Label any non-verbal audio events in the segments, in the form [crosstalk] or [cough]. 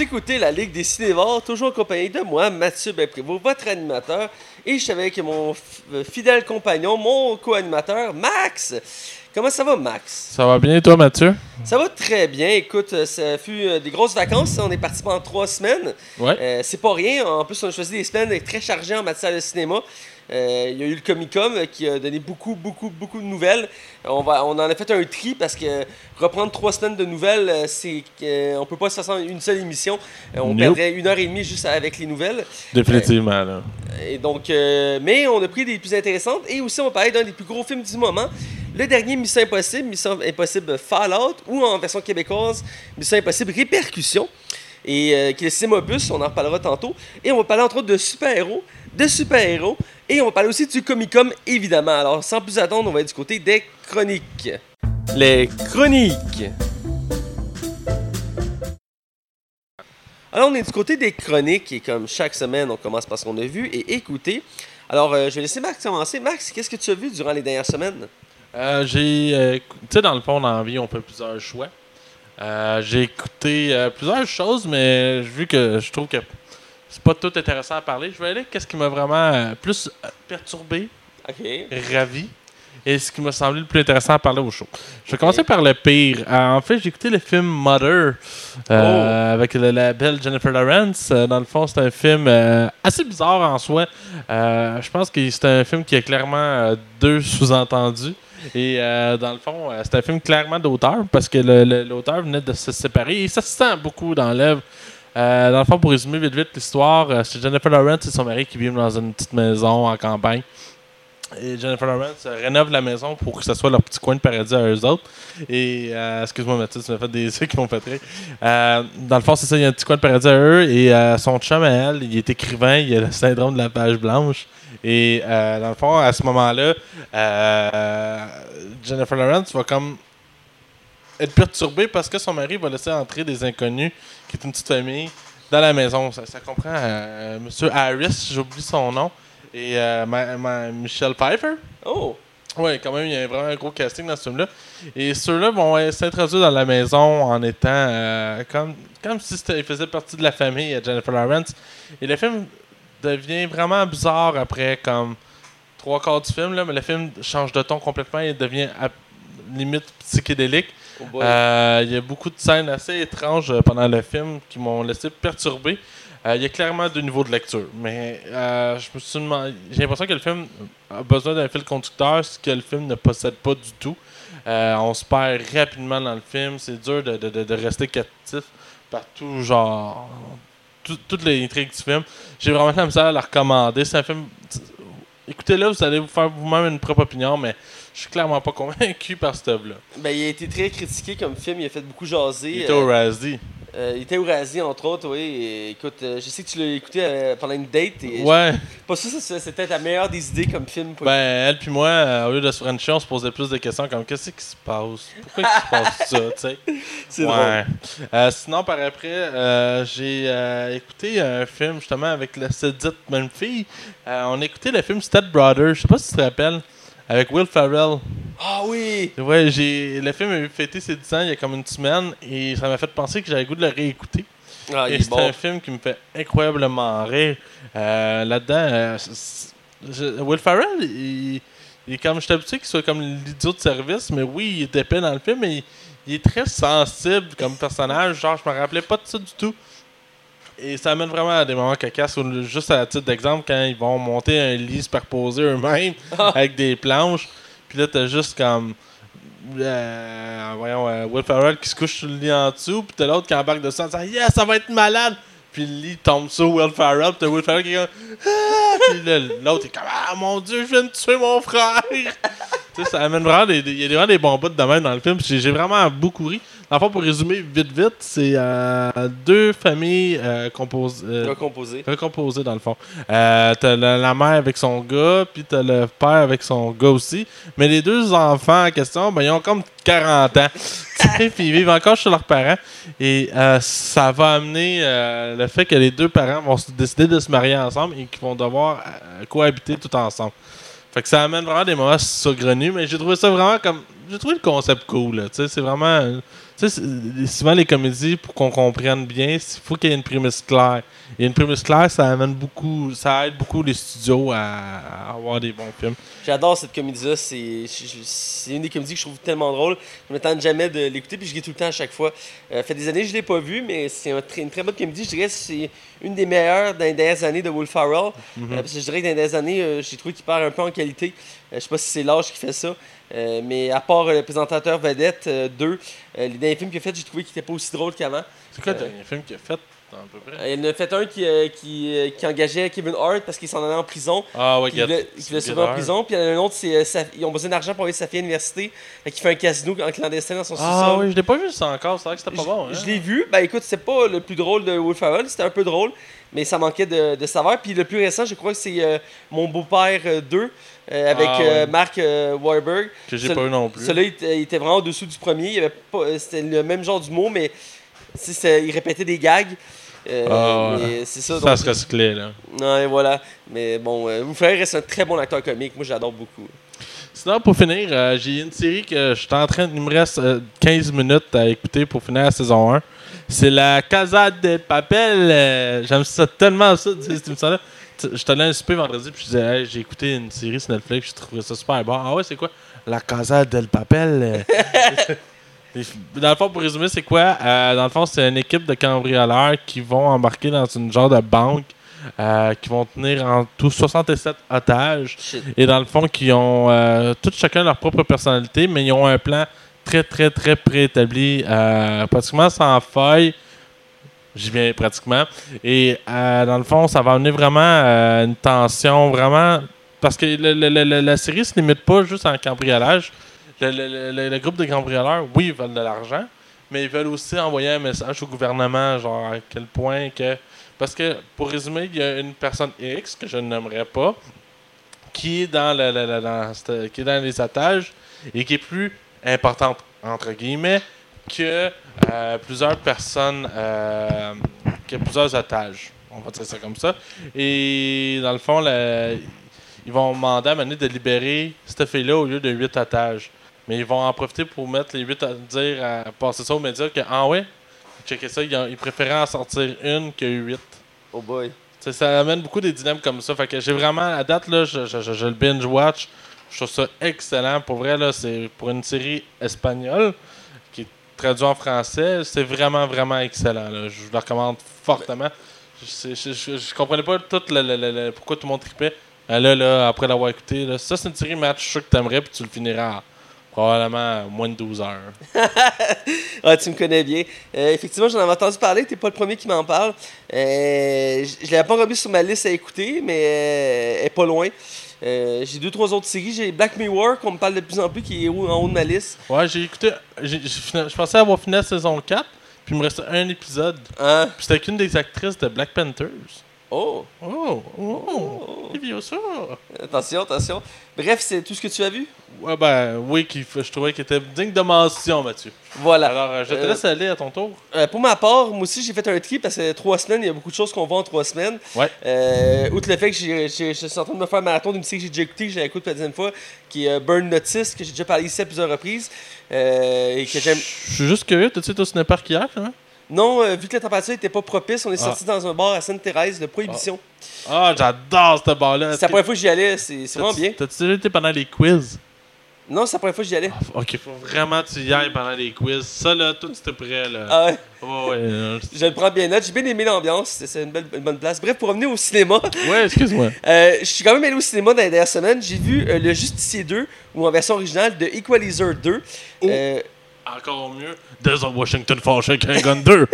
Vous écoutez la Ligue des Cinévores, toujours en compagnie de moi, Mathieu Belprévost, votre animateur. Et je suis avec mon euh, fidèle compagnon, mon co-animateur, Max. Comment ça va, Max? Ça va bien, toi, Mathieu? Ça va très bien. Écoute, euh, ça fut euh, des grosses vacances. On est parti pendant trois semaines. Ouais. Euh, c'est pas rien. En plus, on a choisi des semaines très chargées en matière de cinéma. Euh, il y a eu le Comic euh, qui a donné beaucoup, beaucoup, beaucoup de nouvelles. On, va, on en a fait un tri parce que reprendre trois semaines de nouvelles, euh, c'est euh, on peut pas se faire une seule émission. Euh, on Nope. perdrait une heure et demie juste avec les nouvelles. Définitivement, là. Et donc, mais on a pris des plus intéressantes et aussi on va parler d'un des plus gros films du moment. Le dernier Mission Impossible, Mission Impossible Fallout, ou en version québécoise, Mission Impossible Répercussion, et euh, qui est le Cinémopus, on en reparlera tantôt. Et on va parler entre autres de super-héros, de super-héros, et on va parler aussi du Comic-Con, évidemment. Alors, sans plus attendre, on va être du côté des chroniques. Les chroniques. Alors, on est du côté des chroniques, et comme chaque semaine, on commence par ce qu'on a vu et écouté. Alors, euh, je vais laisser Max commencer. Max, qu'est-ce que tu as vu durant les dernières semaines? Euh, j'ai. euh, tu sais, dans le fond, dans la vie, on fait plusieurs choix. Euh, j'ai écouté euh, plusieurs choses, mais vu que je trouve que c'est pas tout intéressant à parler, je vais aller qu'est-ce qui m'a vraiment euh, plus perturbé, ravi, et ce qui m'a semblé le plus intéressant à parler au show. Je vais commencer par le pire. En fait, j'ai écouté le film Mother euh, avec le- la belle Jennifer Lawrence. Dans le fond, c'est un film assez bizarre en soi. Je pense que c'est un film qui a clairement deux sous-entendus. Et euh, dans le fond, euh, c'est un film clairement d'auteur parce que l'auteur venait de se séparer et ça se sent beaucoup dans l'œuvre. Euh, dans le fond, pour résumer vite vite l'histoire, c'est Jennifer Lawrence et son mari qui vivent dans une petite maison en campagne. Et Jennifer Lawrence rénove la maison pour que ce soit leur petit coin de paradis à eux autres. Et, excuse-moi Mathieu, tu m'as fait des [laughs] yeux qui m'ont fait dans le fond, c'est ça, il y a un petit coin de paradis à eux. Et son chum à elle, il est écrivain, il a le syndrome de la page blanche. Et euh, dans le fond, à ce moment-là, euh, Jennifer Lawrence va comme être perturbée parce que son mari va laisser entrer des inconnus, qui est une petite famille, dans la maison. Ça, ça comprend euh, Monsieur Harris, j'oublie son nom, et euh, ma- ma- Michelle Pfeiffer. Oh! Oui, quand même, il y a vraiment un gros casting dans ce film-là. Et ceux-là vont s'introduire dans la maison en étant euh, comme, comme si ils faisaient partie de la famille à Jennifer Lawrence. Et le film devient vraiment bizarre après comme trois quarts du film, là, mais le film change de ton complètement et devient à- limite psychédélique. Oh. Euh, Il y a beaucoup de scènes assez étranges euh, pendant le film qui m'ont laissé perturbé. Euh, Il y a clairement deux niveaux de lecture, mais euh, je me suis demandé- j'ai l'impression que le film a besoin d'un fil conducteur, ce que le film ne possède pas du tout. On se perd rapidement dans le film, c'est dur de, de- de- de rester captif par tout genre, toutes les intrigues du film. J'ai vraiment la misère à la recommander. C'est un film. Écoutez-le, vous allez vous faire vous-même une propre opinion, mais je suis clairement pas convaincu par cette œuvre-là. Ben, il a été très critiqué comme film, il a fait beaucoup jaser. Il était euh, au Razzie. Euh, il était au Razzie, entre autres, oui. Et écoute, euh, je sais que tu l'as écouté euh, pendant une date. Et Ouais, Pas sûr que c'était ta meilleure des idées comme film. pour- ben elle puis moi, au lieu de se frencher, on se posait plus de questions comme qu'est-ce qui se passe? Pourquoi il se [laughs] passe ça, tu sais? C'est drôle. Euh, sinon, par après, j'ai écouté un film justement avec la cette dite même fille. On a écouté le film Step Brother, je sais pas si tu te rappelles, avec Will Ferrell. Ah oui! Ouais, j'ai le film a fêté ses 10 ans il y a comme une semaine et ça m'a fait penser que j'avais le goût de le réécouter. Ah, Et est c'est bon. un film qui me fait incroyablement rire. Euh, Là-dedans, euh, Will Ferrell, il, il est comme, je suis habitué qu'il soit comme l'idiot de service, mais oui, il est épais dans le film, mais il, il est très sensible comme personnage. Genre, je me rappelais pas de ça du tout. Et ça amène vraiment à des moments cocasses. où, Juste à titre d'exemple, quand ils vont monter un lit superposé eux-mêmes [laughs] avec des planches, puis là, t'as juste comme. euh, voyons, euh, Will Ferrell qui se couche sur le lit en dessous, puis t'as l'autre qui embarque dessus en disant Yes, ça va être malade! Puis le lit tombe sur Will Ferrell, puis t'as Will Ferrell qui est comme Ah! Puis l'autre est comme Ah mon dieu, je viens de tuer mon frère! tu sais, ça amène vraiment des, y a vraiment des bons bouts de même dans le film, j'ai vraiment beaucoup ri. Fond, pour résumer vite vite, c'est euh, deux familles euh, composées. euh, Recomposé. recomposé dans le fond. Euh, t'as la, la mère avec son gars, puis t'as le père avec son gars aussi. Mais les deux enfants en question, ben, ils ont comme 40 ans. [laughs] Puis ils vivent encore chez leurs parents. Et ça va amener le fait que les deux parents vont se décider de se marier ensemble et qu'ils vont devoir cohabiter tout ensemble. Fait que ça amène vraiment des moments saugrenus, mais j'ai trouvé ça vraiment comme. J'ai trouvé le concept cool. Tu sais, C'est vraiment. Tu sais, c'est- souvent les comédies, pour qu'on comprenne bien, il faut qu'il y ait une prémisse claire. Et une prémisse claire, ça amène beaucoup, ça aide beaucoup les studios à, à avoir des bons films. J'adore cette comédie-là. C'est une des comédies que je trouve tellement drôle. Je ne m'attends jamais de l'écouter, puis je l'ai tout le temps à chaque fois. Euh, fait des années que je ne l'ai pas vu, mais c'est une très bonne comédie. Je dirais que c'est une des meilleures dans les dernières années de Will Ferrell. Mhm. Euh, parce que je dirais que dans les dernières années, euh, j'ai trouvé qu'il perd un peu en qualité. Euh, je sais pas si c'est l'âge qui fait ça. Euh, mais à part euh, le présentateur vedette 2, les derniers films qu'il a fait, j'ai trouvé qu'il n'était pas aussi drôle qu'avant. C'est quoi le Euh, dernier film qu'il a fait, à peu près? Euh, Il en a fait un qui, euh, qui, euh, qui engageait Kevin Hart parce qu'il s'en allait en prison. Ah ouais, Qui se sauver en prison. Puis il y en a un autre, c'est, euh, ils ont besoin d'argent pour aller sa fille à l'université. Fait qu'il fait un casino en clandestin dans son Ah sous-sol. oui, je l'ai pas vu ça encore, c'est vrai que c'était pas bon. Hein? Je l'ai vu. Ben écoute, c'est pas le plus drôle de Will Ferrell, c'était un peu drôle, mais ça manquait de, de saveur. Puis le plus récent, je crois que c'est euh, Mon beau-père euh, 2 euh, avec Ah, euh, ouais. Mark euh, Wahlberg. Que j'ai pas vu non plus. Celui-là, il, était- il était vraiment au-dessous du premier. C'était le même genre d'humour, mais tu sais, c'est- il répétait des gags. Euh, Ah, ouais. mais c'est ça. Ça donc- se recyclait, là. Ouais, voilà. Mais bon, euh, Will Ferrell reste un très bon acteur comique. Moi, j'adore beaucoup. Sinon, pour finir, euh, j'ai une série que je suis en train. Il me reste euh, 15 minutes à écouter pour finir la saison 1. C'est la Casa de Papel. J'aime ça tellement, ça, cette émission-là. Je allé un souper vendredi, puis je disais, Hey, j'ai écouté une série sur Netflix, je trouvais ça super bon. Ah ouais, c'est quoi? La Casa del Papel. euh. [laughs] Dans le fond, pour résumer, c'est quoi? Euh, Dans le fond, c'est une équipe de cambrioleurs qui vont embarquer dans une genre de banque, euh, qui vont tenir en tout 67 otages. Shit. Et dans le fond, qui ont euh, chacun leur propre personnalité, mais ils ont un plan très, très, très préétabli, pratiquement sans faille. J'y viens pratiquement. Et euh, dans le fond, ça va amener vraiment euh, une tension, vraiment. Parce que la série se limite pas juste en cambriolage. Le, groupe de cambrioleurs, oui, ils veulent de l'argent, mais ils veulent aussi envoyer un message au gouvernement, genre à quel point que. Parce que, pour résumer, il y a une personne X, que je ne nommerai pas, qui est dans, qui est dans les otages et qui est plus importante, entre guillemets, que euh, plusieurs personnes, euh, que plusieurs otages. On va dire ça comme ça. Et dans le fond, ils vont demander à Mané de libérer cette fille-là au lieu de 8 otages. Mais ils vont en profiter pour mettre les 8 à dire, à passer ça aux médias que, ah ouais, checker ça, ils, ont- ils préféraient en sortir une que 8. Oh boy. T'sais, ça amène beaucoup des dilemmes comme ça. Fait que j'ai vraiment, à date, là, je, je- je- je le binge-watch. Je trouve ça excellent. Pour vrai, là, c'est pour une série espagnole traduite en français. C'est vraiment, vraiment excellent. Je vous le recommande fortement. Je, je, comprenais pas tout le, pourquoi tout le monde tripait. Euh, Là, là, après l'avoir écouté, ça, c'est une série match, je suis sûr que t'aimerais, puis tu le finiras en probablement moins de 12 heures. [laughs] Ah, tu me connais bien. Euh, effectivement, j'en avais entendu parler. T'es pas le premier qui m'en parle. Euh, je l'avais pas remis sur ma liste à écouter, mais elle est pas loin. Euh, j'ai deux, trois autres séries. J'ai Black Mirror, qu'on me parle de plus en plus, qui est en haut de ma liste. Ouais, j'ai écouté. Je pensais avoir fini la saison 4, puis il me restait un épisode. Hein? Puis c'était qu'une des actrices de Black Panthers. Oh! Oh, oh, Oh. c'est bien ça. Attention, attention. Bref, c'est tout ce que tu as vu? Ouais, ben, oui, qui, je trouvais qu'il était digne de mention, Mathieu. Voilà. Alors, euh, je te Euh, laisse aller à ton tour. Euh, pour ma part, moi aussi, j'ai fait un tri parce que trois semaines, il y a beaucoup de choses qu'on voit en trois semaines. Ouais. Euh, outre le fait que j'ai- je suis en train de me faire un marathon d'une série que j'ai déjà écoutée, que j'ai écouté pour la deuxième fois, qui est Burn Notice, que j'ai déjà parlé ici à plusieurs reprises. et que j'aime. Je suis juste curieux, t'as-tu été au cinépark hier, hein? Non, euh, vu que la température n'était pas propice, on est Ah. sorti dans un bar à Sainte-Thérèse de Prohibition. Ah, j'adore ce bar-là. C'est la première fois que j'y allais, c'est c'est vraiment bien. T'as-tu déjà été pendant les quiz? Non, c'est la première fois que j'y allais. Ah, f- ok, faut vraiment que tu y ailles pendant les quiz. Ça, là, tout c'était prêt, là. Ah ouais, Ouais, ouais. je le prends bien note. J'ai bien aimé l'ambiance, c'est- c'est une, belle- une bonne place. Bref, pour revenir au cinéma, ouais, excuse-moi. [laughs] Euh, je suis quand même allé au cinéma dans les dernières semaines. J'ai vu euh, Le Justicier 2, ou en version originale, de Equalizer 2. Euh, Encore mieux. A Washington fâché avec un gun 2.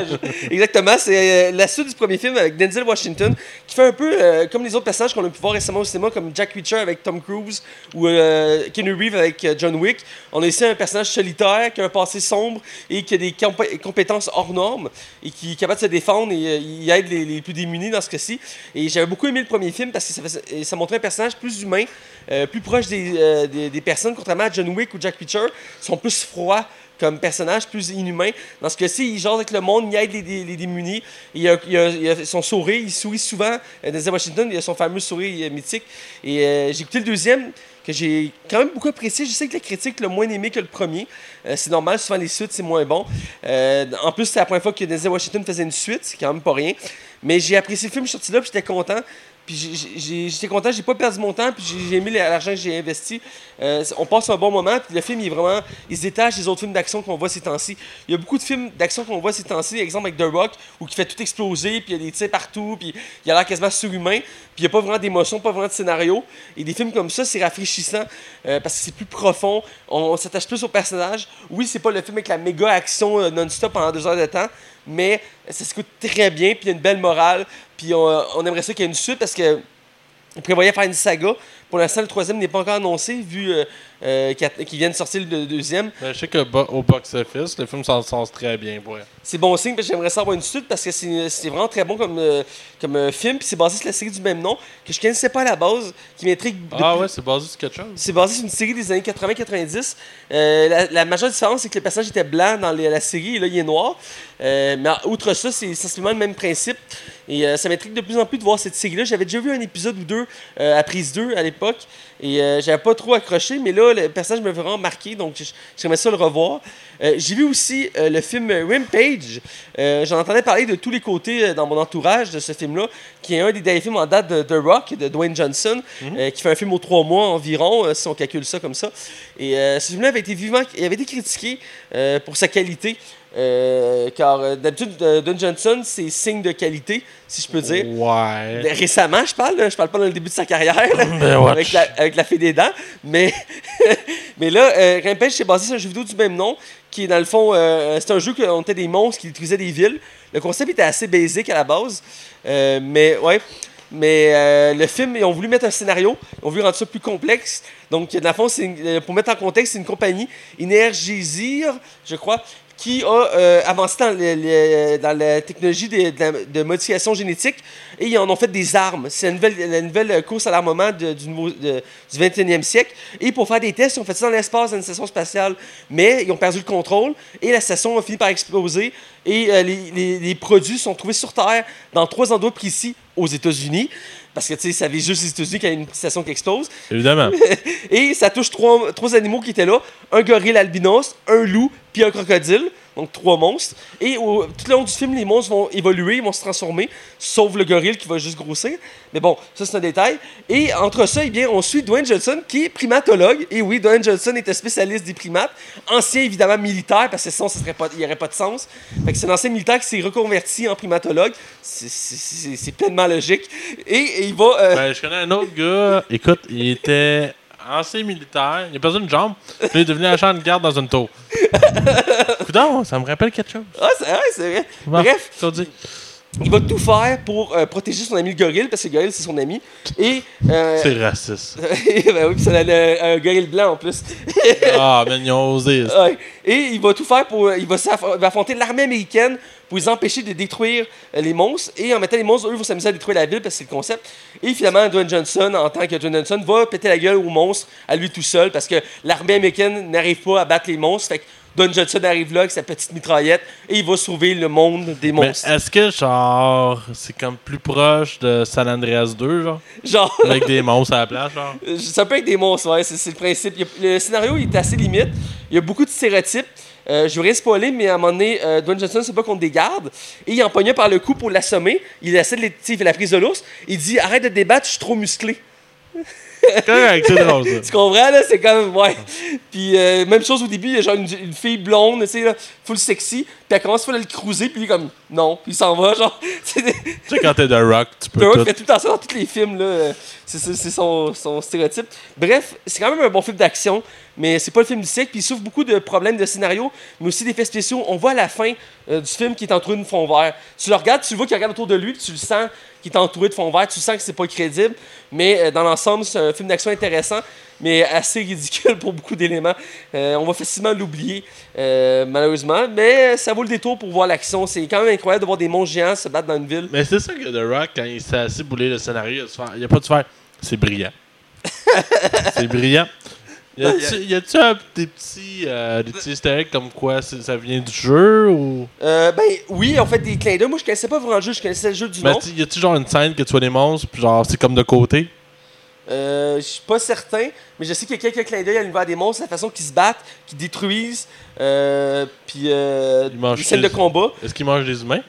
[laughs] exactement, c'est euh, la suite du premier film avec Denzel Washington, qui fait un peu euh, comme les autres personnages qu'on a pu voir récemment au cinéma, comme Jack Reacher avec Tom Cruise, ou euh, Keanu Reeves avec euh, John Wick. On a ici un personnage solitaire, qui a un passé sombre, et qui a des compé- compétences hors normes, et qui est capable de se défendre, et il aide les, plus démunis dans ce cas-ci. Et j'avais beaucoup aimé le premier film, parce que ça, montrait un personnage plus humain, plus proche des, personnes, contrairement à John Wick ou Jack Reacher, sont plus froids comme personnage, plus inhumain. Dans ce cas-ci, il jase avec le monde, il aide les, les- les démunis. Il a, il a- a son sourire, il sourit souvent. Euh, Denzel Washington, il a son fameux sourire euh, mythique. Et euh, j'ai écouté le deuxième, que j'ai quand même beaucoup apprécié. Je sais que la critique l'a moins aimé que le premier. C'est normal, souvent les suites, c'est moins bon. En plus, c'est la première fois que Denzel Washington faisait une suite, c'est quand même pas rien. Mais j'ai apprécié le film, je sorti là, j'étais content. Puis j'étais content, j'ai pas perdu mon temps, puis j'ai- aimé l'argent que j'ai investi. Euh, on passe un bon moment, puis le film, il est vraiment. Se détache des autres films d'action qu'on voit ces temps-ci. Il y a beaucoup de films d'action qu'on voit ces temps-ci, exemple avec The Rock, où il fait tout exploser, puis il y a des tirs partout, puis il a l'air quasiment surhumain, puis il n'y a pas vraiment d'émotion, pas vraiment de scénario. Et des films comme ça, c'est rafraîchissant, euh, parce que c'est plus profond, on, on s'attache plus au personnage. Oui, c'est pas le film avec la méga action euh, non-stop pendant deux heures de temps, mais ça s'écoute très bien, puis il y a une belle morale, puis on, aimerait ça qu'il y ait une suite, parce que. On prévoyait faire une saga. Pour l'instant, le troisième n'est pas encore annoncé, vu euh, euh, qu'il y a- qu'il vient de sortir le deuxième. Ben, je sais que bo- au box-office, le film s'en sort très bien. Ouais. C'est bon signe, j'aimerais savoir une suite, parce que c'est vraiment très bon comme, euh, comme euh, film. Puis c'est basé sur la série du même nom, que je connaissais pas à la base, qui m'intrigue Ah ouais, c'est basé sur quelque chose. C'est basé sur une série des années 80-90. Euh, la, la majeure différence, c'est que le personnage était blanc dans les- la série et là, il est noir. Mais outre ça, c'est essentiellement le même principe. Et ça m'intrigue de plus en plus de voir cette série-là. J'avais déjà vu un épisode ou deux à prise 2 à l'époque. Et euh, j'avais pas trop accroché, mais là, le personnage me vraiment marqué, donc j'aimerais ça le revoir. Euh, J'ai vu aussi euh, le film Rampage. Euh, J'en entendais parler de tous les côtés dans mon entourage de ce film-là, qui est un des derniers films en date de The Rock, de Dwayne Johnson, euh, qui fait un film aux trois mois environ, si on calcule ça comme ça. Et ce film-là avait été vivement, il avait été critiqué pour sa qualité. Euh, car euh, d'habitude, euh, Johnson, c'est signe de qualité, si je peux dire. Ouais. Récemment, je parle, là, je parle pas dans le début de sa carrière, là, [laughs] Ben, avec, la, avec la fée des dents, mais, [laughs] mais là, euh, Rampage, c'est basé sur un jeu vidéo du même nom, qui est dans le fond, euh, c'est un jeu où on était des monstres qui détruisaient des villes. Le concept était assez basique à la base, mais ouais. Mais euh, le film, ils ont voulu mettre un scénario, ils ont voulu rendre ça plus complexe. Donc, dans le fond, une- pour mettre en contexte, c'est une compagnie, Energizir, je crois, qui a euh, avancé dans, dans la technologie de, modification génétique et ils en ont fait des armes. C'est la nouvelle, course à l'armement du, nouveau- de- du 21e siècle. Et pour faire des tests, ils ont fait ça dans l'espace, dans une station spatiale. Mais ils ont perdu le contrôle et la station a fini par exploser. Et euh, les- les produits sont trouvés sur Terre dans trois endroits précis aux États-Unis. Parce que, tu sais, ça avait juste les États-Unis qu'il y a une station qui explose. Évidemment. [laughs] Et ça touche trois, trois animaux qui étaient là un gorille albinos, un loup, puis un crocodile. Donc trois monstres. Et tout le long du film, les monstres vont évoluer, ils vont se transformer, sauf le gorille qui va juste grossir. Mais bon, ça c'est un détail. Et entre ça, eh bien, on suit Dwayne Johnson qui est primatologue. Et oui, Dwayne Johnson était spécialiste des primates. Ancien évidemment militaire, parce que sinon ça serait pas- il n'y aurait pas de sens. Fait que c'est un ancien militaire qui s'est reconverti en primatologue. C'est- pleinement logique. Et, et il va. euh, Ben, je connais un autre gars. Écoute, il était ancien militaire. Il a perdu une jambe. Puis il est devenu agent de garde dans une tour. [laughs] Coudon, ça me rappelle quelque chose. Ah, c'est vrai, c'est vrai. Bon, Bref, dit. Il va tout faire pour euh, protéger son ami le gorille, parce que le gorille, c'est son ami. Et. euh, C'est raciste. [laughs] ben oui, a un, un gorille blanc en plus. [laughs] Ah, mais ils ont osé. Ouais. Et il va tout faire pour. Il va, s'aff- il va affronter l'armée américaine pour les empêcher de détruire euh, les monstres. Et en mettant les monstres, eux vont s'amuser à détruire la ville parce que c'est le concept. Et finalement, Dwayne Johnson, en tant que Dwayne Johnson, va péter la gueule aux monstres à lui tout seul parce que l'armée américaine n'arrive pas à battre les monstres. Fait que Dwayne Johnson arrive là avec sa petite mitraillette et il va sauver le monde des Mais monstres. est-ce que, genre, c'est comme plus proche de San Andreas 2, genre? Genre. [laughs] Avec des monstres à la place, genre? Ça peut être des monstres, ouais, c'est le principe. A- le scénario il est assez limite. Il y a beaucoup de stéréotypes. Euh, je rien spoiler, mais à un moment donné, euh, Dwayne Johnson se bat contre des gardes et il empoigne par le cou pour l'assommer. Il essaie de il fait la prise de l'ours. Il dit Arrête de débattre, je suis trop musclé. Correct, c'est drôle. Tu comprends, là? C'est comme, ouais. Puis, euh, même chose au début, il y a genre une, une fille blonde, tu sais, là, full sexy. Puis elle commence à le cruiser, puis il est comme, non. Puis il s'en va, genre. [laughs] Tu sais, quand t'es The Rock, tu peux The Rock tout. fait tout le temps ça dans tous les films, là. C'est c'est- son, son stéréotype. Bref, c'est quand même un bon film d'action, mais c'est pas le film du siècle. Puis il souffre beaucoup de problèmes de scénario, mais aussi d'effets spéciaux. On voit à la fin euh, du film qu'il est entouré de fond vert. Tu le regardes, tu le vois qu'il regarde autour de lui, puis tu le sens qu'il est entouré de fond vert. Tu sens que c'est pas crédible, mais euh, dans l'ensemble, c'est un film d'action intéressant, mais assez ridicule pour beaucoup d'éléments. Euh, on va facilement l'oublier, euh, malheureusement, mais ça vaut le détour pour voir l'action. C'est quand même incroyable de voir des monstres géants se battre dans une ville. Mais c'est ça que The Rock, quand il s'est assis bouler le scénario, il a, pas dû faire. C'est brillant. [laughs] c'est brillant. Y a-tu y a-tu un- des petits, euh, des petits easter comme quoi ça vient du jeu ou? Euh, ben oui, on fait des clins d'œil. Moi, je connaissais pas vraiment le jeu, je connaissais le jeu du Mais nom. y a-tu genre une scène que tu vois des monstres, puis genre c'est comme de côté? Euh, je suis pas certain, mais je sais qu'il y a quelques clins d'œil à l'univers des monstres, la façon qu'ils se battent, qu'ils détruisent, euh, puis euh, scènes de combat. Est-ce qu'ils mangent des humains?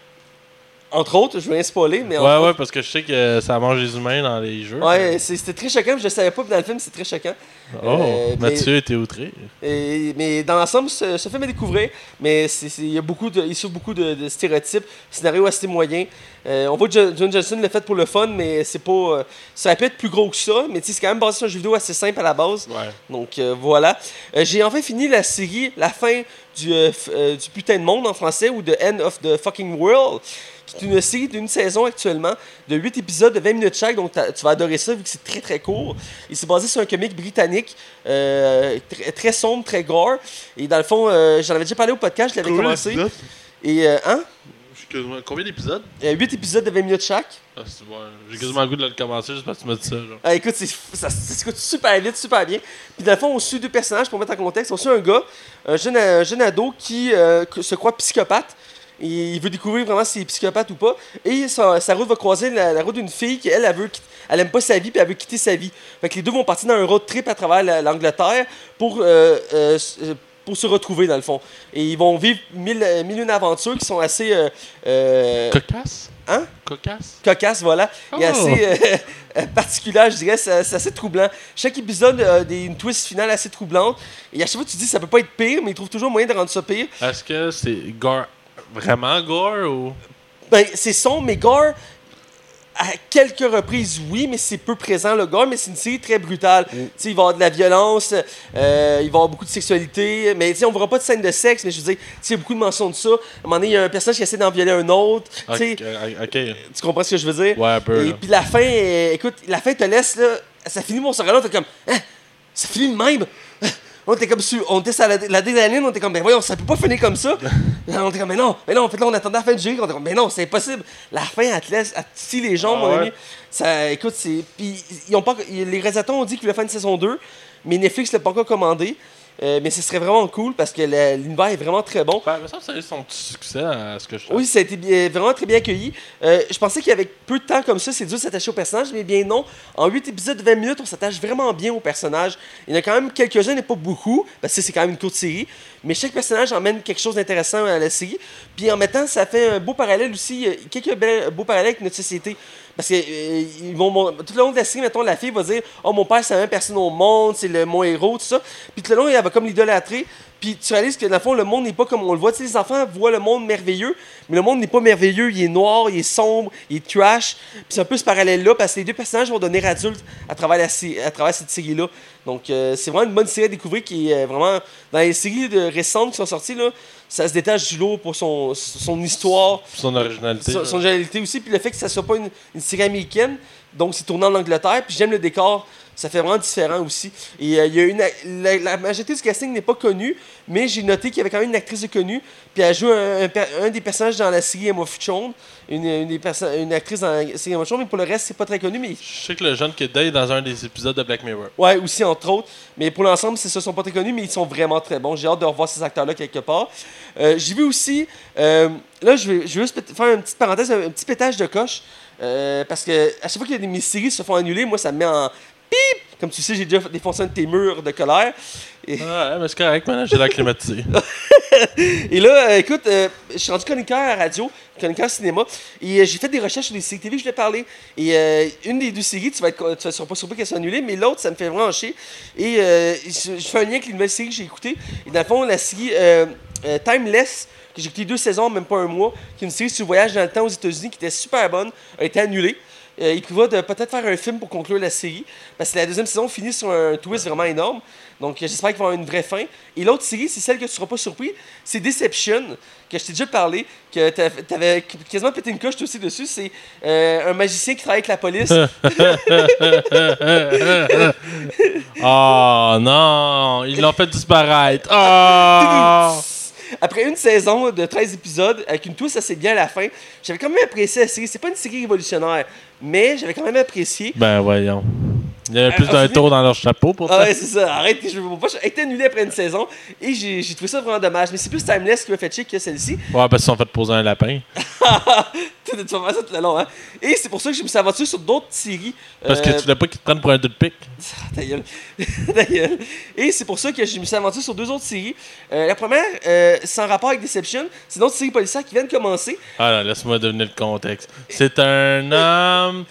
Entre autres, je veux rien spoiler, mais Ouais, ouais, parce que je sais que ça mange des humains dans les jeux. Ouais, c'est- c'était très choquant, je le savais pas, puis dans le film, c'est très choquant. Oh, Euh, mais- Mathieu était outré. Et- mais dans l'ensemble, ce, ce film à découvrir, mais c'est- c'est- il y a beaucoup de, il souffre beaucoup de, de stéréotypes, scénario assez moyen. Euh, on voit que John, John Johnson l'a fait pour le fun, mais c'est pas, euh, ça pu être plus gros que ça, mais c'est quand même basé sur un jeu vidéo assez simple à la base. Ouais. Donc euh, voilà. J'ai enfin fini la série La fin du, du putain de monde en français ou The End of the Fucking World, qui est une série d'une saison actuellement de 8 épisodes de 20 minutes chaque. Donc tu vas adorer ça vu que c'est très très court. Et c'est basé sur un comic britannique euh, très, très sombre, très gore. Et dans le fond, euh, j'en avais déjà parlé au podcast, je l'avais commencé. Et euh, hein? Combien d'épisodes? Euh, 8 épisodes de 20 minutes chaque. Ah, c'est bon. J'ai quasiment le goût de le commencer juste parce que tu m'as dit ça. Genre. Ah, écoute, c'est- ça, coûte super vite, super bien. Puis dans le fond, on suit deux personnages pour mettre en contexte. On suit un gars, un jeune, un jeune ado qui euh, se croit psychopathe. Il veut découvrir vraiment s'il est psychopathe ou pas. Et sa, sa route va croiser la, la route d'une fille qui, elle, elle, veut, elle aime pas sa vie puis elle veut quitter sa vie. Fait que les deux vont partir dans un road trip à travers la- l'Angleterre pour, euh, euh, euh, pour se retrouver, dans le fond. Et ils vont vivre mille, mille une aventures qui sont assez... euh, euh, Cocasse? Hein? Cocasse? cocasse, voilà, et Oh. assez euh, [laughs] particulière, je dirais, c'est c'est assez troublant. Chaque épisode a des, une twist finale assez troublante, et à chaque fois tu te dis ça peut pas être pire, mais ils trouvent toujours moyen de rendre ça pire. Est-ce que c'est gore. Vraiment gore ou? Ben, c'est sombre, mais gore, à quelques reprises, oui, mais c'est peu présent le gore, mais c'est une série très brutale. Tu sais, il va y avoir de la violence, euh, il va y avoir beaucoup de sexualité, mais tu sais, on verra pas de scène de sexe, mais je veux dire, tu sais, il y a beaucoup de mentions de ça. À un moment donné, il y a un personnage qui essaie d'en violer un autre, tu tu comprends ce que je veux dire? Ouais, un peu. Et puis la fin, euh, écoute, la fin te laisse là, ça finit mon soir là, t'es comme, hein, ça finit de même? On était comme sur, on était sur la, la dédaline, on était comme, ben voyons, ça peut pas finir comme ça. [laughs] on était comme, mais non, mais non, en fait là, on attendait la fin du jeu, on était comme, mais non, c'est impossible. La fin, elle te laisse, elle te scie les jambes, Ah mon ouais? ami. Ça, écoute, c'est, puis ils ont pas, les réalisateurs ont dit qu'ils voulaient faire une saison 2, mais Netflix l'a pas encore commandé. Euh, mais ce serait vraiment cool parce que l'univers est vraiment très bon. Ben, mais ça, ça a eu son petit succès à ce que je. Oui, ça a été bien- vraiment très bien accueilli. Euh, je pensais qu'avec peu de temps comme ça, c'est dur de s'attacher au personnage, mais bien non. En 8 épisodes de 20 minutes, on s'attache vraiment bien au personnage. Il y en a quand même quelques-uns, mais pas beaucoup, parce que c'est quand même une courte série. Mais chaque personnage emmène quelque chose d'intéressant à la série. Puis en mettant, ça fait un beau parallèle aussi, euh, quelques beaux parallèles avec notre société. Parce que euh, vont, tout le long de la série, mettons, la fille va dire Oh, mon père, c'est la même personne au monde, c'est le, mon héros, tout ça. Puis tout le long, elle va comme l'idolâtrer. Puis tu réalises que dans le fond, le monde n'est pas comme on le voit. Tu sais, les enfants voient le monde merveilleux, mais le monde n'est pas merveilleux. Il est noir, il est sombre, il est trash. Puis c'est un peu ce parallèle-là, parce que les deux personnages vont devenir adultes à travers, la, sé- à travers cette série-là. Donc euh, c'est vraiment une bonne série à découvrir qui est euh, vraiment. Dans les séries de, récentes qui sont sorties, là, ça se détache du lot pour son, son histoire, Son originalité. son originalité aussi, puis le fait que ça soit pas une, une série américaine, donc c'est tourné en Angleterre, puis j'aime le décor, ça fait vraiment différent aussi. Et euh, il y a une, la, la majorité du casting n'est pas connue, mais j'ai noté qu'il y avait quand même une actrice de connue, puis elle joue un, un des personnages dans la série Emma of Thrones, une, une, des perso- une actrice dans la série Emma of Thrones, mais pour le reste, c'est pas très connu, mais Je sais que le jeune Day est dans un des épisodes de Black Mirror. Ouais, aussi entre autres. Mais pour l'ensemble, c'est ça, ils sont pas très connus, mais ils sont vraiment très bons. J'ai hâte de revoir ces acteurs-là quelque part. Euh, J'ai vu aussi, euh, là, je vais, je vais juste faire une petite parenthèse, un, petit pétage de coche. euh, parce que à chaque fois que mes séries se font annuler, moi, ça me met en pip. Comme tu sais, j'ai déjà défoncé un de tes murs de colère. Et, Ouais, mais c'est correct, maintenant j'ai l'air climatisé. [laughs] et là, euh, écoute, euh, je suis rendu chroniqueur à radio, chroniqueur cinéma, et euh, j'ai fait des recherches sur des séries TV que je voulais parler. Et euh, une des deux séries, tu vas être, tu seras pas surpris qu'elle soit annulée, mais l'autre, ça me fait vraiment chier. Et je, je fais un lien avec les nouvelles séries que j'ai écoutées. Et dans le fond, la série Timeless, que j'ai écouté deux saisons, même pas un mois, qui est une série sur le voyage dans le temps aux États-Unis qui était super bonne, a été annulée. Euh, il prévoit de peut-être faire un film pour conclure la série, parce que la deuxième saison finit sur un twist vraiment énorme. Donc euh, j'espère qu'il va avoir une vraie fin. Et l'autre série, c'est celle que tu ne seras pas surpris, c'est Deception, que je t'ai déjà parlé, que tu avais quasiment pété une coche toi aussi dessus. C'est euh, un magicien qui travaille avec la police. oh [laughs] non, ils l'ont fait disparaître. Oh! [laughs] Après une saison de 13 épisodes, avec une twist assez bien à la fin, j'avais quand même apprécié la série. C'est pas une série révolutionnaire, mais j'avais quand même apprécié. Ben voyons. Il y avait plus Ah, d'un tour dans leur chapeau pour Ah ça. ouais, c'est ça. Arrête, je veux pas. J'ai été annulé après une saison et j'ai j'ai trouvé ça vraiment dommage. Mais c'est plus Timeless qui m'a fait chier que celle-ci. Ouais, parce qu'ils sont fait poser un lapin. [laughs] tu vas faire ça tout le long, hein. Et c'est pour ça que je me suis aventuré sur d'autres séries. Parce que Euh, tu voulais pas qu'ils te prennent pour un deux de pique. [laughs] Ta gueule. [laughs] Ta gueule. Et c'est pour ça que je me suis aventuré sur deux autres séries. Euh, la première, euh, sans rapport avec Deception, c'est une autre série policière qui vient de commencer. Ah non, laisse-moi deviner le contexte. C'est un [laughs] homme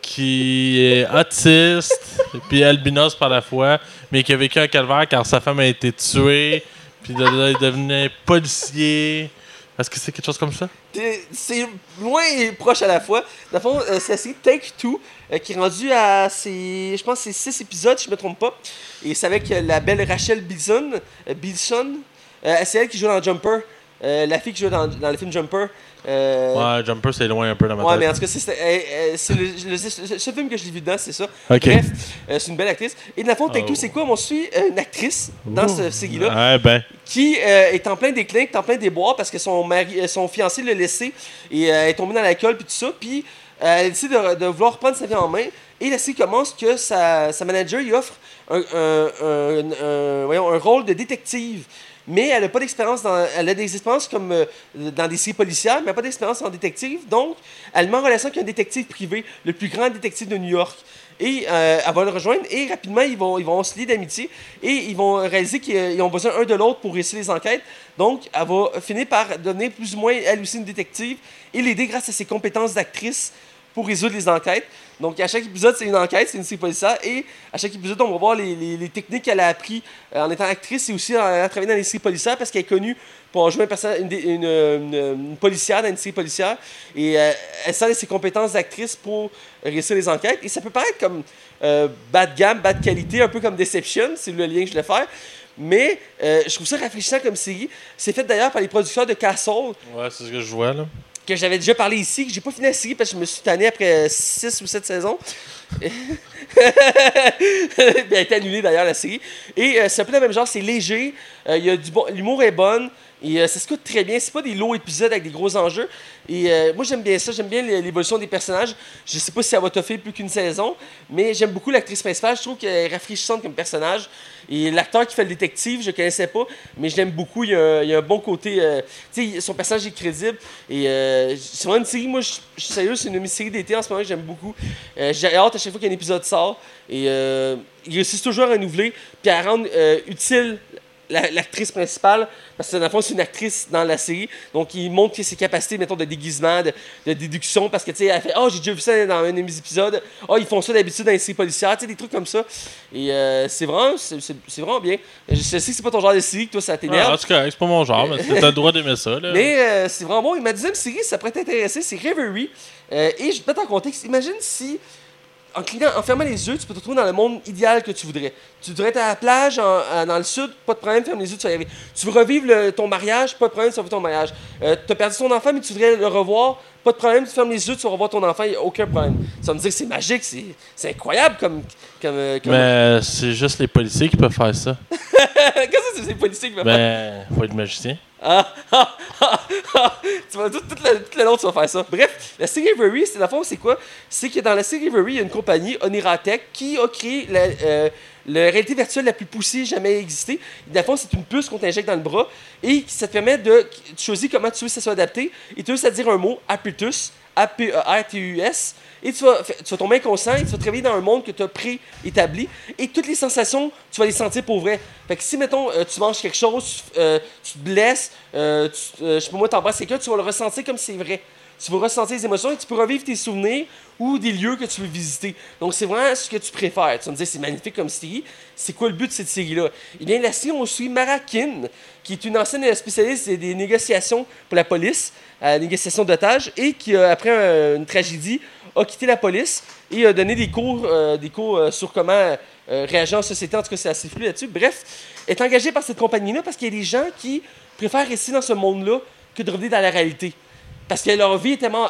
qui est autiste, puis albinos par la fois, mais qui a vécu un calvaire car sa femme a été tuée, puis il devenait policier. Est-ce que c'est quelque chose comme ça? C'est- loin et proche à la fois. Dans le fond, euh, c'est la série Take Two euh, qui est rendue à ses, je pense, c'est six épisodes, si je me trompe pas. Et c'est avec euh, la belle Rachel Bilson. Bilson. Euh, c'est elle qui joue dans Jumper. Euh, la fille qui joue dans, dans le film Jumper. Euh, Ouais, Jumper, c'est loin un peu dans ma Ouais, tête. mais en tout cas, c'est c'est- euh, euh, le, le- ce film que je l'ai vu dedans, c'est ça. Ok. Bref, c'est une belle actrice. Et dans le fond, Take Oh. c'est quoi? On suit une actrice dans Ouh. cette série-là Ouais, ben. qui est en plein déclin, qui est en plein déboire parce que son, mari, son fiancé l'a laissé et elle est tombée dans l'alcool puis tout ça. Puis elle décide de, de vouloir prendre sa vie en main. Et la série commence que sa, sa manager lui offre un, un- un- un- voyons, un rôle de détective. Mais elle n'a pas d'expérience dans. Elle a des expériences comme euh, dans des séries policières, mais elle n'a pas d'expérience en détective. Donc, elle met en relation avec un détective privé, le plus grand détective de New York. Et euh, elle va le rejoindre et rapidement, ils vont, ils vont se lier d'amitié et ils vont réaliser qu'ils ont besoin un de l'autre pour réussir les enquêtes. Donc, elle va finir par devenir plus ou moins, elle aussi, une détective et l'aider grâce à ses compétences d'actrice pour résoudre les enquêtes. Donc, à chaque épisode, c'est une enquête, c'est une série policière. Et à chaque épisode, on va voir les, techniques qu'elle a appris euh, en étant actrice et aussi en travailler dans les séries policières parce qu'elle est connue pour jouer une, une, une- une policière dans une série policière. Et euh, elle sert de ses compétences d'actrice pour réussir les enquêtes. Et ça peut paraître comme euh, bas de gamme, bas de qualité, un peu comme Deception, c'est le lien que je voulais faire. Mais euh, je trouve ça rafraîchissant comme série. C'est fait d'ailleurs par les producteurs de Castle, Ouais, c'est ce que je vois, là. Que j'avais déjà parlé ici, que j'ai pas fini la série parce que je me suis tanné après 6 ou 7 saisons. [laughs] Elle a été annulée d'ailleurs la série. Et euh, c'est un peu le même genre, c'est léger, euh, y a du bon, l'humour est bonne. Et euh, ça se coûte très bien. C'est pas des lourds épisodes avec des gros enjeux. Et euh, moi, j'aime bien ça. J'aime bien l'évolution des personnages. Je sais pas si elle va toffer plus qu'une saison, mais j'aime beaucoup l'actrice principale. Je trouve qu'elle est rafraîchissante comme personnage. Et l'acteur qui fait le détective, je connaissais pas, mais je l'aime beaucoup. Il y a, il y a un bon côté. euh, tu sais, son personnage est crédible. Et euh, c'est vraiment une série. Moi, je suis sérieux, c'est une série d'été en ce moment que j'aime beaucoup. J'ai hâte à chaque fois qu'un épisode sort. Et ils réussissent toujours à renouveler, puis à rendre euh, la- l'actrice principale, parce que dans le fond, c'est une actrice dans la série, donc il montre ses capacités, mettons, de déguisement, de, de déduction, parce que, tu sais, elle fait « Oh, j'ai déjà vu ça dans un de mes épisodes. Oh, ils font ça d'habitude dans les séries policières. » Tu sais, des trucs comme ça. Et euh, c'est vraiment, c'est c'est- c'est vraiment bien. Je sais que c'est pas ton genre de série, que toi, ça Ah, t'énerve. c'est correct, c'est pas mon genre, mais t'as le droit d'aimer ça, là. Mais euh, c'est vraiment bon. Et ma deuxième série, ça pourrait t'intéresser, c'est Reverie. Euh, et je vais en contexte. Imagine si, en, en fermant les yeux, tu peux te retrouver dans le monde idéal que tu voudrais. Tu voudrais être à la plage, en- en- dans le sud, pas de problème, ferme les yeux, tu vas y arriver. Tu veux revivre le- ton mariage, pas de problème, tu vas vivre ton mariage. Euh, tu as perdu ton enfant, mais tu voudrais le revoir, pas de problème, tu fermes les yeux, tu vas revoir ton enfant, il n'y a aucun problème. Vas me dire que c'est magique, c'est incroyable comme. comme, euh, comme- Mais c'est juste les policiers qui peuvent faire ça. [laughs] Qu'est-ce que c'est, c'est politique qui va faire? Ben, faut être magicien. [laughs] Tu vas, tout, tout le, tout le long, tu vas faire ça. Bref, la série Avery, c'est la fois, c'est quoi? C'est que dans la série Avery, il y a une compagnie, Oniratech, qui a créé la, euh, la réalité virtuelle la plus poussée jamais existée. Dans le c'est une puce qu'on t'injecte dans le bras et ça te permet de tu choisis comment tu veux que ça soit adapté. Et tu veux ça dire un mot, Apertus, A-P-E-R-T-U-S. Et tu vas, tu vas tomber inconscient et tu vas travailler dans un monde que tu as préétabli. Et toutes les sensations, tu vas les sentir pour vrai. Fait que si, mettons, euh, tu manges quelque chose, tu, euh, te blesses, euh, tu, euh, je sais pas moi, t'embrasses quelqu'un, tu vas le ressentir comme c'est vrai. Tu vas ressentir les émotions et tu peux revivre tes souvenirs ou des lieux que tu veux visiter. Donc, c'est vraiment ce que tu préfères. Tu vas me dire, c'est magnifique comme série. C'est quoi le but de cette série-là? Eh bien, la série, on suit Marakin, qui est une ancienne spécialiste des négociations pour la police, à la négociation d'otages, et qui, euh, après un- une tragédie, a quitté la police et a donné des cours, euh, des cours euh, sur comment réagir en société. En tout cas, c'est assez flou là-dessus. Bref, est engagée par cette compagnie-là parce qu'il y a des gens qui préfèrent rester dans ce monde-là que de revenir dans la réalité. Parce que leur vie est tellement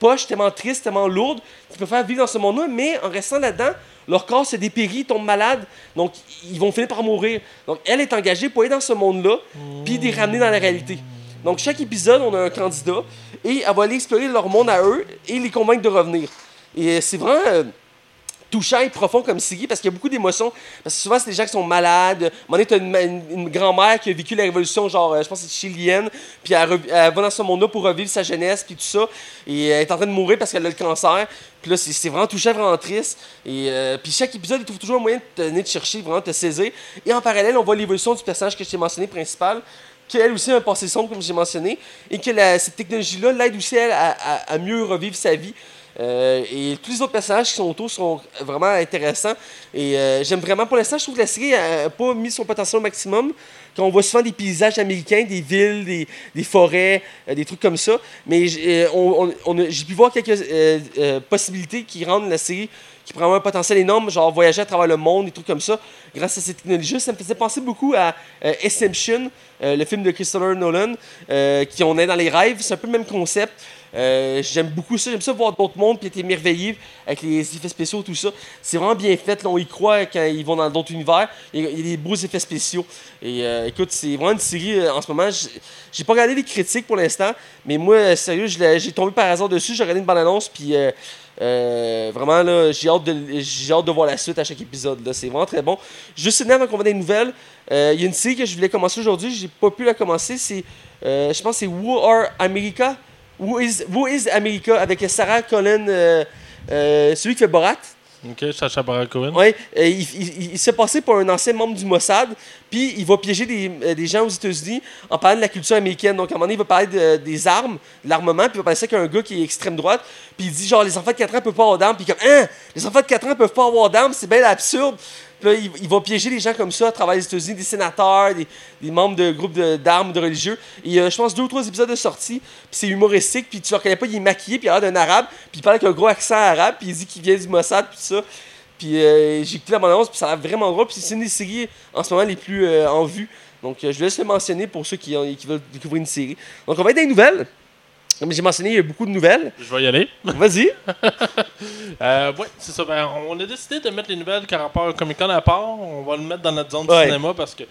poche, tellement triste, tellement lourde, qu'ils préfèrent vivre dans ce monde-là, mais en restant là-dedans, leur corps se dépérit, ils tombent malades, donc ils vont finir par mourir. Donc elle est engagée pour aller dans ce monde-là, puis les ramener dans la réalité. Donc chaque épisode, on a un candidat, et elle va aller explorer leur monde à eux et les convaincre de revenir. Et euh, c'est vraiment. euh, touchant et profond comme série parce qu'il y a beaucoup d'émotions. Parce que souvent, c'est des gens qui sont malades. À un moment donné, une, une- grand-mère qui a vécu la révolution, genre, euh, je pense que c'est chilienne, puis elle, elle va dans ce monde-là pour revivre sa jeunesse, puis tout ça. Et elle est en train de mourir parce qu'elle a le cancer. Puis là, c'est vraiment touchant, vraiment triste. Et puis chaque épisode, il trouve toujours un moyen de te chercher, vraiment de te saisir. Et en parallèle, on voit l'évolution du personnage que je t'ai mentionné principal, qu'elle aussi a un passé sombre, comme j'ai mentionné, et que cette technologie-là l'aide aussi elle, à, mieux revivre sa vie. Euh, et tous les autres personnages qui sont autour sont vraiment intéressants. Et euh, j'aime vraiment, pour l'instant, je trouve que la série n'a pas mis son potentiel au maximum. Quand on voit souvent des paysages américains, des villes, des, forêts, euh, des trucs comme ça. Mais j'ai on- pu voir quelques possibilités qui rendent la série qui prend un potentiel énorme, genre voyager à travers le monde, des trucs comme ça, grâce à cette technologie. Ça me faisait penser beaucoup à Ascension, euh, le film de Christopher Nolan, euh, qui on est dans les rêves. C'est un peu le même concept. Euh, j'aime beaucoup ça. J'aime ça voir d'autres mondes puis être émerveillé avec les effets spéciaux, tout ça. C'est vraiment bien fait. Là, on y croit quand ils vont dans d'autres univers. Il y a des beaux effets spéciaux. Et écoute, c'est vraiment une série en ce moment. J'ai- pas regardé les critiques pour l'instant, mais moi, sérieux, j'ai tombé par hasard dessus. J'ai regardé une bande-annonce, puis euh, euh, vraiment, là, j'ai hâte, de, j'ai hâte de voir la suite à chaque épisode. là. C'est vraiment très bon. Juste une avant qu'on va des nouvelles, euh, il y a une série que je voulais commencer aujourd'hui. J'ai pas pu la commencer. C'est, euh, je pense que c'est Who Are America? Who is, Who is America? Avec Sarah Colin, celui qui fait Borat. Ok, Sacha Baron Cohen. Euh, il, il- il s'est passé pour un ancien membre du Mossad, puis il va piéger des, euh, des gens aux États-Unis en parlant de la culture américaine. Donc, à un moment donné, il va parler de- des armes, de l'armement, puis il va parler ça qu'un gars qui est extrême droite, puis il dit genre, les enfants de 4 ans peuvent pas avoir d'armes, puis comme, hein, les enfants de 4 ans peuvent pas avoir d'armes, c'est bien absurde. Il, va piéger les gens comme ça à travers les États-Unis, des sénateurs, des, membres de groupes de- d'armes, de, religieux. Et il y a, je pense, deux ou trois épisodes de sortie, puis c'est humoristique, puis tu le reconnais pas, il est maquillé, puis il a l'air d'un arabe, puis il parle avec un gros accent arabe, puis il dit qu'il vient du Mossad, puis ça. Puis euh, j'ai écouté la bande-annonce, puis ça a l'air vraiment drôle. Puis c'est une des séries en ce moment les plus euh, en vue. Donc euh, je vais laisse le mentionner pour ceux qui, qui veulent découvrir une série. Donc on va être dans les nouvelles. Comme j'ai mentionné, il y a beaucoup de nouvelles. Je vais y aller. Vas-y. [laughs] Euh, ouais, c'est ça. Ben, on a décidé de mettre les nouvelles qui rapport au Comic Con à part. On va le mettre dans notre zone de Ouais. cinéma parce que.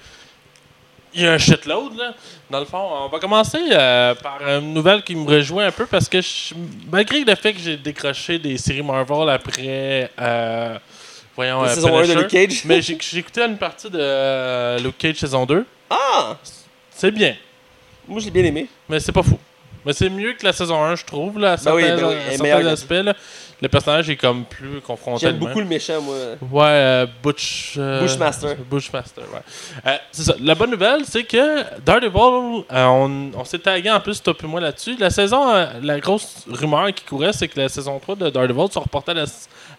Il y a un shitload, là. Dans le fond, on va commencer euh, par une nouvelle qui me réjouit un peu parce que, je- malgré le fait que j'ai décroché des séries Marvel après. euh, voyons, La euh, saison 1 de Luke Cage. Mais j'ai écouté une partie de Luke Cage saison 2. Ah! C'est bien, Moi, je l'ai bien aimé. mais c'est pas fou. Mais c'est mieux que la saison 1, je trouve, là, à Ben oui, certains, ben oui, à certains la- aspects. là. Le personnage est comme plus confronté J'aime beaucoup le méchant, moi. Ouais, euh, Butch. euh, Bushmaster. Bushmaster, ouais. Euh, c'est ça. La bonne nouvelle, c'est que Daredevil, on, on s'est tagué en plus, toi et moi là-dessus. La saison, la grosse rumeur qui courait, c'est que la saison 3 de Daredevil sera reportée à la-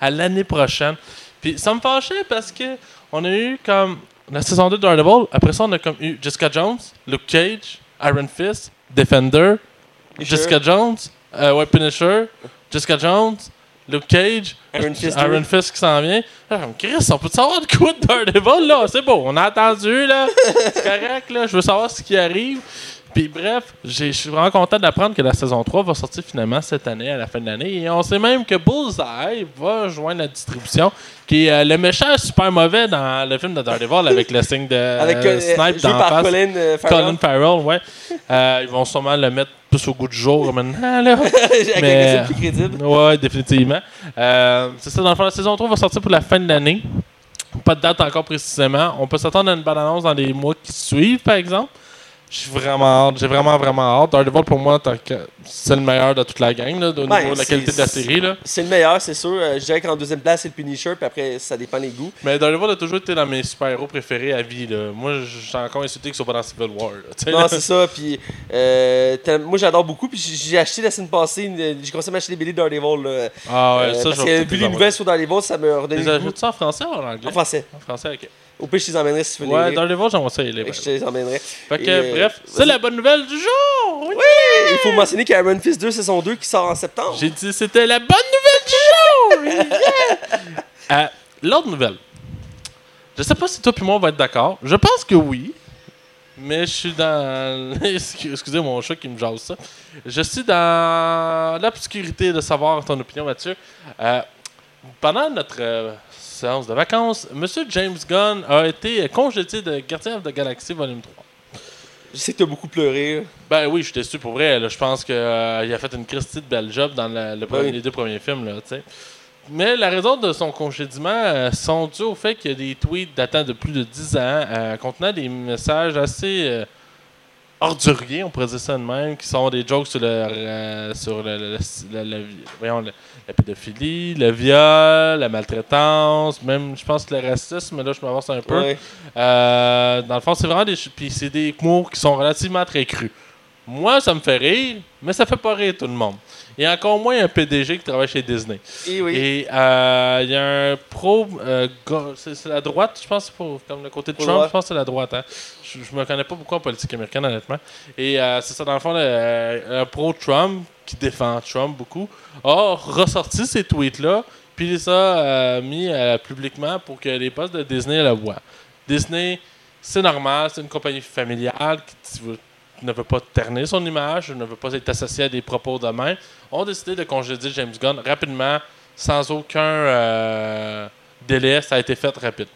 à l'année prochaine. Puis ça me fâchait parce que on a eu comme la saison 2 de Daredevil. Après ça, on a comme eu Jessica Jones, Luke Cage, Iron Fist, Defender. Jessica Jones, euh, ouais, Punisher, Jessica Jones, Luke Cage, Iron Fist Iron deux. Fist qui s'en vient. Ah, Chris, on peut savoir de quoi de Daredevil, là? C'est beau, on a attendu, là. C'est [laughs] correct, là. Je veux savoir ce qui arrive. Puis bref, je suis vraiment content d'apprendre que la saison 3 va sortir finalement cette année, à la fin de l'année. Et on sait même que Bullseye va joindre la distribution, qui est euh, le méchant super mauvais dans le film de Daredevil avec le signe de [laughs] Avec euh, euh, Snipe dans par face. Colin euh, Farrell. Colin Farrell, ouais. Euh, ils vont sûrement le mettre plus au goût du jour maintenant, là. [laughs] Avec Mais- plus crédible. Ouais, définitivement. Euh, c'est ça, dans le fond, la saison 3 va sortir pour la fin de l'année. Pas de date encore précisément. On peut s'attendre à une bonne annonce dans les mois qui suivent, par exemple. Suis vraiment hâte. J'ai vraiment, vraiment hâte. Daredevil, pour moi, c'est le meilleur de toute la gang, là, au Ben, niveau de la qualité de la série. C'est le meilleur, c'est sûr. Euh, je dirais qu'en deuxième place, c'est le Punisher, puis après, ça dépend des goûts. Mais Daredevil a toujours été dans mes super-héros préférés à vie. Là. Moi, suis encore insulté qu'ils soient pas dans Civil War. là, Non, c'est ça. Puis, euh, moi, j'adore beaucoup. Puis, j'ai j'ai acheté la semaine passée, une- j'ai commencé à m'acheter des BD de Daredevil. Là, Ah ouais, Euh, ça, parce que vu les les nouvelles sur Daredevil, ça me redonne Les ajoutes ça en français ou en anglais? En français. En français, ok. Au pire, je les emmènerais si tu veux les Ouais. Daredevil, j'aimerais ça. Fait que ouais. Je te les emmènerais. Fait que, euh, bref, c'est la bonne nouvelle du jour! Oui! Il faut mentionner qu'il y a Iron Fist 2 saison 2 qui sort en septembre. J'ai dit c'était la bonne nouvelle du jour! [laughs] Yeah! Euh, L'autre nouvelle. Je sais pas si toi et moi on va être d'accord. Je pense que oui. Mais je suis dans. [laughs] Excusez mon chat qui me jase ça. Je suis dans l'obscurité de savoir ton opinion, Mathieu. Euh, pendant notre euh, séance de vacances, Monsieur James Gunn a été congédié de Guardian of the Galaxy Volume 3. Je sais que t'as beaucoup pleuré. Ben oui, je suis déçu pour vrai. là. Je pense qu'il a fait une Christie de belle job dans le- le premier- Oui. les deux premiers films. Là, mais la raison de son congédiement euh, sont dues au fait qu'il y a des tweets datant de plus de 10 ans euh, contenant des messages assez euh, orduriers, on pourrait dire ça de même, qui sont des jokes sur, le, euh, sur le, le- le- le- voyons, le- la pédophilie, le viol, la maltraitance, même, je pense, le racisme, là, je m'avance un peu. Ouais. Euh, dans le fond, c'est vraiment des. Puis c'est des mots qui sont relativement très crus. Moi, ça me fait rire, mais ça fait pas rire tout le monde. Et encore moins un PDG qui travaille chez Disney. Et oui. Et euh, il y a un pro. euh, c'est la droite, je pense, pour, comme le côté de Trump, je pense que c'est la droite. Hein. Je, je me connais pas beaucoup en politique américaine, honnêtement. Et euh, c'est ça, dans le fond, le- un pro-Trump qui défend Trump beaucoup a ressorti ces tweets-là, puis les a euh, mis euh, publiquement pour que les postes de Disney le voient. Disney, c'est normal, c'est une compagnie familiale qui ne veut pas ternir son image, ne veut pas être associé à des propos de même, ont décidé de congédier James Gunn rapidement, sans aucun euh, délai. Ça a été fait rapide.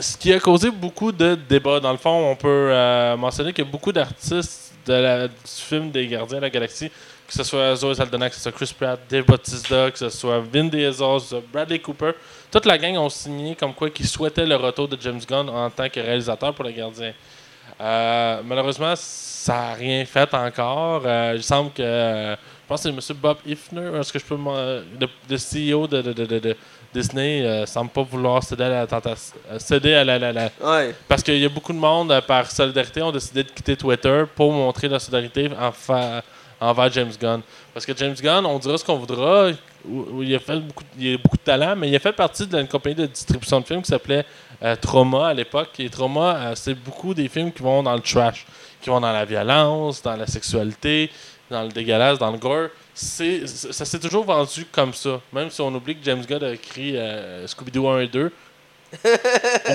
Ce qui a causé beaucoup de débats. Dans le fond, on peut mentionner que beaucoup d'artistes du film des Gardiens de la Galaxie, que ce soit Zoe Saldana, que ce soit Chris Pratt, Dave Bautista, que ce soit Vin Diesel, Bradley Cooper, toute la gang ont signé comme quoi qu'ils souhaitaient le retour de James Gunn en tant que réalisateur pour les Gardiens. Euh, malheureusement, ça n'a rien fait encore. Euh, il semble que. euh, je pense que c'est M. Bob Ifner, est-ce que je peux. Le, le CEO de- de- de- de Disney ne semble pas vouloir céder à la tentation. Céder à la- la- la, Ouais. parce qu'il y a beaucoup de monde, euh, par solidarité, ont décidé de quitter Twitter pour montrer la solidarité en fa- envers James Gunn. Parce que James Gunn, on dira ce qu'on voudra, où- où il, a fait beaucoup, il a beaucoup de talent, mais il a fait partie d'une compagnie de distribution de films qui s'appelait euh, Trauma à l'époque. Et Trauma, euh, c'est beaucoup des films qui vont dans le trash, qui vont dans la violence, dans la sexualité, dans le dégueulasse, dans le gore. C'est, ça s'est toujours vendu comme ça. Même si on oublie que James Gunn a écrit euh, Scooby-Doo 1 et 2. [laughs]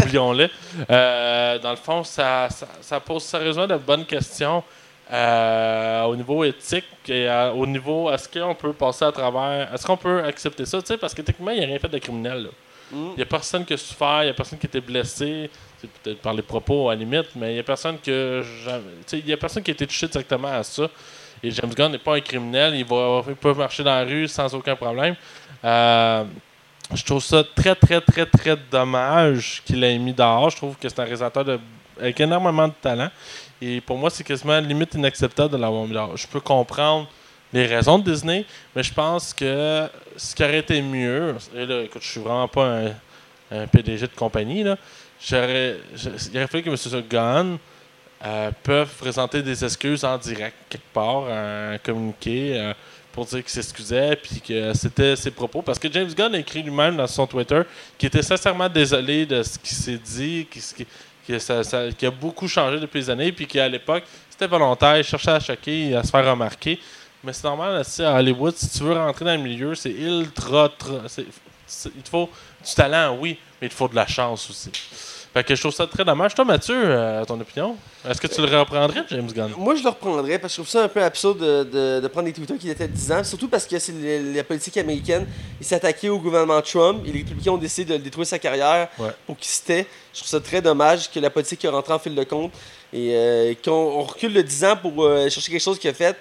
Oublions-le. Euh, dans le fond, ça, ça, ça pose sérieusement de bonnes questions euh, au niveau éthique et au niveau est-ce qu'on peut passer à travers, est-ce qu'on peut accepter ça, parce que techniquement, il n'y a rien fait de criminel. Mm. Il n'y a personne qui a souffert, il n'y a personne qui a été blessé, c'est peut-être par les propos à la limite, mais il n'y a personne que il y a personne qui a été touché directement à ça. Et James Gunn n'est pas un criminel, il, va, peut marcher dans la rue sans aucun problème. Euh, je trouve ça très, très, très, très dommage qu'il ait mis dehors. Je trouve que c'est un réalisateur avec énormément de talent. Et pour moi, c'est quasiment limite inacceptable de l'avoir mis dehors. Je peux comprendre les raisons de Disney, mais je pense que ce qui aurait été mieux, et là, écoute, je suis vraiment pas un, PDG de compagnie, là, j'aurais, il aurait fallu que M. Gunn euh, peuvent présenter des excuses en direct, quelque part, un communiqué euh, pour dire qu'il s'excusait puis que c'était ses propos. Parce que James Gunn a écrit lui-même dans son Twitter qu'il était sincèrement désolé de ce qui s'est dit, qu'il a beaucoup changé depuis les années, puis qu'à l'époque, c'était volontaire, il cherchait à choquer, à se faire remarquer. Mais c'est normal, sais, à Hollywood, si tu veux rentrer dans le milieu, c'est ultra. il te faut du talent, oui, mais il te faut de la chance aussi. Fait que je trouve ça très dommage. Toi, Mathieu, euh, ton opinion Est-ce que tu le reprendrais, James Gunn? Moi, je le reprendrais parce que je trouve ça un peu absurde de, de- de prendre des tweets qui étaient 10 ans, surtout parce que c'est la politique américaine. Il s'est attaqué au gouvernement Trump et les républicains ont décidé de détruire sa carrière Ouais. pour qu'il se tait. Je trouve ça très dommage que la politique ait rentré en fil de compte et euh, qu'on on recule de 10 ans pour euh, chercher quelque chose qu'il a fait.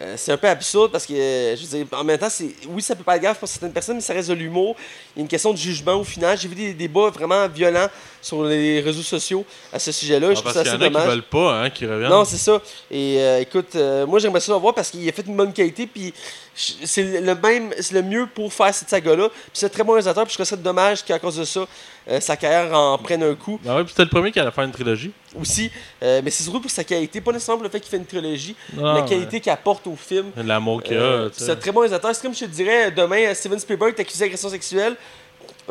Euh, c'est un peu absurde parce que, euh, je veux dire, en même temps, c'est, oui, ça peut pas être grave pour certaines personnes, mais ça reste de l'humour. Il y a une question de jugement au final. J'ai vu des débats vraiment violents sur les réseaux sociaux à ce sujet-là. je Ah, trouve ça y assez en a qui dommage. veulent pas, hein, qui reviennent. Non, c'est ça. Et euh, écoute, euh, moi j'aimerais ça le voir parce qu'il a fait une bonne qualité. Puis c'est le même, c'est le mieux pour faire cette saga-là. Puis c'est un très bon réalisateur. Puis je trouve ça dommage qu'à cause de ça, euh, sa carrière en prenne un coup Ah ouais, puis c'était le premier qui allait faire une trilogie. aussi. Euh, mais c'est surtout pour sa qualité, pas nécessairement le fait qu'il fait une trilogie, Non, la ouais. qualité qu'il apporte au film. L'amour qu'il a. Euh, c'est un très bon réalisateur. C'est comme je te dirais, demain, Steven Spielberg t'accuse d'agression sexuelle?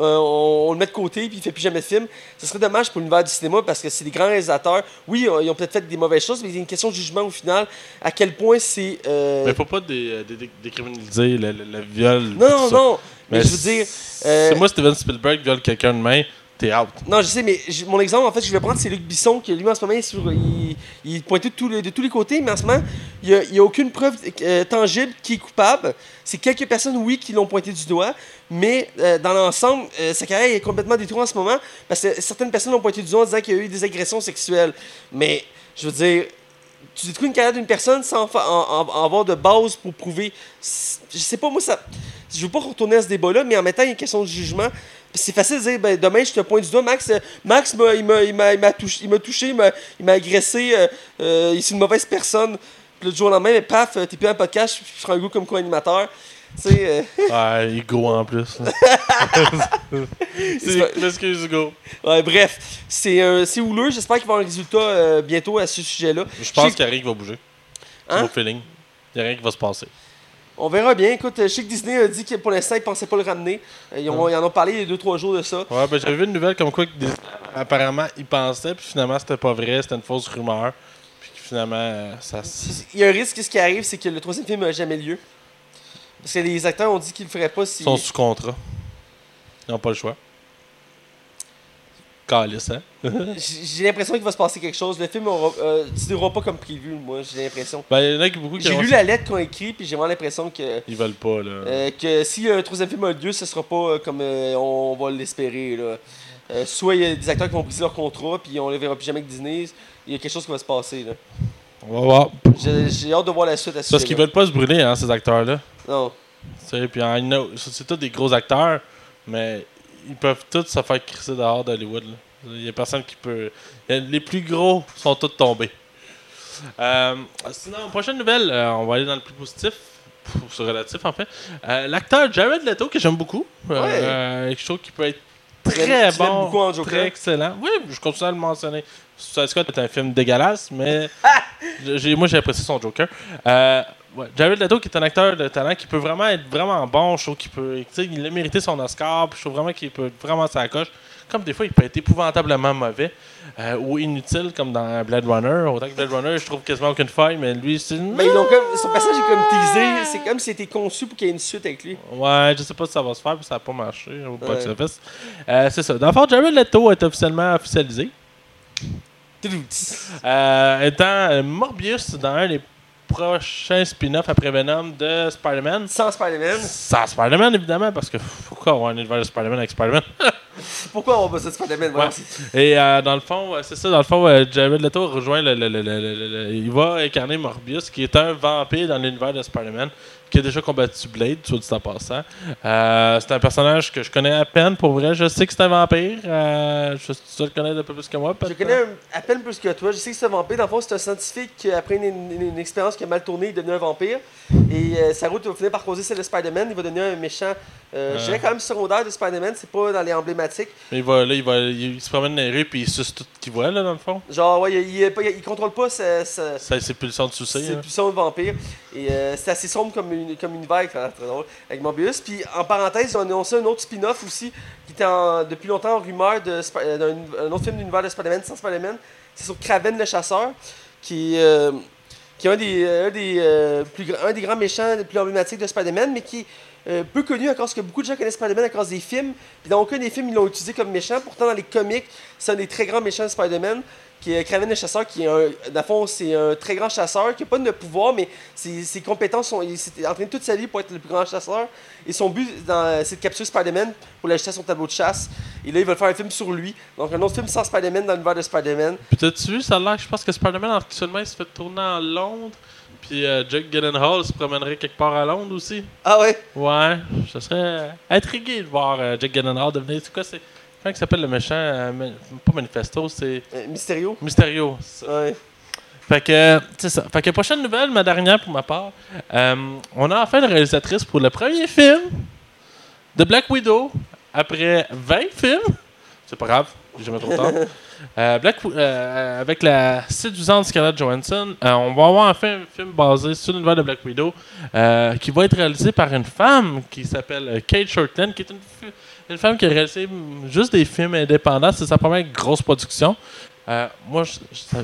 Euh, on, on le met de côté puis il fait plus jamais de film. Ce serait dommage pour l'univers du cinéma parce que c'est des grands réalisateurs. Oui, euh, ils ont peut-être fait des mauvaises choses, mais il y a une question de jugement au final. À quel point c'est. euh, Mais faut pas dé- dé- dé- décriminaliser le, le- le viol. Non, non, non. Mais, Mais je veux dire. Si euh, moi, Steven Spielberg viole quelqu'un de main, Non, je sais, mais mon exemple, en fait, je vais prendre, c'est Luc Bisson, qui lui, en ce moment, est il, il pointe de tous les, côtés, mais en ce moment, il n'y a, aucune preuve euh, tangible qui est coupable. C'est quelques personnes, oui, qui l'ont pointé du doigt, mais euh, dans l'ensemble, euh, sa carrière est complètement détruite en ce moment, parce que certaines personnes l'ont pointé du doigt en disant qu'il y a eu des agressions sexuelles. Mais, je veux dire, tu détruis une carrière d'une personne sans avoir de base pour prouver. Je sais pas, moi, ça. je veux pas retourner à ce débat-là, mais en a une question de jugement. C'est facile de dire, ben, demain, je te pointe du doigt, Max, euh, Max, m'a- il m'a il m'a- il m'a touché, il m'a touché, il m'a- il m'a agressé, euh, euh, il est une mauvaise personne. Puis le jour au lendemain, mais paf, euh, t'es plus un podcast, je prends un goût comme co-animateur. Euh, [laughs] Ouais, Hugo en plus. [laughs] C'est C'est- M'excuse, Hugo. ouais, bref, c'est euh, c'est houleux. J'espère qu'il va y avoir un résultat euh, bientôt à ce sujet-là. Je Je pense qu'il y a rien qui va bouger. C'est Hein? mon feeling. Il y a rien qui va se passer. On verra bien. Écoute, je sais que Disney a dit que pour l'instant, ils pensaient pas le ramener. Euh, Ils, ont- ils en ont parlé il y a 2-3 jours de ça. Ouais, ben j'avais vu une nouvelle comme quoi que des- apparemment ils pensaient, puis finalement c'était pas vrai, c'était une fausse rumeur. Puis finalement euh, ça. Il y a un risque, ce qui arrive, c'est que le troisième film n'a jamais lieu. Parce que les acteurs ont dit qu'ils le feraient pas si. Ils sont sous contrat. Ils n'ont pas le choix. Calice, hein? [laughs] J'ai l'impression qu'il va se passer quelque chose. Le film aura, euh, pas comme prévu, moi, j'ai l'impression. Ben, il y en a qui- beaucoup qui J'ai lu la lettre qu'on a écrite, puis j'ai vraiment l'impression que. Ils veulent pas, là. Euh, que si un troisième film a lieu, ce sera pas euh, comme euh, on va l'espérer. là. Euh, soit il y a des acteurs qui vont briser leur contrat, puis on les verra plus jamais avec Disney. Il y a quelque chose qui va se passer. là. On va voir. J'ai hâte de voir la suite à ce Parce qu'ils veulent pas se brûler, hein, ces acteurs-là. Non. Tu sais, puis I know, c'est c'est tous des gros acteurs, mais ils peuvent tous se faire crisser dehors d'Hollywood. Il y a personne qui peut. Les plus gros sont tous tombés. Euh, sinon, prochaine nouvelle, euh, on va aller dans le plus positif. Pff, C'est relatif en fait. Euh, L'acteur Jared Leto, que j'aime beaucoup. Ouais. je trouve qu'il peut être très bon. beaucoup en Joker? Très excellent. Oui, je continue à le mentionner. Suicide Squad est un film dégueulasse, mais j'ai- moi j'ai apprécié son Joker. Ouais, Jared Leto qui est un acteur de talent qui peut vraiment être vraiment bon. Je trouve qu'il peut, il a mérité son Oscar. Puis je trouve vraiment qu'il peut vraiment s'accroche. Comme des fois, il peut être épouvantablement mauvais euh, ou inutile, comme dans Blade Runner. Autant que Blade Runner, je trouve quasiment aucune faille, mais lui, c'est. Mais ils ont comme, son personnage est comme teasé. C'est comme si c'était conçu pour qu'il y ait une suite avec lui. Ouais, je sais pas si ça va se faire, puis ça n'a pas marché au box office. Euh, c'est ça. Dans le fond, Jared Leto est officiellement officialisé. Euh, étant euh, Morbius dans un des prochains spin-offs après Venom de Spider-Man. Sans Spider-Man. Sans Spider-Man, évidemment, parce que pourquoi avoir un univers de Spider-Man avec Spider-Man? [laughs] Pourquoi on va besoin de Spider-Man? Ouais. Et euh, dans le fond, c'est ça, dans le fond, euh, Jared Leto rejoint le, le- le- le- le- le- le- Il va incarner Morbius, qui est un vampire dans l'univers de Spider-Man, qui a déjà combattu Blade, soit dit en passant. Euh, c'est un personnage que je connais à peine, pour vrai. Je sais que c'est un vampire. Euh, je, tu le connais un peu plus que moi, Je connais un- à peine plus que toi. Je sais que c'est un vampire. Dans le fond, c'est un scientifique qui, après une, une- une expérience qui a mal tourné, est devenu un vampire. Et euh, sa route va finir par causer celle de Spider-Man. Il va devenir un méchant, euh, je dirais quand même secondaire de Spider-Man. C'est pas dans les emblématiques. Mais il va, là, il, va, il, se promène dans les rues, puis il suce tout ce qu'il voit, là, dans le fond. Genre, ouais, il, il, il- il contrôle pas sa, sa- Ça, c'est pulsion de sucer. C'est hein. puissant de vampire. Et euh, c'est assez sombre comme, une, comme univers, très, très drôle, avec Morbius. Puis en parenthèse, ils ont annoncé un autre spin-off aussi, qui était en- depuis longtemps en rumeur euh, d'un un autre film d'univers de Spider-Man sans Spider-Man. C'est sur Kraven le chasseur, qui, euh, qui est un des, un, des, plus, un des grands méchants les plus emblématiques de Spider-Man, mais qui est peu connu à cause que beaucoup de gens connaissent Spider-Man à cause des films. Puis dans aucun des films, ils l'ont utilisé comme méchant. Pourtant, dans les comics, c'est un des très grands méchants de Spider-Man qui est Kraven le chasseur, qui est un, dans le fond, c'est un très grand chasseur, qui n'a pas de pouvoir, mais ses, ses compétences sont. Il s'est entraîné toute sa vie pour être le plus grand chasseur. Et son but, dans- c'est de capturer Spider-Man pour l'ajouter à son tableau de chasse. Et là, ils veulent faire un film sur lui. Donc, un autre film sans Spider-Man dans l'univers de Spider-Man. Puis t'as-tu vu, ça l'air, je pense que Spider-Man actuellement il se fait tourner en Londres. Puis euh, Jake Gyllenhaal se promènerait quelque part à Londres aussi. Ah ouais? Ouais, je serais intrigué de voir euh, Jake Gyllenhaal devenir. C'est quoi, c'est. Comment il s'appelle le méchant euh, Pas Manifesto, c'est Euh, Mysterio? Mysterio. Ouais. Fait que, c'est ça. Fait que prochaine nouvelle, ma dernière pour ma part. Euh, on a enfin une réalisatrice pour le premier film de Black Widow après 20 films. C'est pas grave, j'ai jamais trop tard. [laughs] Euh, Black, euh, avec la séduisante Scarlett Johansson, euh, on va avoir enfin un film basé sur l'univers de Black Widow qui va être réalisé par une femme qui s'appelle Kate Shortland, qui est une, une femme qui a réalisé juste des films indépendants. C'est sa première grosse production. Euh, moi, je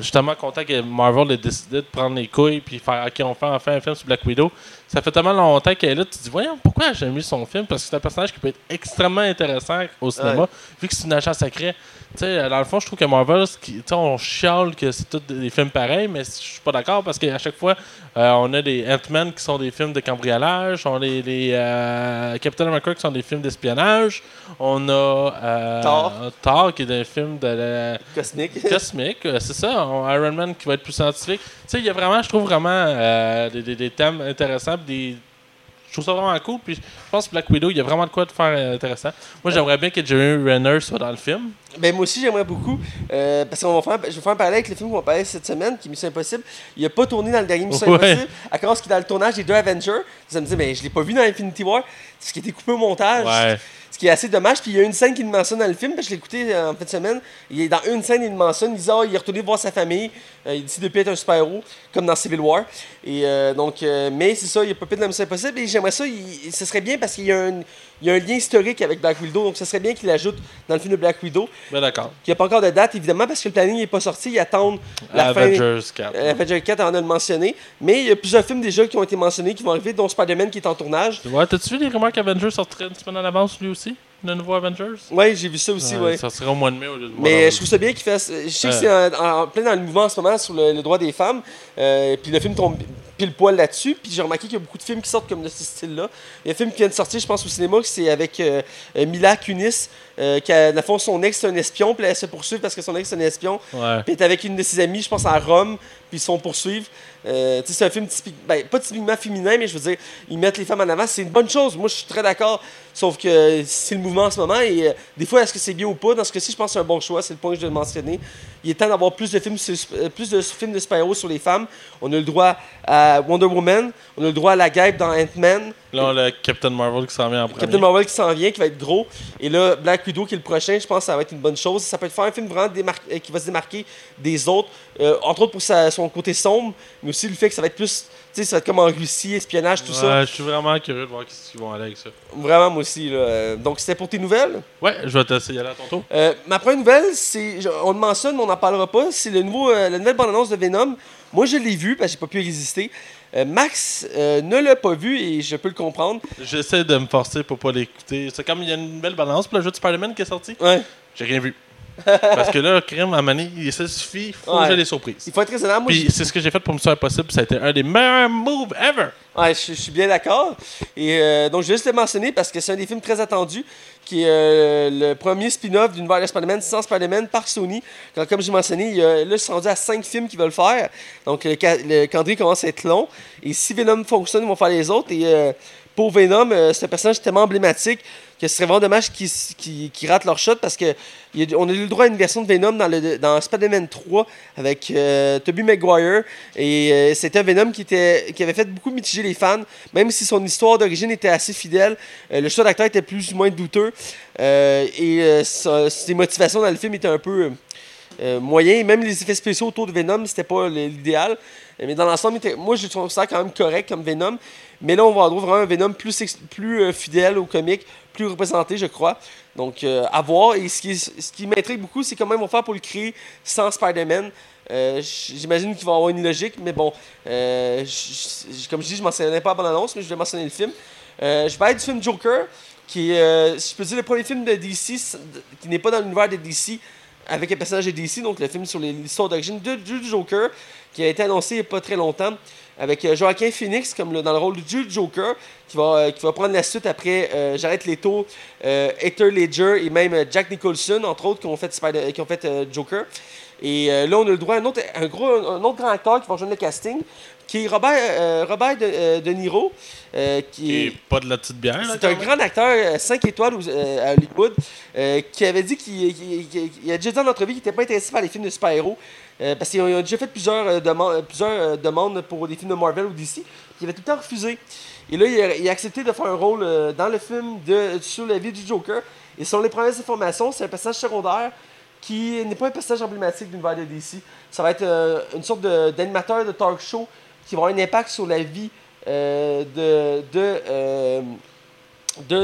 suis tellement content que Marvel ait décidé de prendre les couilles puis faire OK, on fait enfin un film sur Black Widow. Ça fait tellement longtemps qu'elle est là, tu te dis, voyons, pourquoi j'ai mis son film? Parce que c'est un personnage qui peut être extrêmement intéressant au cinéma, Ouais. vu que c'est une agent secret. Sais, dans le fond, je trouve que Marvel, on chiale que c'est tous des films pareils, mais je suis pas d'accord parce qu'à chaque fois, euh, on a des Ant-Man qui sont des films de cambriolage, on a les, les, euh, Captain America qui sont des films d'espionnage, on a euh, Thor. Thor qui est un film de la- Cosmique. [laughs] cosmique, euh, c'est ça. On- Iron Man qui va être plus scientifique. Tu sais, il y a vraiment, je trouve vraiment des, des- des thèmes intéressants, des je trouve ça vraiment cool. Puis je pense que Black Widow, il y a vraiment de quoi de faire euh, intéressant. Moi, j'aimerais bien que Jeremy Renner soit dans le film. Ben, moi aussi, j'aimerais beaucoup. euh, parce qu'on va faire, je vais faire un parallèle avec le film qu'on va parler cette semaine, qui est Mission Impossible. Il n'a pas tourné dans le dernier Mission Ouais. Impossible. À cause qu'il est dans le tournage des deux Avengers. Ça me dit, mais je l'ai pas vu dans Infinity War. Ce qui a été coupé au montage. Ouais. Qui est assez dommage. Puis il y a une scène qui le mentionne dans le film. Parce que je l'ai écouté euh, en fin de semaine. Il est dans une scène, il mentionne. Il dit Ah, il est retourné voir sa famille. Euh, il décide de être un super-héros, comme dans Civil War. Et euh, donc, mais c'est ça, il n'y a pas plus de la Mission Impossible. Et j'aimerais ça, ce serait bien parce qu'il y, a un- il y a un lien historique avec Black Widow. Donc, ce serait bien qu'il l'ajoute dans le film de Black Widow. Ben d'accord. Il n'y a pas encore de date, évidemment, parce que le planning n'est pas sorti. Ils attendent la fin. Avengers 4. Euh, Avengers 4 en a mentionné. Mais il y a plusieurs films déjà qui ont été mentionnés, qui vont arriver, dont Spider-Man qui est en tournage. Ouais, t'as-tu vu les rumeurs qu'Avengers sortirait une semaine en avance lui aussi? Le nouveau Avengers? Ouais, j'ai vu ça aussi, ouais. Il sortirait au mois de mai au lieu du mois Mais je trouve ça bien qu'il fasse. Je sais que c'est en, en- plein dans le mouvement en ce moment sur le, le droit des femmes. Euh, puis le film tombe pile poil là-dessus. Puis j'ai remarqué qu'il y a beaucoup de films qui sortent comme de ce style-là. Il y a un film qui vient de sortir, je pense, au cinéma, que c'est avec euh, euh, Mila Kunis, euh, qui a, dans le fond, son ex, c'est un espion. Puis elle se poursuit parce que son ex, c'est un espion. Ouais. Puis elle est avec une de ses amies, je pense, à Rome. Puis ils se. Euh, c'est un film ben, pas typiquement féminin, mais je veux dire, ils mettent les femmes en avant. C'est une bonne chose. Moi, je suis très d'accord. Sauf que c'est le mouvement en ce moment. Et euh, des fois, est-ce que c'est bien ou pas? Dans ce cas-ci, je pense que c'est un bon choix. C'est le point que je devais mentionner. Il est temps d'avoir plus de films, sur- euh, plus de films de super-héros sur les femmes. On a le droit à Wonder Woman. On a le droit à la guêpe dans Ant-Man. Là, on a Captain Marvel qui s'en vient en premier. Captain Marvel qui s'en vient, qui va être gros. Et là, Black Widow qui est le prochain, je pense que ça va être une bonne chose. Ça peut être faire un film vraiment euh, qui va se démarquer des autres, euh, entre autres pour sa- son côté sombre, mais aussi le fait que ça va être plus, tu sais, ça va être comme en Russie, espionnage, tout ça. Ouais, je suis vraiment curieux de voir ce qu'ils vont aller avec ça. Vraiment, moi aussi. là. Donc, c'était pour tes nouvelles? Ouais, je vais t'essayer à ton tour. Euh, ma première nouvelle, c'est, on le mentionne, mais on n'en parlera pas, c'est le nouveau, euh, la nouvelle bande-annonce de Venom. Moi, je l'ai vu parce que j'ai pas pu résister. Euh, Max euh, ne l'a pas vu et je peux le comprendre. J'essaie de me forcer pour pas l'écouter. C'est comme il y a une belle balance pour le jeu de Spider-Man qui est sorti. Ouais. J'ai rien vu. Parce que là, crime, à Mané, ça suffit, faut Ouais. que j'ai des surprises. Il faut être raisonnable. Moi, Puis c'est ce que j'ai fait pour Mission Impossible, ça a été un des meilleurs moves ever. Ouais, je, je suis bien d'accord. Et euh, donc, je vais juste le mentionner parce que c'est un des films très attendus, qui est euh, le premier spin-off d'univers de Spider-Man sans Spider-Man par Sony. Quand, comme j'ai mentionné, il y a, là, ils sont rendus à 5 films qu'ils veulent faire. Donc, le, le calendrier commence à être long. Et si Venom fonctionne, ils vont faire les autres. Et euh, pour Venom, c'est un personnage tellement emblématique que ce serait vraiment dommage qu'ils ratent leur shot parce que a- on a eu le droit à une version de Venom dans, dans Spider-Man 3 avec euh, Tobey Maguire et euh, c'était un Venom qui, était, qui avait fait beaucoup mitiger les fans. Même si son histoire d'origine était assez fidèle euh, le choix d'acteur était plus ou moins douteux euh, et ses motivations dans le film étaient un peu moyens. Même les effets spéciaux autour de Venom c'était pas l'idéal. Mais dans l'ensemble, moi je trouve ça quand même correct comme Venom. Mais là, on va avoir vraiment un Venom plus, plus fidèle au comique, plus représenté, je crois. Donc, euh, à voir. Et ce qui, ce qui m'intrigue beaucoup, c'est comment ils vont faire pour le créer sans Spider-Man. Euh, J'imagine qu'il va avoir une logique, mais bon, euh, comme je dis, je ne mentionnais pas en annonce, mais je vais mentionner le film. Je vais être du film Joker, qui est, si je peux dire, le premier film de DC, qui n'est pas dans l'univers de DC, avec un personnage de DC, donc le film sur l'histoire d'origine du Joker, qui a été annoncé il n'y a pas très longtemps, avec euh, Joaquin Phoenix comme le- dans le rôle du Joker, qui va, euh, qui va prendre la suite après euh, Jared Leto, euh, Ledger et même euh, Jack Nicholson, entre autres, qui ont fait, Spider- qui ont fait euh, Joker. Et là, on a le droit à un autre, un, gros, un autre grand acteur qui va rejoindre le casting, qui est Robert, Robert de, De Niro, qui est... pas de la petite bière. C'est un grand acteur, 5 étoiles à Hollywood, qui avait dit qu'il il a déjà dit dans notre vie qu'il n'était pas intéressé par les films de super-héros, euh, parce qu'ils ont, déjà fait plusieurs, euh, demandes, euh, plusieurs demandes pour des films de Marvel ou DC, il avait tout le temps refusé. Et là, il a, accepté de faire un rôle dans le film de, sur la vie du Joker. Et selon les premières informations, c'est un personnage secondaire qui n'est pas un personnage emblématique d'une l'univers de DC. Ça va être une sorte d'animateur de, talk show qui va avoir un impact sur la vie de-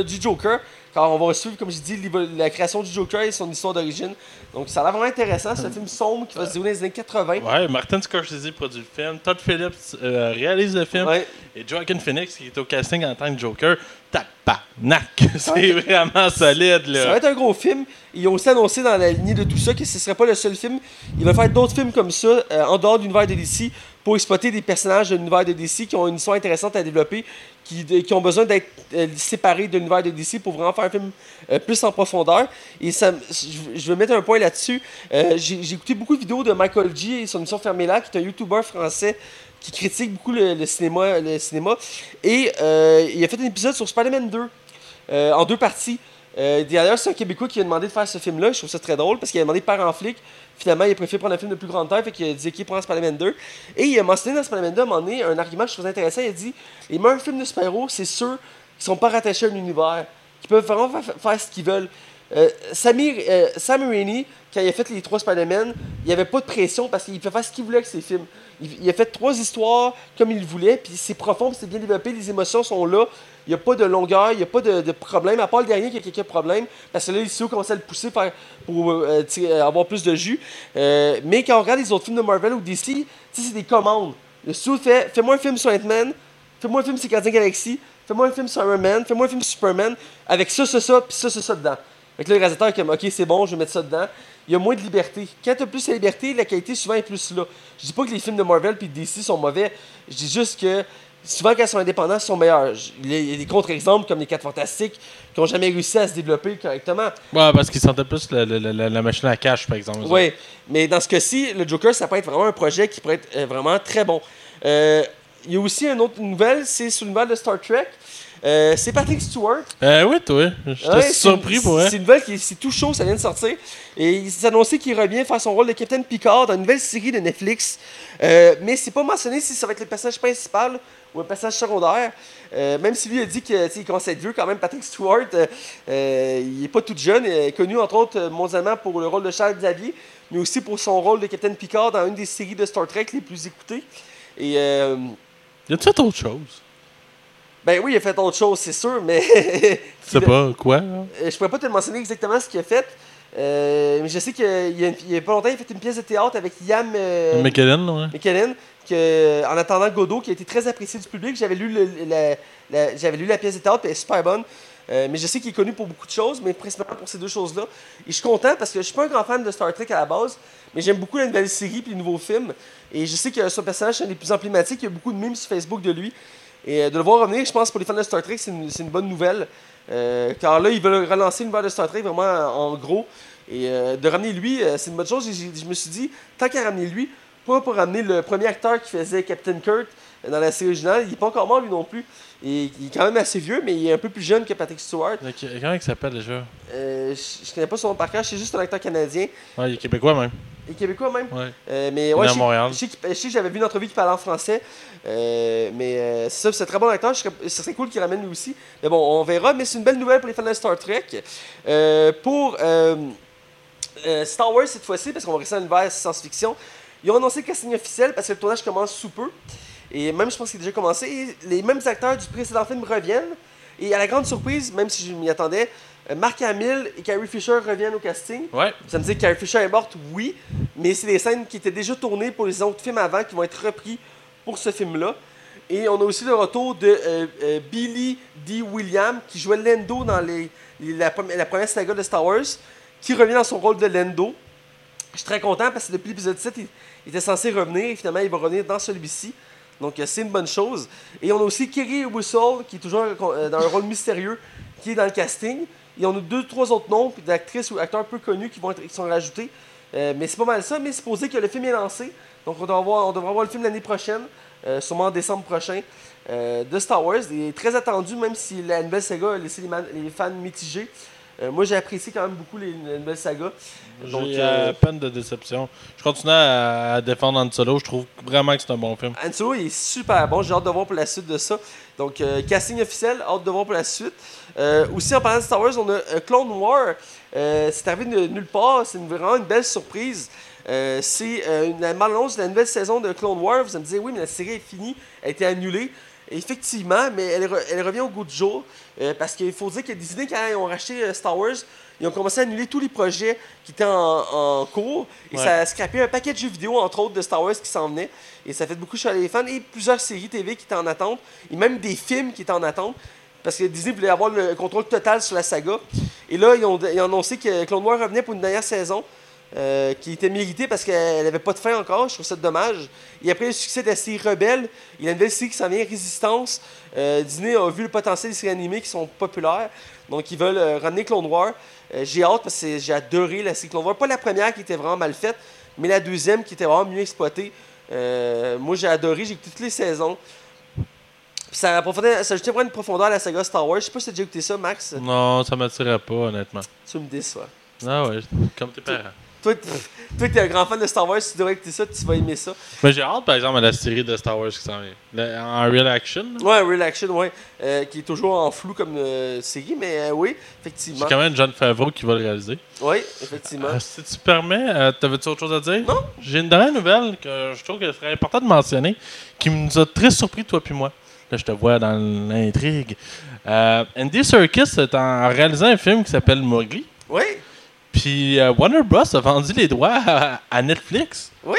du Joker. Car on va suivre, comme je dis, la création du Joker et son histoire d'origine. Donc ça a l'air vraiment intéressant. Un [laughs] film sombre qui va se dérouler dans les années 80. Ouais, Martin Scorsese produit le film, Todd Phillips euh, réalise le film, Ouais. et Joaquin Phoenix qui est au casting en tant que Joker. Tabarnak! [laughs] C'est vraiment solide, Ça va là. être un gros film. Ils ont aussi annoncé dans la lignée de tout ça que ce ne serait pas le seul film. Ils vont faire d'autres films comme ça euh, en dehors de l'univers de DC pour exploiter des personnages de l'univers de DC qui ont une histoire intéressante à développer, qui, de- qui ont besoin d'être euh, séparés de l'univers de DC pour vraiment faire un film euh, plus en profondeur. Et ça, je je veux mettre un point là-dessus. Euh, J'ai écouté beaucoup de vidéos de Michael G et son émission Fermez là, qui est un YouTuber français qui critique beaucoup le, cinéma, le cinéma. Et euh, il a fait un épisode sur Spider-Man 2, euh, en deux parties. Euh, D'ailleurs, c'est un Québécois qui a demandé de faire ce film-là. Je trouve ça très drôle parce qu'il a demandé Père en flic. Finalement, il a préféré prendre un film de plus grande taille, fait qu'il a dit qu'il prend Spider-Man 2. Et il a mentionné dans Spider-Man 2 à un moment donné un argument que je trouve intéressant. Il a dit Les meilleurs films de super-héros, c'est ceux qui sont pas rattachés à un univers, qui peuvent vraiment fa- faire ce qu'ils veulent. Euh, Samir, euh, Sam Raimi, quand il a fait les trois Spider-Man, il n'y avait pas de pression parce qu'il pouvait faire ce qu'il voulait avec ses films. Il, a fait trois histoires comme il voulait, puis c'est profond, c'est bien développé, les émotions sont là. Il n'y a pas de longueur, il n'y a pas de, de problème, à part le dernier qui a quelques problèmes, parce que là, les studios commençaient à le pousser pour euh, tu sais, avoir plus de jus. Euh, mais quand on regarde les autres films de Marvel ou DC, c'est des commandes. Le studio fait fais-moi un film sur Ant-Man, fais-moi un film sur Gardien Galaxy, fais-moi un film sur Iron Man, fais-moi un film sur Superman, avec ça, ça, ça, puis ça, ça, ça dedans. Fait là, le réalisateur est comme, ok, c'est bon, je vais mettre ça dedans. Il y a moins de liberté. Quand tu as plus de liberté, la qualité souvent est plus là. Je dis pas que les films de Marvel puis de DC sont mauvais. Je dis juste que souvent, quand ils sont indépendants, ils sont meilleurs. Il y a- des contre-exemples comme les 4 Fantastiques qui n'ont jamais réussi à se développer correctement. Ouais, parce qu'il sentait plus le- le- la machine à cash, par exemple. Oui, mais dans ce cas-ci, le Joker, ça peut être vraiment un projet qui pourrait être euh, vraiment très bon. Euh, Il y a aussi une autre nouvelle, c'est sur le nouvelle de Star Trek. Euh, c'est Patrick Stewart. Euh, oui, toi. J'étais Ouais, c'est surpris pour. C'est une nouvelle qui est- c'est tout chaud, ça vient de sortir. Et il s'est annoncé qu'il revient faire son rôle de Captain Picard dans une nouvelle série de Netflix. Euh, mais c'est pas mentionné si ça va être le personnage principal ou un personnage secondaire. Même si lui a dit que tu sais, il commence à être vieux quand même, Patrick Stewart, il est pas tout jeune, il est connu entre autres mondialement pour le rôle de Charles Xavier, mais aussi pour son rôle de Captain Picard dans une des séries de Star Trek les plus écoutées. Et Y a-tu fait autre chose? Ben oui, il a fait autre chose, c'est sûr, mais [laughs] Tu sais pas quoi, là? Euh, je pourrais pas te mentionner exactement ce qu'il a fait. Euh, mais je sais qu'il y y a pas longtemps, il a fait une pièce de théâtre avec Ian euh, McKellen, ouais. McKellen, que, en attendant Godot, qui a été très apprécié du public. J'avais lu, le- la, la- j'avais lu la pièce de théâtre, puis elle est super bonne. Euh, mais je sais qu'il est connu pour beaucoup de choses, mais principalement pour ces deux choses-là. Et je suis content parce que je suis pas un grand fan de Star Trek à la base, mais j'aime beaucoup la nouvelle série puis les nouveaux films. Et je sais que son personnage c'est un des plus emblématiques. Il y a beaucoup de memes sur Facebook de lui. Et euh, de le voir revenir, je pense pour les fans de Star Trek, c'est une, bonne nouvelle. Euh, car là, ils veulent relancer l'univers de Star Trek vraiment en, gros. Et euh, de ramener lui, c'est une bonne chose. J'ai- je me suis dit, tant qu'à ramener lui, pas pour ramener le premier acteur qui faisait Captain Kirk dans la série originale. Il n'est pas encore mort lui non plus. Il est quand même assez vieux, mais il est un peu plus jeune que Patrick Stewart. Ok, Comment il s'appelle déjà? Euh, je, connais pas son nom par cœur, c'est juste un acteur canadien. Ouais, il est québécois même. Et québécois même? Ouais. Euh, mais est ouais, à je sais- Montréal. Je sais, qu'il- je sais que j'avais vu une entrevue qui parlait en français. Euh, mais euh, c'est ça, c'est un très bon acteur. Je serais- Ce serait cool qu'il ramène lui aussi. Mais bon, on verra. Mais c'est une belle nouvelle pour les fans de Star Trek. Pour Star Wars cette fois-ci, parce qu'on va rester dans l'univers science-fiction, ils ont annoncé le casting officiel parce que le tournage commence sous peu. Et même, je pense qu'il a déjà commencé. Les mêmes acteurs du précédent film reviennent. Et à la grande surprise, même si je m'y attendais, euh, Mark Hamill et Carrie Fisher reviennent au casting. Ouais. Ça me dit que Carrie Fisher est morte, oui, mais c'est des scènes qui étaient déjà tournées pour les autres films avant qui vont être repris pour ce film-là. Et on a aussi le retour de euh, euh, Billy D. Williams qui jouait Lando dans les, les- la, premi- la première saga de Star Wars, qui revient dans son rôle de Lando. Je suis très content parce que depuis l'épisode 7, il, il était censé revenir et finalement il va revenir dans celui-ci. Donc c'est une bonne chose. Et on a aussi Kerry Whistle qui est toujours euh, dans un rôle mystérieux qui est dans le casting. Et on a deux, trois autres noms d'actrices ou acteurs peu connus qui vont être qui sont rajoutés. Euh, mais c'est pas mal ça. Mais supposé que le film est lancé. Donc on devrait voir, on devrait voir le film l'année prochaine, euh, sûrement en décembre prochain, euh, de Star Wars. Il est très attendu, même si la nouvelle saga a laissé les fans mitigés. Euh, moi j'ai apprécié quand même beaucoup les, la nouvelle saga. Donc, J'ai euh, euh, peine de déception. Je continue à, à défendre Han Solo. Je trouve vraiment que c'est un bon film. Han Solo il est super bon, j'ai hâte de voir pour la suite de ça. Donc, euh, casting officiel, hâte de voir pour la suite. Euh, aussi, en parlant de Star Wars, on a Clone War. C'est arrivé de nulle part, c'est vraiment une belle surprise. C'est la bande-annonce de la nouvelle saison de Clone War. Vous allez me dire, oui, mais la série est finie, elle a été annulée. Effectivement, mais elle, re- elle revient au goût du jour. euh, parce qu'il faut dire que Disney, quand ils ont racheté euh, Star Wars, ils ont commencé à annuler tous les projets qui étaient en, en cours. Et Ouais. ça a scrappé un paquet de jeux vidéo, entre autres, de Star Wars qui s'en venaient. Et ça fait beaucoup chialer les fans. Et plusieurs séries TV qui étaient en attente. Et même des films qui étaient en attente. Parce que Disney voulait avoir le contrôle total sur la saga. Et là, ils ont, ils ont annoncé que Clone Wars revenait pour une dernière saison. Euh, qui était méritée parce qu'elle n'avait pas de fin encore. Je trouve ça dommage. Et après le succès de la série Rebelle, il y a une nouvelle série qui s'en vient, Résistance. Euh, Disney a vu le potentiel des séries animées qui sont populaires. Donc, ils veulent euh, ramener Clone Wars. Euh, j'ai hâte parce que j'ai adoré la série Clone Wars. Pas la première qui était vraiment mal faite, mais la deuxième qui était vraiment mieux exploitée. Moi, j'ai adoré, j'ai écouté toutes les saisons. Puis ça, ça ajoutait vraiment une profondeur à la saga Star Wars. Je sais pas si t'as déjà écouté ça, Max. Non, ça m'attirait pas, honnêtement. Tu me déçois. Ah ouais, comme tes parents. Toi, [laughs] toi, t'es un grand fan de Star Wars, tu devrais écouter ça, tu vas aimer ça. Mais j'ai hâte, par exemple, à la série de Star Wars qui s'en vient. En real action. Ouais, Real Action, ouais. Euh, qui est toujours en flou comme euh, série, mais euh, oui, effectivement. quand même John Favreau qui va le réaliser. Oui, effectivement. Euh, si tu permets, t'avais-tu autre chose à dire? Non. J'ai une dernière nouvelle que je trouve que serait important de mentionner, qui nous a très surpris, toi puis moi. Là, je te vois dans l'intrigue. Andy Serkis est en réalisant un film qui s'appelle Mowgli. Oui, Puis euh, Warner Bros. a vendu les droits à, à Netflix. oui.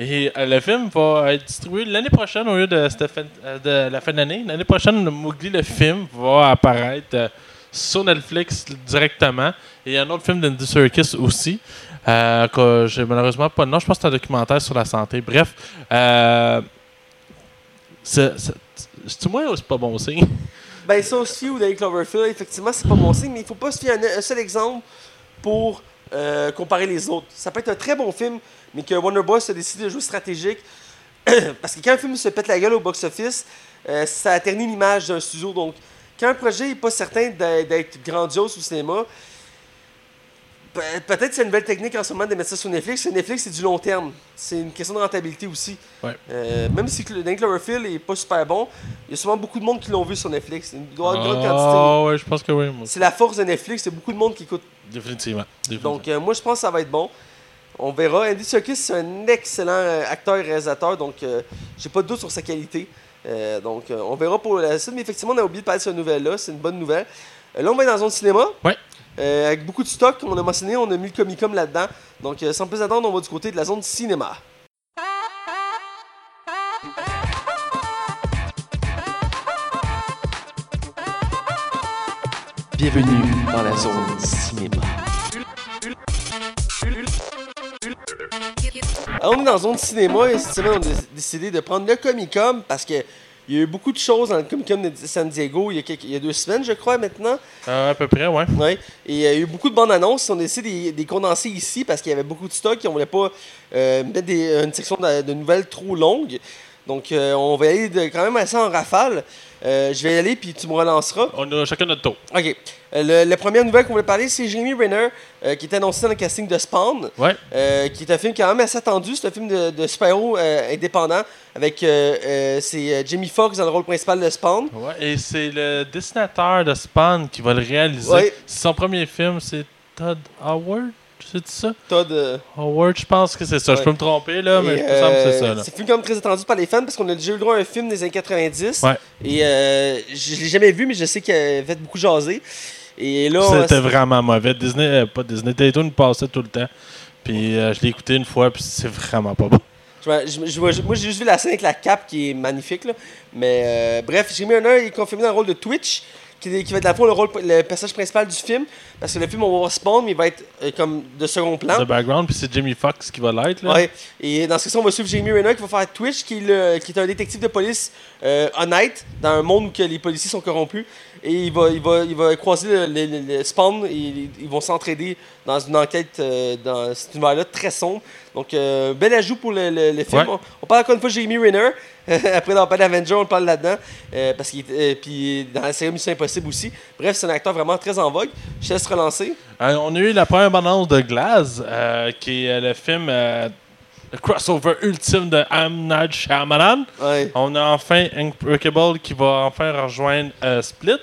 Et euh, le film va être distribué l'année prochaine au lieu de, cette fin- euh, de la fin d'année. L'année prochaine, le Mowgli, le film, va apparaître euh, sur Netflix directement. Et il y a un autre film d'Andy Serkis aussi, que j'ai malheureusement pas nom. Je pense que c'est un documentaire sur la santé. Bref, c'est moi ou c'est pas bon signe? Ben, ça aussi, ou dans Cloverfield, effectivement, c'est pas bon signe, mais il faut pas se fier à un, un seul exemple pour euh, comparer les autres. Ça peut être un très bon film, mais que Warner Bros. a décidé de jouer stratégique. [clears throat] Parce que quand un film se pète la gueule au box-office, euh, ça ternit l'image d'un studio. Donc, quand un projet n'est pas certain d'être d'être grandiose au cinéma, pe- peut-être c'est une nouvelle technique en ce moment de mettre ça sur Netflix. Netflix, c'est du long terme. C'est une question de rentabilité aussi. Ouais. Euh, même si Cl- Cloverfield est pas super bon, il y a souvent beaucoup de monde qui l'ont vu sur Netflix. Une grande quantité. Ah ouais, je pense que oui. C'est la force de Netflix, c'est beaucoup de monde qui écoute. Définitivement. Définitivement. Donc, euh, moi, je pense que ça va être bon. On verra. Andy Serkis, c'est un excellent euh, acteur et réalisateur, donc euh, j'ai pas de doute sur sa qualité. Donc, on verra pour la suite. Mais effectivement, on a oublié de parler de cette nouvelle-là. C'est une bonne nouvelle. Là, on va être dans la zone cinéma. Ouais. Euh, avec beaucoup de stock, comme on a mentionné, on a mis le Comic-Con là-dedans. Donc, euh, sans plus attendre, on va du côté de la zone cinéma. Bienvenue dans la zone cinéma. Alors, on est dans la zone cinéma et cette semaine, on a décidé de prendre le Comic-Con parce que il y a eu beaucoup de choses dans le Comic-Con de San Diego il y, a quelques- il y a deux semaines, je crois, maintenant. Euh, à peu près, ouais. Ouais. Et il y a eu beaucoup de bandes annonces. On a décidé de les- de les condenser ici parce qu'il y avait beaucoup de stock et on voulait pas euh, mettre des- une section de, de nouvelles trop longue. Donc, euh, on va y aller de- quand même assez en rafale. Euh, je vais y aller puis tu me relanceras. On a chacun notre tour. OK. Euh, le- la première nouvelle qu'on voulait parler, c'est Jeremy Renner qui est annoncé dans le casting de Spawn. Ouais. Qui est un film quand même assez attendu. C'est un film de, de super-héros indépendant avec c'est Jamie Foxx dans le rôle principal de Spawn. Ouais, et c'est le dessinateur de Spawn qui va le réaliser. Ouais. C'est Son premier film, c'est Todd Howard, c'est ça? Todd. euh, Howard, je pense que c'est ça. Je peux me tromper, là, mais il me semble que c'est euh, ça. Là. C'est un film même très attendu par les fans parce qu'on a déjà eu le droit à un film des années 90. Ouais. Et euh, je je l'ai jamais vu, mais je sais qu'il a fait beaucoup jaser. Et là, on- C'était vraiment mauvais. Disney, euh, pas Disney, Dayton passait tout le temps. Puis euh, je l'ai écouté une fois, puis c'est vraiment pas bon. je je- je je- moi, j'ai juste vu la scène avec la cape qui est magnifique. Là. Mais euh, bref, Jeremy Renner est confirmé dans le rôle de Twitch, qui, va être à la fois le, rôle, le personnage principal du film. Parce que le film, on va voir Spawn, mais il va être euh, comme de second plan. The background, puis c'est Jamie Foxx qui va l'être. là. Ouais. Et dans ce cas-ci, on va suivre Jamie Renner qui va faire Twitch, qui est, le- qui est un détective de police euh, honnête dans un monde où que les policiers sont corrompus. Et il va, il va, il va croiser le, le- le- le Spawn et ils, vont s'entraider dans une enquête euh, dans cet univers-là très sombre. Donc, euh, bel ajout pour le, le- le film. Ouais. On, on parle encore une fois de Jamie Renner. [laughs] Après d'avoir parlé d'Avenger, on le parle là-dedans. Euh, parce qu'il puis dans la série Mission Impossible aussi. Bref, c'est un acteur vraiment très en vogue. Je te laisse relancer. On a eu la première bande-annonce de Glass, qui est le film, le crossover ultime de. Night Shyamalan. Ouais. On a enfin Unbreakable qui va enfin rejoindre euh, Split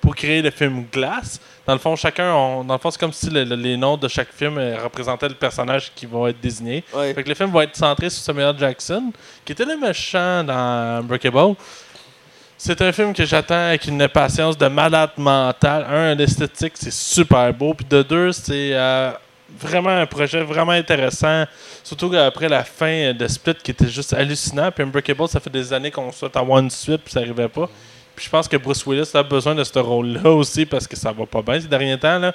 pour créer le film Glass. Dans le fond, chacun, on- dans le fond, c'est comme si le- le- les noms de chaque film euh, représentaient le personnage qui va être désigné. Ouais. Fait que le film va être centré sur Samuel Jackson, qui était le méchant dans Unbreakable. C'est un film que j'attends avec une patience de malade mental. Un, l'esthétique, c'est super beau. Puis de deux, c'est euh, vraiment un projet vraiment intéressant. Surtout après la fin de Split qui était juste hallucinant. Puis Unbreakable, ça fait des années qu'on souhaite avoir une suite, puis ça n'arrivait pas. Puis je pense que Bruce Willis a besoin de ce rôle-là aussi parce que ça va pas bien ces derniers temps. là.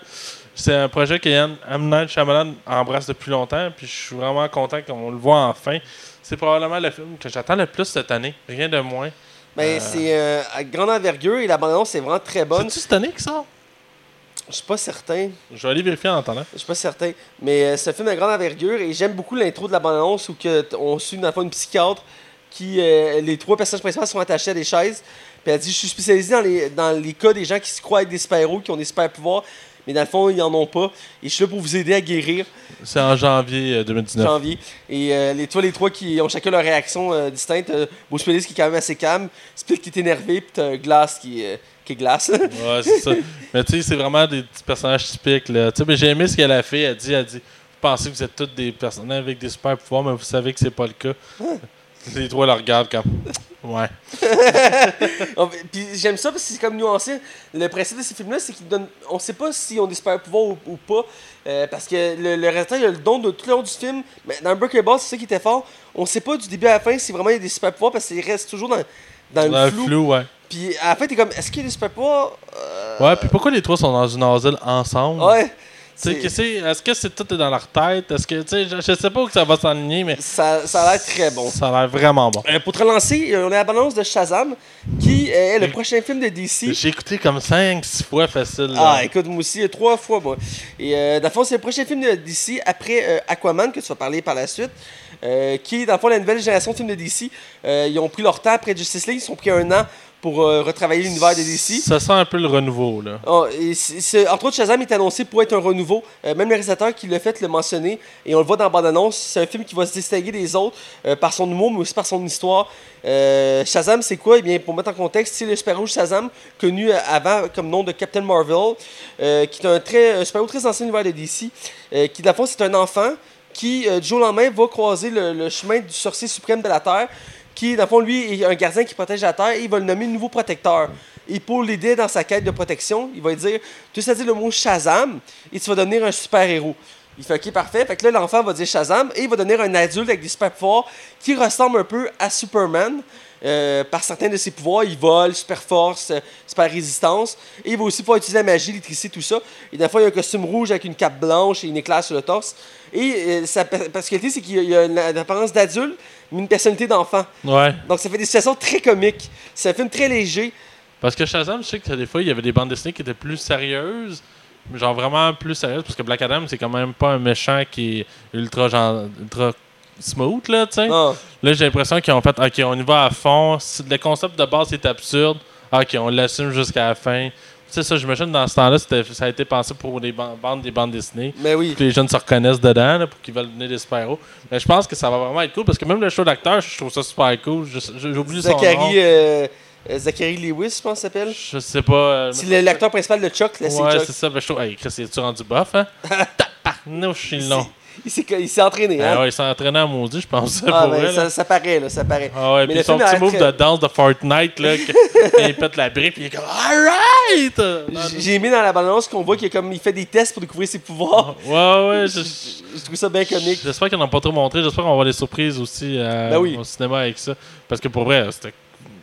C'est un projet que Yann. Night Shyamalan embrasse depuis longtemps. Puis je suis vraiment content qu'on le voit enfin. C'est probablement le film que j'attends le plus cette année. Rien de moins. Ben, Euh. c'est euh, à grande envergure et la bande-annonce est vraiment très bonne. C'est-tu cette année qui sort? Je suis pas certain. Je vais aller vérifier en attendant. Je suis pas certain. Mais euh, c'est un film de grande envergure et j'aime beaucoup l'intro de la bande-annonce où que t- on suit dans le fond une psychiatre qui. euh, les trois personnages principaux sont attachés à des chaises. Puis elle dit Je suis spécialisée dans les, dans les cas des gens qui se croient être des super-héros, qui ont des super-pouvoirs, mais dans le fond, ils en ont pas. Et je suis là pour vous aider à guérir. C'est en janvier euh, 2019. janvier. Et euh, les, toi, les trois qui ont chacun leur réaction euh, distincte. Euh, Bruce Willis qui est quand même assez calme, Split qui est énervé, puis t'as Glass qui, euh, qui glace. Ouais, c'est ça. Mais tu sais, c'est vraiment des petits personnages typiques. Là. Mais j'ai aimé ce qu'elle a fait. Elle dit, elle dit Vous pensez que vous êtes tous des personnages avec des super pouvoirs, mais vous savez que c'est pas le cas. Les trois la regardent comme. Ouais. [laughs] Oh, puis j'aime ça parce que c'est comme nuancé. Le principe de ces films-là, c'est qu'ils donnent. On sait pas s'ils ont des super pouvoirs ou, ou pas. euh, parce que le, le réalisateur, il a le don de tout le long du film. Mais dans Breakable, c'est ça qui était fort. On sait pas du début à la fin si vraiment il y a des super pouvoirs parce qu'il reste toujours dans, dans, Dans le le flou. flou, ouais. Puis à la fin, t'es comme, est-ce qu'il y a des super pouvoirs Euh, Ouais, puis pourquoi les trois sont dans une asile ensemble? Ouais. C'est- que c'est- Est-ce que c'est tout est dans leur tête? Est-ce que, tu sais, je, je sais pas où ça va s'enligner, mais Ça, ça a l'air très bon. ça a l'air vraiment bon. Euh, pour te relancer, euh, on a la bande de Shazam, qui euh, est le prochain film de DC. J'ai écouté comme 5-6 fois facile. là. Ah, écoute, moi aussi, euh, trois fois, moi. Et euh, dans le fond, c'est le prochain film de DC après euh, Aquaman, que tu vas parler par la suite, euh, qui est dans le fond la nouvelle génération de films de DC. Euh, ils ont pris leur temps après Justice League, ils ont pris un an pour euh, retravailler l'univers de DC. Ça sent un peu le renouveau, là. Oh, et entre autres, Shazam est annoncé pour être un renouveau. Euh, même le réalisateur qui l'a fait l'a mentionné. Et on le voit dans la bande-annonce. C'est un film qui va se distinguer des autres euh, par son humour, mais aussi par son histoire. Shazam, c'est quoi? Eh bien, pour mettre en contexte, c'est le super-héros Shazam, connu avant comme nom de Captain Marvel, qui est un, très, super-héros très ancien univers de DC. qui, dans le fond, c'est un enfant qui, du jour au lendemain, va croiser le, le chemin du sorcier suprême de la Terre qui, dans le fond, lui, est un gardien qui protège la Terre et il va le nommer nouveau protecteur. Et pour l'aider dans sa quête de protection, il va lui dire Tu sais dire le mot Shazam et tu vas devenir un super-héros. Il fait OK, parfait. Fait que là, l'enfant va dire Shazam et il va devenir un adulte avec des super pouvoirs qui ressemble un peu à Superman. euh, par certains de ses pouvoirs, il vole, super force, euh, super résistance. Et il va aussi pouvoir utiliser la magie, l'électricité, tout ça. Et des fois, il a un costume rouge avec une cape blanche et une éclair sur le torse. Et euh, sa pa- particularité, c'est qu'il y a- une, une apparence d'adulte, mais une personnalité d'enfant. Ouais. Donc ça fait des situations très comiques. C'est un film très léger. Parce que Shazam, je sais que des fois, il y avait des bandes dessinées qui étaient plus sérieuses. Genre vraiment plus sérieuses. Parce que Black Adam, c'est quand même pas un méchant qui est ultra, genre, ultra smooth, là, tu sais. Ah. Là, j'ai l'impression qu'ils ont fait, OK, on y va à fond. Le concept de base est absurde, OK, on l'assume jusqu'à la fin. Tu sais, ça, j'imagine, dans ce temps-là, ça a été pensé pour les ban- bandes des bandes dessinées. Mais oui. que les jeunes se reconnaissent dedans là, pour qu'ils veulent devenir des super-héros. Mais je pense que ça va vraiment être cool parce que même le show d'acteur, je trouve ça super cool. J'ai oublié son nom. Zachary, euh, euh, Zachary Lewis, je pense, s'appelle. Je sais pas. euh, C'est l'acteur principal de Chuck, c'est Ouais, c'est ça. Ben, je trouve. Hey, Chris, es-tu rendu buff, hein? [laughs] Taparnouche, c'est long. Il s'est, entraîné, hein? Ah ouais, il s'est entraîné à maudit, je pense. Ah, pour ben, vrai, ça, paraît, là, ça paraît. Ah ouais, Mais puis son petit move très- de danse de Fortnite, là, que- [laughs] il pète la brique, puis il est comme Alright! J'ai mis dans la balance qu'on voit qu'il comme, il fait des tests pour découvrir ses pouvoirs. Ouais, ouais, [laughs] je- Je trouve ça bien comique. J'espère qu'ils n'en ont pas trop montré. J'espère qu'on va avoir des surprises aussi euh, Ben oui. au cinéma avec ça. Parce que pour vrai, c'était.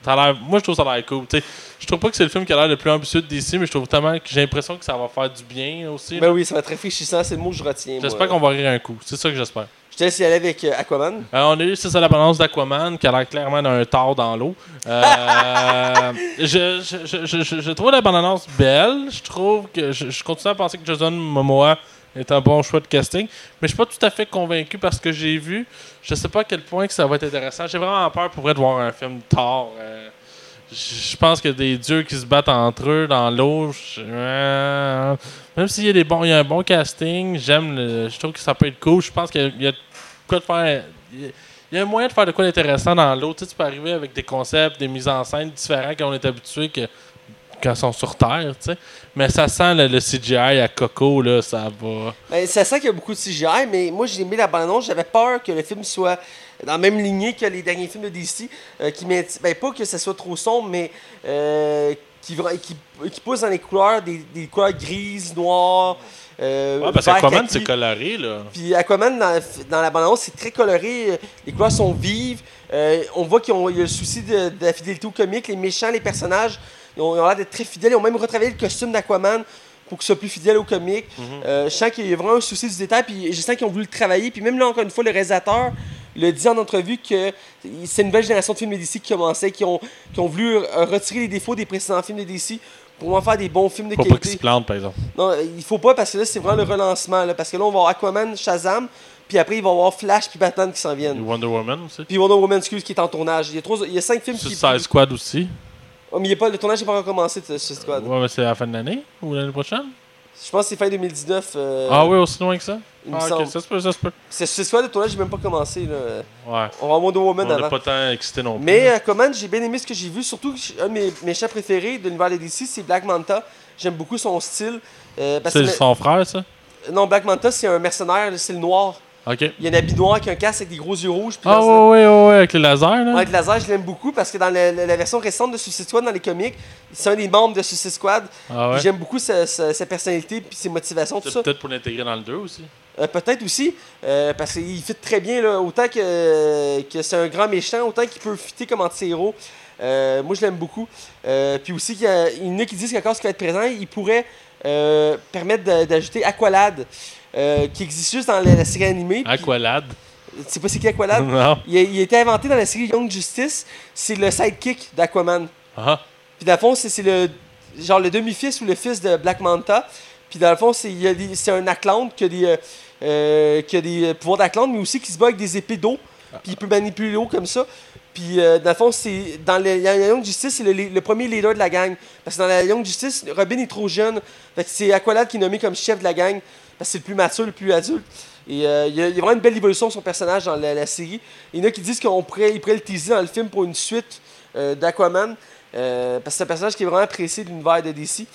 Ça a l'air- Moi, je trouve ça a l'air cool. tu sais. je trouve pas que c'est le film qui a l'air le plus ambitieux DC, mais je trouve tellement que j'ai l'impression que ça va faire du bien aussi. Ben oui, ça va être réfléchissant, c'est le mot que je retiens. J'espère qu'on va rire un coup. C'est ça que j'espère. Je te laisse y aller avec euh, Aquaman. Euh, on a eu, c'est ça, la balance d'Aquaman qui a l'air clairement d'un tard dans l'eau. Euh, [laughs] je, je, je, je, trouve la bande-annonce belle. Je trouve que. Je, je continue à penser que Jason Momoa est un bon choix de casting. Mais je suis pas tout à fait convaincu parce que j'ai vu. Je sais pas à quel point que ça va être intéressant. J'ai vraiment peur pour de voir un film tard. euh, je pense que des dieux qui se battent entre eux dans l'eau. euh, Même s'il y a des bons, il y a un bon casting, j'aime le. Je trouve que ça peut être cool. Je pense qu'il y a- quoi de faire. Il y a un moyen de faire de quoi d'intéressant dans l'eau. Tu, sais, tu peux arriver avec des concepts, des mises en scène différents qu'on est habitué que quand ils sont sur Terre, tu sais. Mais ça sent le, le CGI à Coco, là, ça va. Ben, ça sent qu'il y a beaucoup de CGI, mais moi j'ai aimé la bande-annonce. J'avais peur que le film soit dans la même lignée que les derniers films de DC. euh, qui ben, pas que ça soit trop sombre, mais euh, qui, qui, qui pousse dans les couleurs, des, des couleurs grises, noires. Euh, Ouais, parce qu'Aquaman, c'est coloré, là. Puis Aquaman, dans, dans la bande-annonce, c'est très coloré. euh, Les couleurs sont vives. Euh, on voit qu'il y a le souci de, de la fidélité au comique. Les méchants, les personnages, ils ont, l'air d'être très fidèles. Ils ont même retravaillé le costume d'Aquaman pour qu'il soit plus fidèle au comique. Euh, je sens qu'il y a vraiment un souci du détail. Puis je sens qu'ils ont voulu le travailler. Puis même là, encore une fois, le réalisateur le dit en entrevue que c'est une nouvelle génération de films de DC qui commençait, qui ont, qui ont voulu euh, retirer les défauts des précédents films de DC pour vraiment faire des bons films de Faut pas qu'il se qualité. plante, par exemple. Non, il faut pas parce que là, c'est vraiment le relancement. Là, parce que là, on va avoir Aquaman, Shazam, puis après, il va y avoir Flash puis Batman qui s'en Et viennent. Wonder Woman aussi. Puis Wonder Woman, excuse, qui est en tournage. Il y a, trois, il y a cinq films qui. Suicide Squad aussi. Oh, mais il a pas, le tournage n'est pas encore commencé de Suicide Squad. Ouais, mais c'est à la fin de l'année ou l'année prochaine? Je pense que c'est fin 2019. euh, ah oui, aussi loin que ça? il me Ah, semble. ok, ça se peut, ça se peut. C'est Suicide Squad, le tournage n'est même pas commencé. Là. Ouais. On va Wonder On Woman n'est avant. pas tant excité non plus. Mais Aquaman, j'ai bien aimé ce que j'ai vu. Surtout, que un de mes méchants préférés de l'univers des DC, c'est Black Manta. J'aime beaucoup son style. euh, parce c'est son frère, ça? Non, Black Manta, c'est un mercenaire, c'est le noir. Il y a un habit noir avec un casque avec des gros yeux rouges. puis Ah dans- ouais, ouais, ouais, ouais, avec les lasers, là. Avec laser, je l'aime beaucoup parce que dans la, version récente de Suicide Squad, dans les comics, c'est un des membres de Suicide Squad. Ah ouais. J'aime beaucoup sa, sa- sa personnalité puis ses motivations, tout C'est ça. peut-être pour l'intégrer dans le 2 aussi. Euh, Peut-être aussi, euh, parce qu'il fit très bien, là, autant que, que c'est un grand méchant, autant qu'il peut fitter comme anti-héros. Euh, moi, je l'aime beaucoup. Puis aussi, il y, a- il y en a qui disent qu'à cause qu'il va être présent, il pourrait permettre d'ajouter Aqualad, euh, qui existe juste dans la, la série animée. Aqualad. Tu sais pas c'est qui Aqualad? [laughs] non. il, a, il a été inventé dans la série Young Justice. C'est le sidekick d'Aquaman. Ah. Puis dans le fond, c'est le genre le demi-fils ou le fils de Black Manta. Puis dans le fond, c'est un Atlante qui a des, euh, qui a des euh, pouvoirs d'Atlante, mais aussi qui se bat avec des épées d'eau. Puis il peut manipuler l'eau comme ça. Puis euh, dans le fond, c'est dans le, la Young Justice, c'est le, le premier leader de la gang. Parce que dans la Young Justice, Robin est trop jeune. Fait que c'est Aqualad qui est nommé comme chef de la gang. Parce que c'est le plus mature, le plus adulte. Et euh, il y, a il y a vraiment une belle évolution de son personnage dans la, la série. Il y en a qui disent qu'on pourrait, il pourrait le teaser dans le film pour une suite euh, d'Aquaman. Euh, parce que c'est un personnage qui est vraiment apprécié de l'univers de DC.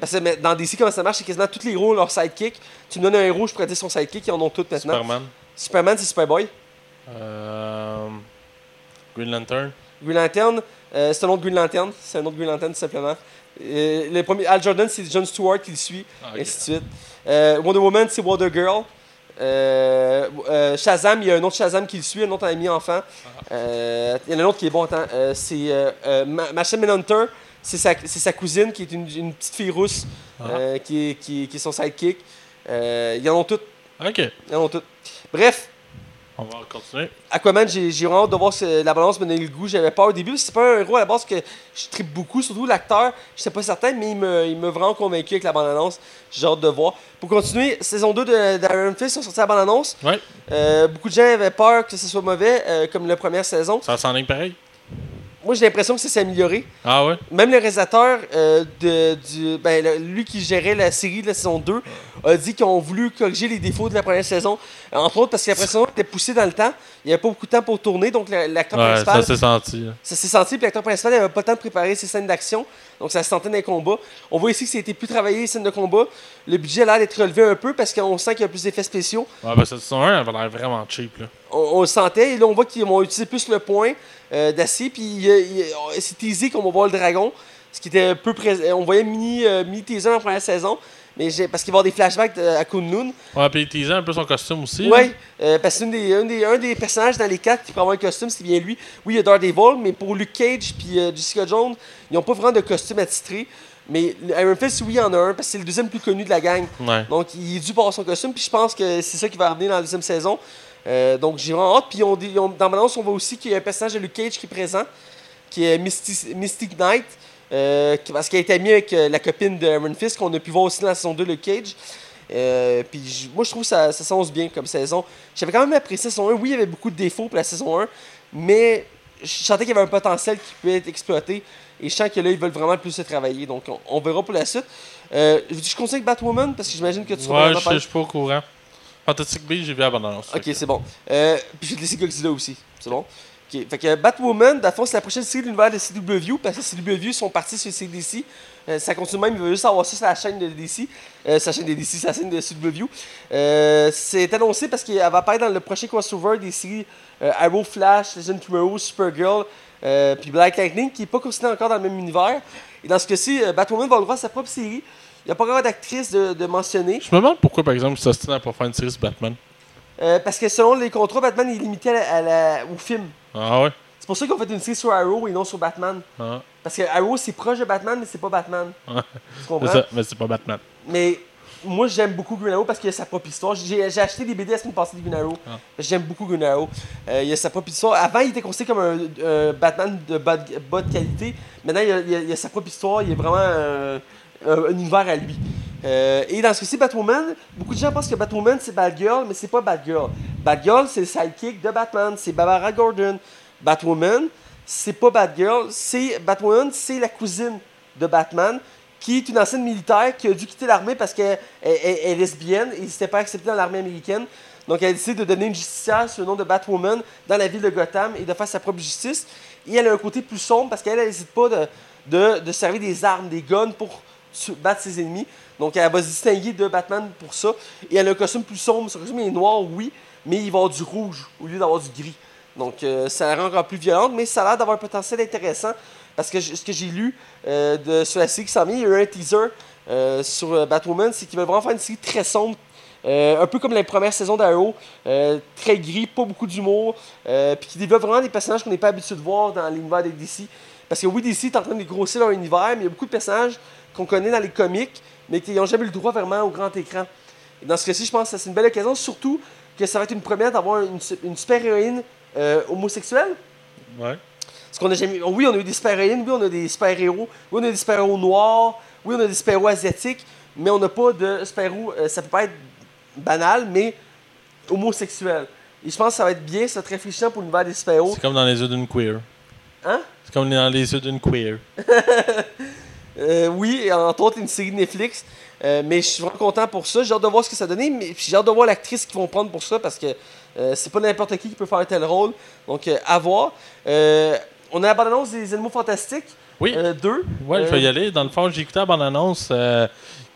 Parce que dans DC, comment ça marche, c'est quasiment tous les héros ont leur sidekick. Tu me donnes un héros, je pourrais dire son sidekick, ils en ont tous maintenant. Superman. Superman, c'est Superboy. Euh... Green Lantern. Green Lantern, c'est un autre Green Lantern. C'est un autre Green Lantern, tout simplement. Euh, le premier, Al Jordan, c'est John Stewart qui le suit, Ah, et ainsi de suite. Euh, Wonder Woman, c'est Wonder Girl. Euh, euh, Shazam, il y a un autre Shazam qui le suit, un autre ami enfant. Ah. Euh, il y en a un autre qui est bon, attends. c'est Ma- Machine Manhunter, c'est sa, sa cousine qui est une, une petite fille rousse Ah. qui, est, qui, qui est son sidekick. Ils en ont toutes. Ok. Ils en ont toutes. Bref, On va continuer. Aquaman, j'ai j'ai vraiment hâte de voir ce- la balance me donner le goût. J'avais peur au début, c'est pas un héros à la base que je tripe beaucoup, surtout l'acteur. Je sais pas certain, mais il me, il m'a vraiment convaincu avec la bande-annonce. J'ai hâte de voir. Pour continuer, saison 2 de- d'Iron Fist sont sortis la bande-annonce. Ouais. Euh, beaucoup de gens avaient peur que ce soit mauvais, euh, comme la première saison. Ça s'enligne pareil? Moi, j'ai l'impression que ça s'est amélioré. Ah ouais? Même le réalisateur, euh, de, du, ben, le- lui qui gérait la série de la saison 2, a dit qu'ils ont voulu corriger les défauts de la première saison. Entre autres parce que la première saison était poussée dans le temps. Il n'y avait pas beaucoup de temps pour tourner, donc la- l'acteur Ouais, principal. ça s'est senti. là. Ça s'est senti, puis l'acteur principal n'avait pas le temps de préparer ses scènes d'action, donc ça se sentait dans les combats. On voit ici que ça a été plus travaillé, les scènes de combat. Le budget a l'air d'être relevé un peu parce qu'on sent qu'il y a plus d'effets spéciaux. Ouais, ben cette saison 1 avait l'air vraiment cheap, là. On, on le sentait, et là on voit qu'ils ont utilisé plus le point euh, d'acier, puis il- c'est teasé qu'on va voir le dragon, ce qui était un peu présent. On voyait mini, euh, mini teaser dans la première saison, mais parce qu'il va y avoir des flashbacks de- à Kunlun. Ouais, puis teasait un peu son costume aussi. Oui, parce que c'est une des- un, des, un des personnages dans les quatre qui prend avoir un costume, c'est bien lui. Oui, il y a Daredevil, mais pour Luke Cage puis euh, Jessica Jones, ils n'ont pas vraiment de costume attitré. Mais Iron Fist, oui, il y en a un, parce que c'est le deuxième plus connu de la gang. Ouais. Donc, il est dû pour avoir son costume, puis je pense que c'est ça qui va amener dans la deuxième saison. Euh, donc, j'ai vraiment hâte. Puis, ils ont- dans on voit aussi qu'il y a un personnage de Luke Cage qui est présent, qui est Mystic Knight, euh, qui- parce qu'il a été ami avec euh, la copine de Iron Fist, qu'on a pu voir aussi dans la saison 2, Luke Cage. Puis moi, je trouve que ça, ça bien comme saison. J'avais quand même apprécié la saison 1. Oui, il y avait beaucoup de défauts pour la saison 1, mais je sentais qu'il y avait un potentiel qui pouvait être exploité. Et je sens que là, ils veulent vraiment plus se travailler. Donc, on, on verra pour la suite. Je conseille Batwoman Parce que j'imagine que tu seras Ouais, je suis pas au courant. Fantastic Beasts, j'ai vu la bande-annonce. Ok, c'est bon. Euh, puis je vais te laisser Godzilla aussi. C'est bon? Ok. Fait que Batwoman, fond, c'est la prochaine série de l'univers de CW, parce que CW sont partis sur CDC. Euh, ça continue même, il veut juste avoir ça sur la chaîne de DC. Euh, sa chaîne de DC, sa chaîne de CW. Euh, c'est annoncé parce qu'elle va apparaître dans le prochain crossover des séries Arrow, Flash, Legend Tomorrow, Supergirl, puis Black Lightning, qui n'est pas considéré encore dans le même univers. Et dans ce cas-ci, Batwoman va avoir sa propre série. Il n'y a pas encore d'actrice de, de mentionner. Je me demande pourquoi, par exemple, ça se tient pour faire une série sur Batman. Euh, parce que selon les contrats, Batman est limité à la- à la- au film. Ah ouais? C'est pour ça qu'on fait une série sur Arrow et non sur Batman. Ah, Parce que Arrow, c'est proche de Batman, mais c'est pas Batman. [laughs] Ouais. Tu c'est comprends? ça, mais c'est pas Batman. Mais moi, j'aime beaucoup Green Arrow parce qu'il a sa propre histoire. J'ai j'ai acheté des BD la semaine passée de Green Arrow. Ah. J'aime beaucoup Green Arrow. Euh, il a sa propre histoire. Avant, il était considéré comme un, un Batman de bas de, bas de qualité. Maintenant, il a, il a- il a sa propre histoire. Il est vraiment un, un- un univers à lui. Euh, et dans ce cas-ci, Batwoman, beaucoup de gens pensent que Batwoman, c'est Batgirl, mais c'est pas Batgirl. Batgirl, c'est le sidekick de Batman. C'est Barbara Gordon. Batwoman, c'est pas Batgirl. C'est Batwoman, c'est la cousine de Batman qui est une ancienne militaire qui a dû quitter l'armée parce qu'elle elle- elle- elle est lesbienne et s'était pas acceptée dans l'armée américaine. Donc elle a décidé de donner une justicière sous le nom de Batwoman dans la ville de Gotham et de faire sa propre justice. Et elle a un côté plus sombre parce qu'elle n'hésite pas de, de, de servir des armes, des guns pour battre ses ennemis. Donc elle va se distinguer de Batman pour ça. Et elle a un costume plus sombre. Son costume est noir, oui, mais il va avoir du rouge au lieu d'avoir du gris. Donc euh, ça la rend encore plus violente, mais ça a l'air d'avoir un potentiel intéressant. Parce que ce que j'ai lu euh, de, sur la série qui s'en vient, il y a eu un teaser euh, sur Batwoman, c'est qu'ils veulent vraiment faire une série très sombre. un peu comme la première saison d'Arrow, très gris, pas beaucoup d'humour, puis qui développe vraiment des personnages qu'on n'est pas habitué de voir dans l'univers des DC. Parce que oui, DC est en train de grossir leur univers, mais il y a beaucoup de personnages qu'on connaît dans les comics, mais qui n'ont jamais eu le droit vraiment au grand écran. Et dans ce cas-ci, je pense que c'est une belle occasion, surtout que ça va être une première d'avoir une, su- une super-héroïne euh, homosexuelle. Ouais. Parce qu'on a jamais. Oui, on a eu des super-héroïnes, oui, on a des super-héros, oui, on a des super-héros noirs, oui, on a des super-héros asiatiques, mais on n'a pas de super-héros. euh, ça peut pas être banal, mais homosexuel. Et je pense que ça va être bien, ça va être réfléchissant pour l'univers des super-héros. C'est comme dans les yeux d'une queer. Hein? C'est comme dans les yeux d'une queer. [laughs] Euh, oui, entre autres, une série de Netflix. Euh, mais je suis vraiment content pour ça. J'ai hâte de voir ce que ça donne. Mais j'ai hâte de voir l'actrice qu'ils vont prendre pour ça parce que euh, c'est pas n'importe qui qui peut faire un tel rôle. Donc, euh, à voir. Euh, on a la bande-annonce des Animaux Fantastiques. Oui. deux. Ouais, je vais y aller. Dans le fond, j'ai écouté la bande-annonce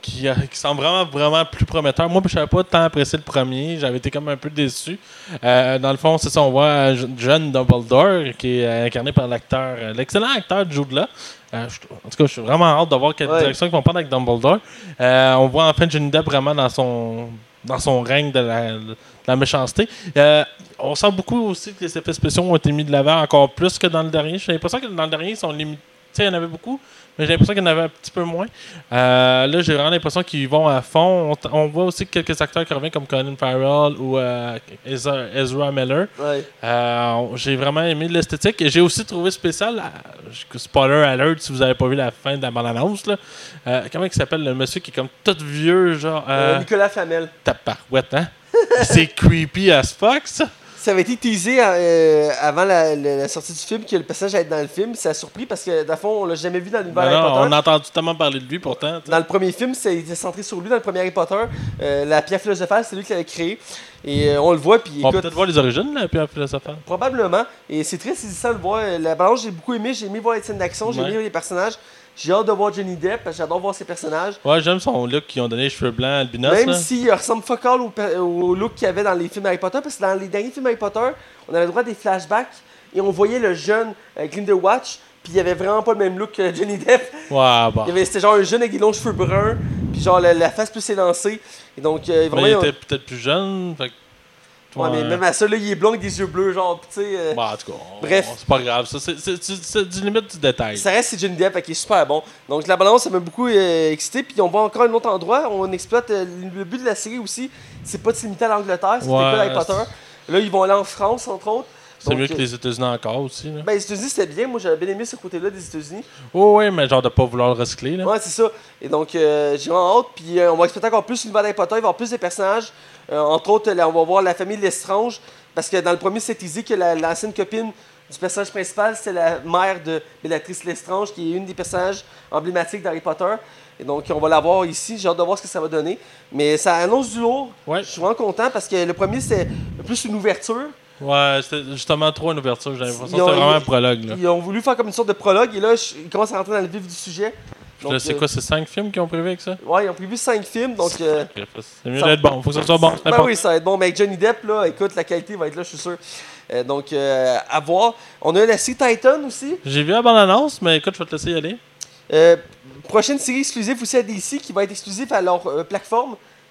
qui, euh, qui semble vraiment, vraiment plus prometteur. Moi, je n'avais pas tant apprécié le premier. J'avais été comme un peu déçu. Euh, dans le fond, c'est ça, on voit je- jeune Dumbledore qui est euh, incarné par l'acteur, euh, l'excellent acteur Jude Law. Euh, je- en tout cas, je suis vraiment hâte de voir quelle Ouais. direction ils vont prendre avec Dumbledore. Euh, on voit enfin Johnny Depp vraiment dans son dans son règne de la, de la méchanceté. Euh, on sent beaucoup aussi que les effets spéciaux ont été mis de l'avant encore plus que dans le dernier. J'ai l'impression que dans le dernier, ils sont limités. Tu sais, il y en avait beaucoup, j'ai l'impression qu'il y en avait un petit peu moins. Euh, là, j'ai vraiment l'impression qu'ils vont à fond. On, voit aussi quelques acteurs qui reviennent comme Colin Farrell ou euh, Ezra, Ezra Miller. Ouais. Euh, j'ai vraiment aimé l'esthétique et j'ai aussi trouvé spécial, spoiler alert si vous avez pas vu la fin de la bande-annonce, comment il s'appelle le monsieur qui est comme tout vieux, genre Nicolas Flamel. taparouette, hein? [laughs] C'est creepy as fuck, ça. Ça avait été teasé euh, avant la, la- la sortie du film que le personnage allait être dans le film. Ça a surpris parce que, fond, on l'a jamais vu dans l'univers Harry Potter. on a entendu tellement parler de lui pourtant. Dans le premier film, c'était centré sur lui. Dans le premier Harry Potter, euh, la pierre philosophale, c'est lui qui l'avait créée. Et euh, on le voit, puis On peut-être voir les origines, puis après ça faire. probablement. Et c'est très saisissant de voir. La balance, j'ai beaucoup aimé. J'ai aimé voir les scènes d'action, j'ai Ouais. aimé les personnages. J'ai hâte de voir Johnny Depp parce que j'adore voir ses personnages. Ouais, j'aime son look qui ont donné les cheveux blancs albinos. Même s'il ressemble fuck all au, look qu'il y avait dans les films Harry Potter, parce que dans les derniers films Harry Potter, on avait le droit à des flashbacks et on voyait le jeune euh, Grindelwatch, puis il avait vraiment pas le même look que [laughs] Johnny Depp. Ouais, avait- C'était genre un jeune avec des longs cheveux bruns, puis genre la, la face plus élancée. Et donc, euh, vraiment, Mais il était peut-être plus jeune. Fait Ouais, mais même à ça, là, il est blond avec des yeux bleus, genre, tu sais. euh, Bah, en tout cas, Bref. c'est pas grave. ça. C'est- du limite du détail. Ça reste c'est Johnny Depp, qu'il est super bon. Donc la balance, ça m'a beaucoup euh, excité. Puis on va encore un autre endroit. On exploite euh, le but de la série aussi. C'est pas de se limiter à l'Angleterre, c'était Ouais, pas Harry Potter. Là, ils vont aller en France, entre autres. C'est mieux que euh, les États-Unis encore aussi. Là. Ben, les États-Unis, c'était bien. Moi, j'avais bien aimé ce côté-là des États-Unis. Oh, oui, mais genre de pas vouloir le recycler. Là. Ouais, c'est ça. Et donc, euh, j'ai vraiment hâte. Puis euh, on va exploiter encore plus l'univers d'Harry Potter. Il va y avoir plus de personnages. Euh, entre autres, là, on va voir la famille Lestrange. Parce que dans le premier, c'est teasé que la- l'ancienne copine du personnage principal, c'est la mère de Bellatrice Lestrange, qui est une des personnages emblématiques d'Harry Potter. Et donc, on va la voir ici. J'ai hâte de voir ce que ça va donner. Mais ça annonce du lourd. Ouais. Je suis vraiment content parce que le premier, c'était plus une ouverture. Ouais, c'était justement trop une ouverture. J'ai l'impression c'était vraiment un prologue. Là. Ils ont voulu faire comme une sorte de prologue. Et là, je- ils commencent à rentrer dans le vif du sujet. Donc, c'est euh, quoi, c'est cinq films qui ont prévu avec ça? Ouais, ils ont prévu cinq films. Donc. euh, C'est mieux ça- d'être bon. Faut que ça soit bon. Ben oui, ça va être bon. Mais avec Johnny Depp, là, écoute, la qualité va être là, je suis sûr. Euh, donc, euh, à voir. On a la série Titan aussi. J'ai vu la bande-annonce, mais écoute, je vais te laisser y aller. Euh, prochaine série exclusive aussi à DC qui va être exclusive à leur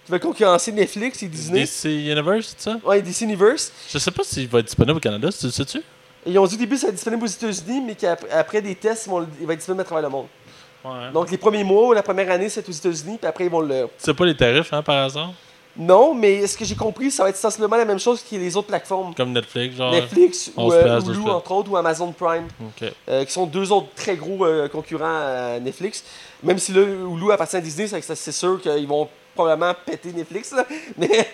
euh, qui va concurrencer Netflix et Disney? DC Universe, c'est ça? Ouais, DC Universe. Je sais pas s'il va être disponible au Canada, tu le sais-tu? Ils ont dit au début que ça va être disponible aux États-Unis, mais qu'après après des tests, ils vont le- il va être disponible à travers le monde. Ouais. Donc, les premiers mois, la première année, c'est aux États-Unis, puis après, ils vont le. C'est pas les tarifs, hein, par hasard? Non, mais ce que j'ai compris, ça va être sensiblement la même chose que les autres plateformes. Comme Netflix, genre. Netflix ou 11 euh, piastres, 12 Hulu, entre autres, ou Amazon Prime, euh, qui sont deux autres très gros euh, concurrents à Netflix. Même si là, Hulu appartient à Disney, c'est sûr qu'ils vont probablement péter Netflix. Là. [laughs] Mais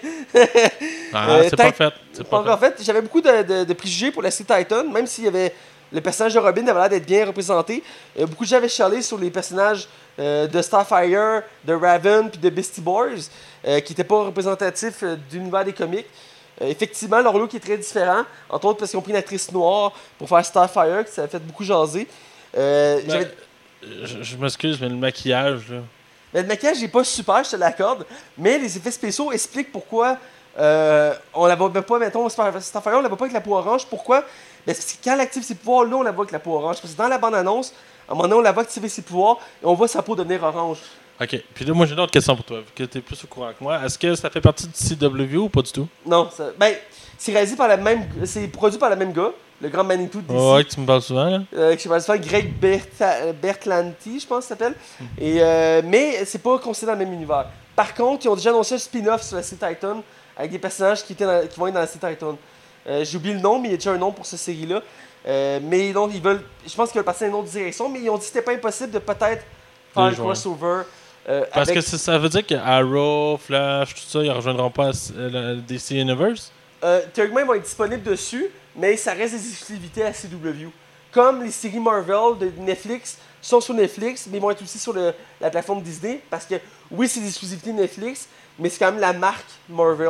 Ah, Euh, c'est pas fait. C'est pas fait, j'avais beaucoup de, de- de préjugés pour la série Titan, même s'il y avait. Le personnage de Robin avait l'air d'être bien représenté. Euh, beaucoup de gens avaient chialé sur les personnages euh, de Starfire, de Raven puis de Beastie Boys, qui n'étaient pas représentatifs de l'univers des comics. Effectivement, leur look est très différent, entre autres parce qu'ils ont pris une actrice noire pour faire Starfire, que ça a fait beaucoup jaser. Ben, je je m'excuse, mais le maquillage, là. Mais le maquillage n'est pas super, je te l'accorde, mais les effets spéciaux expliquent pourquoi euh, on la voit pas, mettons, Starfire, on la voit pas avec la peau orange. Pourquoi? Ben, parce que quand elle active ses pouvoirs, là, on la voit avec la peau orange. Parce que dans la bande-annonce, à un moment donné, on la voit activer ses pouvoirs et on voit sa peau devenir orange. Ok. Puis là, moi, j'ai une autre question pour toi, vu que t'es plus au courant que moi. Est-ce que ça fait partie du CW ou pas du tout? Non, ça- ben, c'est réalisé par la même. C'est produit par le même gars, le grand Manitou de DC. Ouais, que tu me parles souvent, là. euh, qui va se faire Greg Berta- Bertlanti, je pense que ça s'appelle. Et, euh, mais c'est pas considéré dans le même univers. Par contre, ils ont déjà annoncé un spin-off sur la série Titan avec des personnages qui, étaient dans- qui vont être dans la série Titan. Euh, J'ai oublié le nom, mais il y a déjà un nom pour cette série-là. Euh, mais donc, ils veulent. Je pense qu'ils veulent passer dans une autre direction, mais ils ont dit que c'était pas impossible de peut-être faire un crossover. euh, Parce avec- que ça, ça veut dire que Arrow, Flash, tout ça, ils rejoindront pas euh, le DC Universe? Euh, théoriquement, ils vont être disponibles dessus, mais ça reste des exclusivités à CW. Comme les séries Marvel de Netflix sont sur Netflix, mais ils vont être aussi sur le- la plateforme Disney, parce que oui, c'est des exclusivités Netflix, mais c'est quand même la marque Marvel.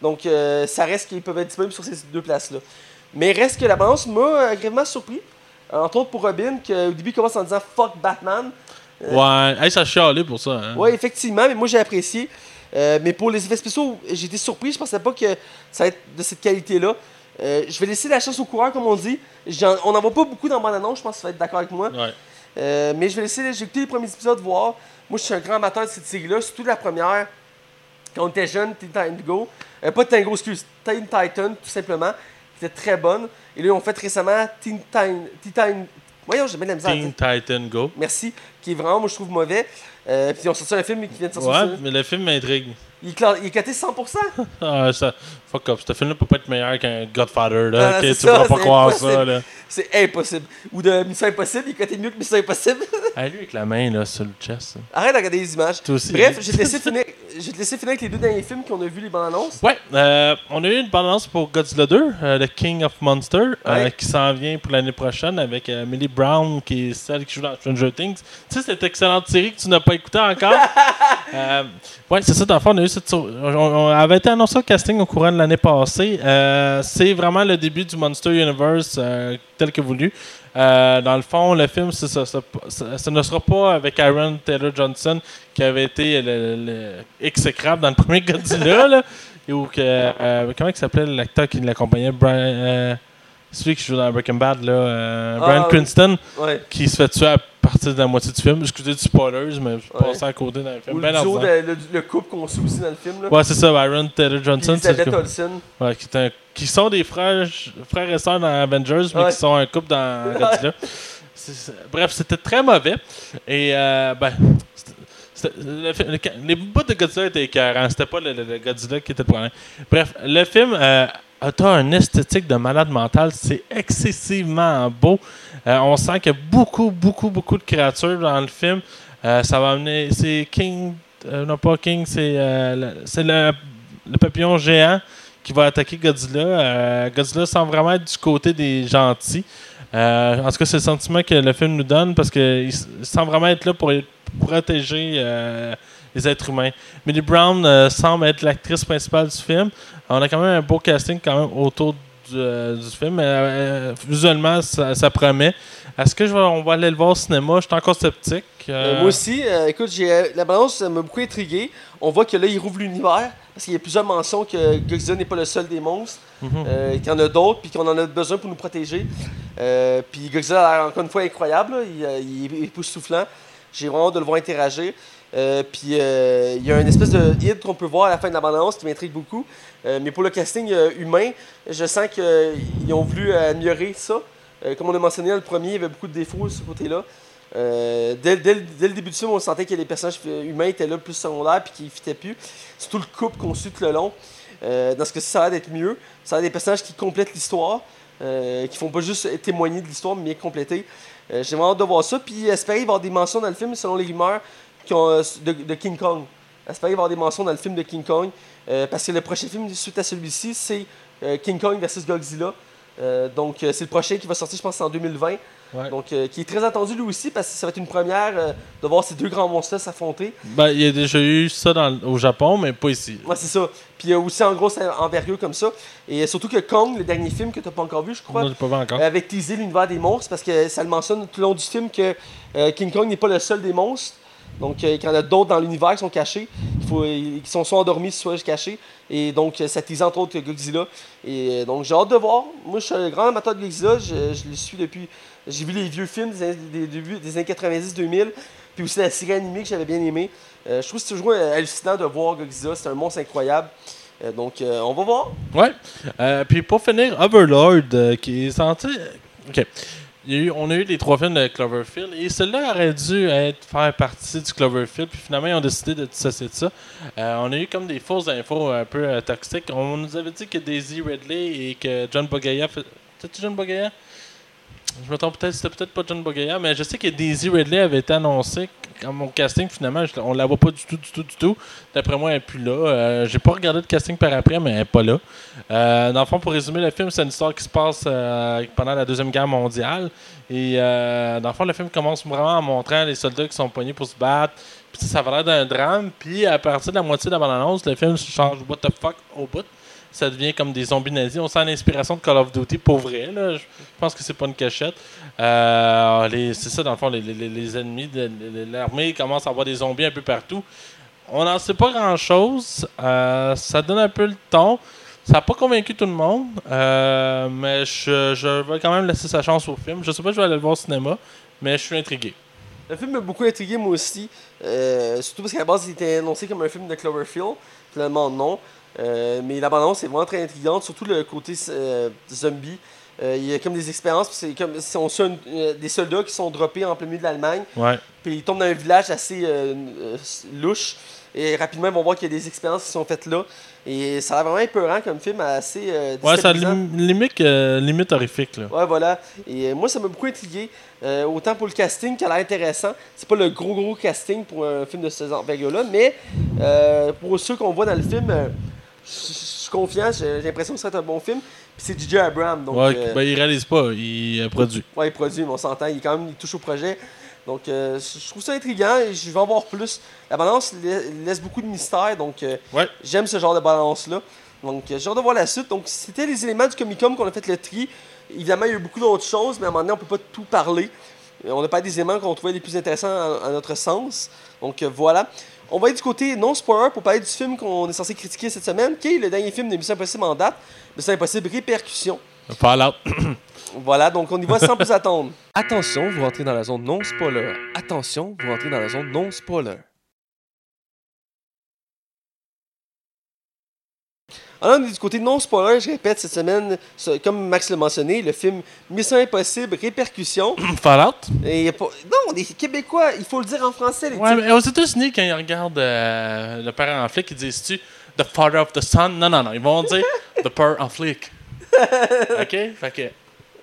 Donc, euh, ça reste qu'ils peuvent être disponibles sur ces deux places-là. Mais reste que la balance m'a agréablement surpris. Euh, Entre autres pour Robin, qui au début commence en disant fuck Batman. Ouais, hey, ça a chialé pour ça. Hein? Oui, effectivement, mais moi j'ai apprécié. Euh, mais pour les effets spéciaux, j'ai été surpris. Je pensais pas que ça va être de cette qualité-là. Euh, je vais laisser la chance au coureur, comme on dit. On n'en voit pas beaucoup dans mon annonce, je pense que tu vas être d'accord avec moi. Ouais. Euh, mais je vais laisser, j'ai écouté les premiers épisodes, voir. Moi, je suis un grand amateur de cette série-là, surtout la première. Quand on était jeune, Teen Titan Go. Euh, pas Tango, excuse, Teen Titan, tout simplement, qui était très bonne. Et là, ils ont fait récemment Teen Titan. Voyons, j'ai la misère. Teen Titan Go. Merci, qui est vraiment, moi, je trouve mauvais. Euh, puis ils ont sorti un film qui vient de sortir. Ouais, mais le film m'intrigue. Il, il est coté 100%. [laughs] Ah, ça. Fuck up. Ce film-là peut pas être meilleur qu'un Godfather, là. Ah, ok, c'est tu ça, pourras pas croire ça, là. C'est impossible. Ou de Mission Impossible, il coté mieux que Mission Impossible. Hey, [laughs] lui, avec la main, là, sur le chest. là. Arrête de regarder les images. Toi aussi. Bref, je vais te laisser finir, je vais te laisser finir avec les deux derniers films qu'on a vus, les bandes annonces. Ouais, euh, on a eu une bande-annonce pour Godzilla 2, euh, The King of Monsters, euh, Ouais. qui s'en vient pour l'année prochaine avec euh, Millie Brown, qui est celle qui joue dans Stranger Things. Tu sais, cette excellente série que tu n'as pas écoutée encore? [laughs] Ouais, c'est ça, dans le fond, on a eu cette. On, on avait été annoncé au casting au courant de l'année passée. C'est vraiment le début du Monster Universe tel que voulu. Euh, dans le fond, le film, ça, ça, ça- ça ne sera pas avec Aaron Taylor Johnson qui avait été le, le exécrable dans le premier Godzilla. [laughs] là, où que, euh, comment il s'appelait l'acteur qui l'accompagnait? Brian, euh, Celui qui joue dans Breaking Bad, là, euh, Ah, Brian oui. Cranston, qui se fait tuer à partir de la moitié du film. Excusez du spoilers, mais je Ouais. passais à côté dans le film. Ou Ben le duo, de- le, le couple qu'on suit aussi dans le film. Là. Ouais, c'est ça, Aaron Taylor Johnson. Elizabeth. Olsen. Ouais, qui, un- qui sont des frères, frères et sœurs dans Avengers, mais Ouais. qui sont un couple dans Godzilla. Bref, c'était très mauvais. Et, euh, ben, le fi- le- les bouts de Godzilla étaient écœurants. C'était pas le, le- le Godzilla qui était le problème. Bref, le film euh, a un esthétique de malade mental. C'est excessivement beau. Euh, on sent qu'il y a beaucoup, beaucoup, beaucoup de créatures dans le film. Euh, ça va amener. C'est King. euh, non, pas King, c'est le- papillon géant qui va attaquer Godzilla. Godzilla semble vraiment être du côté des gentils. En tout cas, c'est le sentiment que le film nous donne parce qu'il semble vraiment être là pour protéger les êtres humains. Millie Brown semble être l'actrice principale du film. On a quand même un beau casting quand même autour du, euh, du film. Euh, visuellement, ça, ça promet. Est-ce que je vais, on va aller le voir au cinéma? Je suis encore sceptique. Euh, Euh, moi aussi, écoute, j'ai, la balance m'a beaucoup intrigué. On voit que là, il rouvre l'univers parce qu'il y a plusieurs mentions que Godzilla n'est pas le seul des monstres, mhm. qu'il y en a d'autres, puis qu'on en a besoin pour nous protéger. Puis Godzilla a l'air encore une fois incroyable, là. il, il est époustouflant. J'ai vraiment hâte de le voir interagir. Euh, puis euh, il y a une espèce de hit qu'on peut voir à la fin de la bande-annonce qui m'intrigue beaucoup. Euh, mais pour le casting humain, je sens qu'ils ont voulu améliorer ça. Comme on a mentionné le premier, il y avait beaucoup de défauts de ce côté-là. Dès, le- début du film, on sentait que les personnages humains étaient là plus secondaires puis qu'ils ne fitaient plus. C'est tout le couple qu'on suit tout le long. Dans ce cas-ci, ça a l'air d'être mieux. Ça a des personnages qui complètent l'histoire, qui font pas juste témoigner de l'histoire, mais bien compléter. J'ai vraiment hâte de voir ça. Puis espérer y avoir des mentions dans le film, selon les rumeurs, qui ont, euh, de, de King Kong. Espérer y avoir des mentions dans le film de King Kong? euh, parce que le prochain film suite à celui-ci, c'est euh, King Kong versus Godzilla. Euh, donc, c'est le prochain qui va sortir, je pense, en 2020. Ouais. Donc, qui est très attendu lui aussi, parce que ça va être une première de voir ces deux grands monstres s'affronter. Ben, il y a déjà eu ça dans- au Japon, mais pas ici. Ouais, c'est ça. Puis il y a aussi en grosse envergure comme ça. Et surtout que Kong, le dernier film que tu pas encore vu, je crois, j'ai pas vu encore. avec teasé l'univers des monstres, parce que ça le mentionne tout le long du film que King Kong n'est pas le seul des monstres. Donc, euh, qu'il y en a d'autres dans l'univers qui sont cachés, il faut, ils- qui sont soit endormis, soit cachés. Et donc, euh, ça tease entre autres Godzilla. Et euh, donc, j'ai hâte de voir. Moi, je suis un grand amateur de Godzilla. Je, le suis depuis. J'ai vu les vieux films des, années- des, débuts- des années 90-2000. Puis aussi la série animée que j'avais bien aimée. Euh, je trouve que c'est toujours hallucinant de voir Godzilla. C'est un monstre incroyable. Donc, on va voir. Ouais. Puis pour finir, Overlord, qui est senti. Ok. On a eu les trois films de Cloverfield et celui-là aurait dû être, faire partie du Cloverfield. Puis finalement, ils ont décidé de dissocier de ça. Euh, on a eu comme des fausses infos un peu euh, toxiques. On nous avait dit que Daisy Ridley et que John Bogaya. C'était John Bogaya Je me trompe peut-être, c'était peut-être pas John Bogaya, mais je sais que Daisy Ridley avait été annoncée comme au casting. Finalement, je- on la voit pas du tout, du tout, du tout. D'après moi, elle n'est plus là. Euh, J'ai pas regardé le casting par après, mais elle n'est pas là. Euh, dans le fond, pour résumer le film, c'est une histoire qui se passe euh, pendant la Deuxième Guerre mondiale. Et euh, dans le fond, le film commence vraiment en montrant les soldats qui sont poignés pour se battre. Puis ça, ça va l'air d'un drame. Puis à partir de la moitié de la bande-annonce, le film change what the fuck au bout. Ça devient comme des zombies nazis. On sent l'inspiration de Call of Duty pour vrai. Là. Je pense que c'est pas une cachette. Euh, c'est ça, dans le fond, les, ennemis de l'armée commencent à avoir des zombies un peu partout. On n'en sait pas grand-chose. Euh, ça donne un peu le ton. Ça n'a pas convaincu tout le monde, euh, mais je, je vais quand même laisser sa chance au film. Je sais pas si je vais aller le voir au cinéma, mais je suis intrigué. Le film m'a beaucoup intrigué, moi aussi. Surtout parce qu'à la base, il était annoncé comme un film de Cloverfield. Finalement, non. Euh, mais la bande-annonce est vraiment très intrigante, surtout le côté euh, zombie. Euh, il y a comme des expériences, c'est comme si on suit un- des soldats qui sont droppés en plein milieu de l'Allemagne, Ouais. puis ils tombent dans un village assez louche, et rapidement ils vont voir qu'il y a des expériences qui sont faites là. Et ça a l'air vraiment épeurant comme film, assez euh, Ouais, ça lim- limite, euh, limite horrifique. Là. Ouais, voilà. Et euh, moi, ça m'a beaucoup intrigué. Autant pour le casting qui a l'air intéressant. C'est pas le gros, gros casting pour un film de ce envergure-là, mais euh, pour ceux qu'on voit dans le film, je suis confiant. J'ai l'impression que ça va être un bon film. Puis c'est DJ Abraham. Donc, ouais, euh, ben, il réalise pas, il produit. ouais, il produit, mais on s'entend. Il, est quand même, il touche au projet. Donc, euh, je trouve ça intriguant et je vais en voir plus. La balance la- laisse beaucoup de mystère, donc euh, Ouais. j'aime ce genre de balance-là. Donc, j'ai hâte de voir la suite. Donc, c'était les éléments du Comic-Con qu'on a fait le tri. Évidemment, il y a eu beaucoup d'autres choses, mais à un moment donné, on peut pas tout parler. On n'a pas des éléments qu'on trouvait les plus intéressants à, à notre sens. Donc, voilà. On va être du côté non-spoiler pour parler du film qu'on est censé critiquer cette semaine, qui est le dernier film de Mission Impossible en date, Mission Impossible Répercussion. Fallout. [coughs] [coughs] Voilà, donc on y va sans plus attendre. Attention, vous rentrez dans la zone non spoiler. Attention, vous rentrez dans la zone non Alors, on est du côté non spoiler, je répète cette semaine, comme Max l'a mentionné, le film Mission Impossible Répercussion. Fallout. Et a pas... Non, on est québécois, il faut le dire en français, les Ouais, mais aux États-Unis, quand ils regardent euh, le père en flic, ils disent-tu The Father of the Son? Non, non, non. Ils vont dire [laughs] The Père en flic. [laughs] OK? Fait que.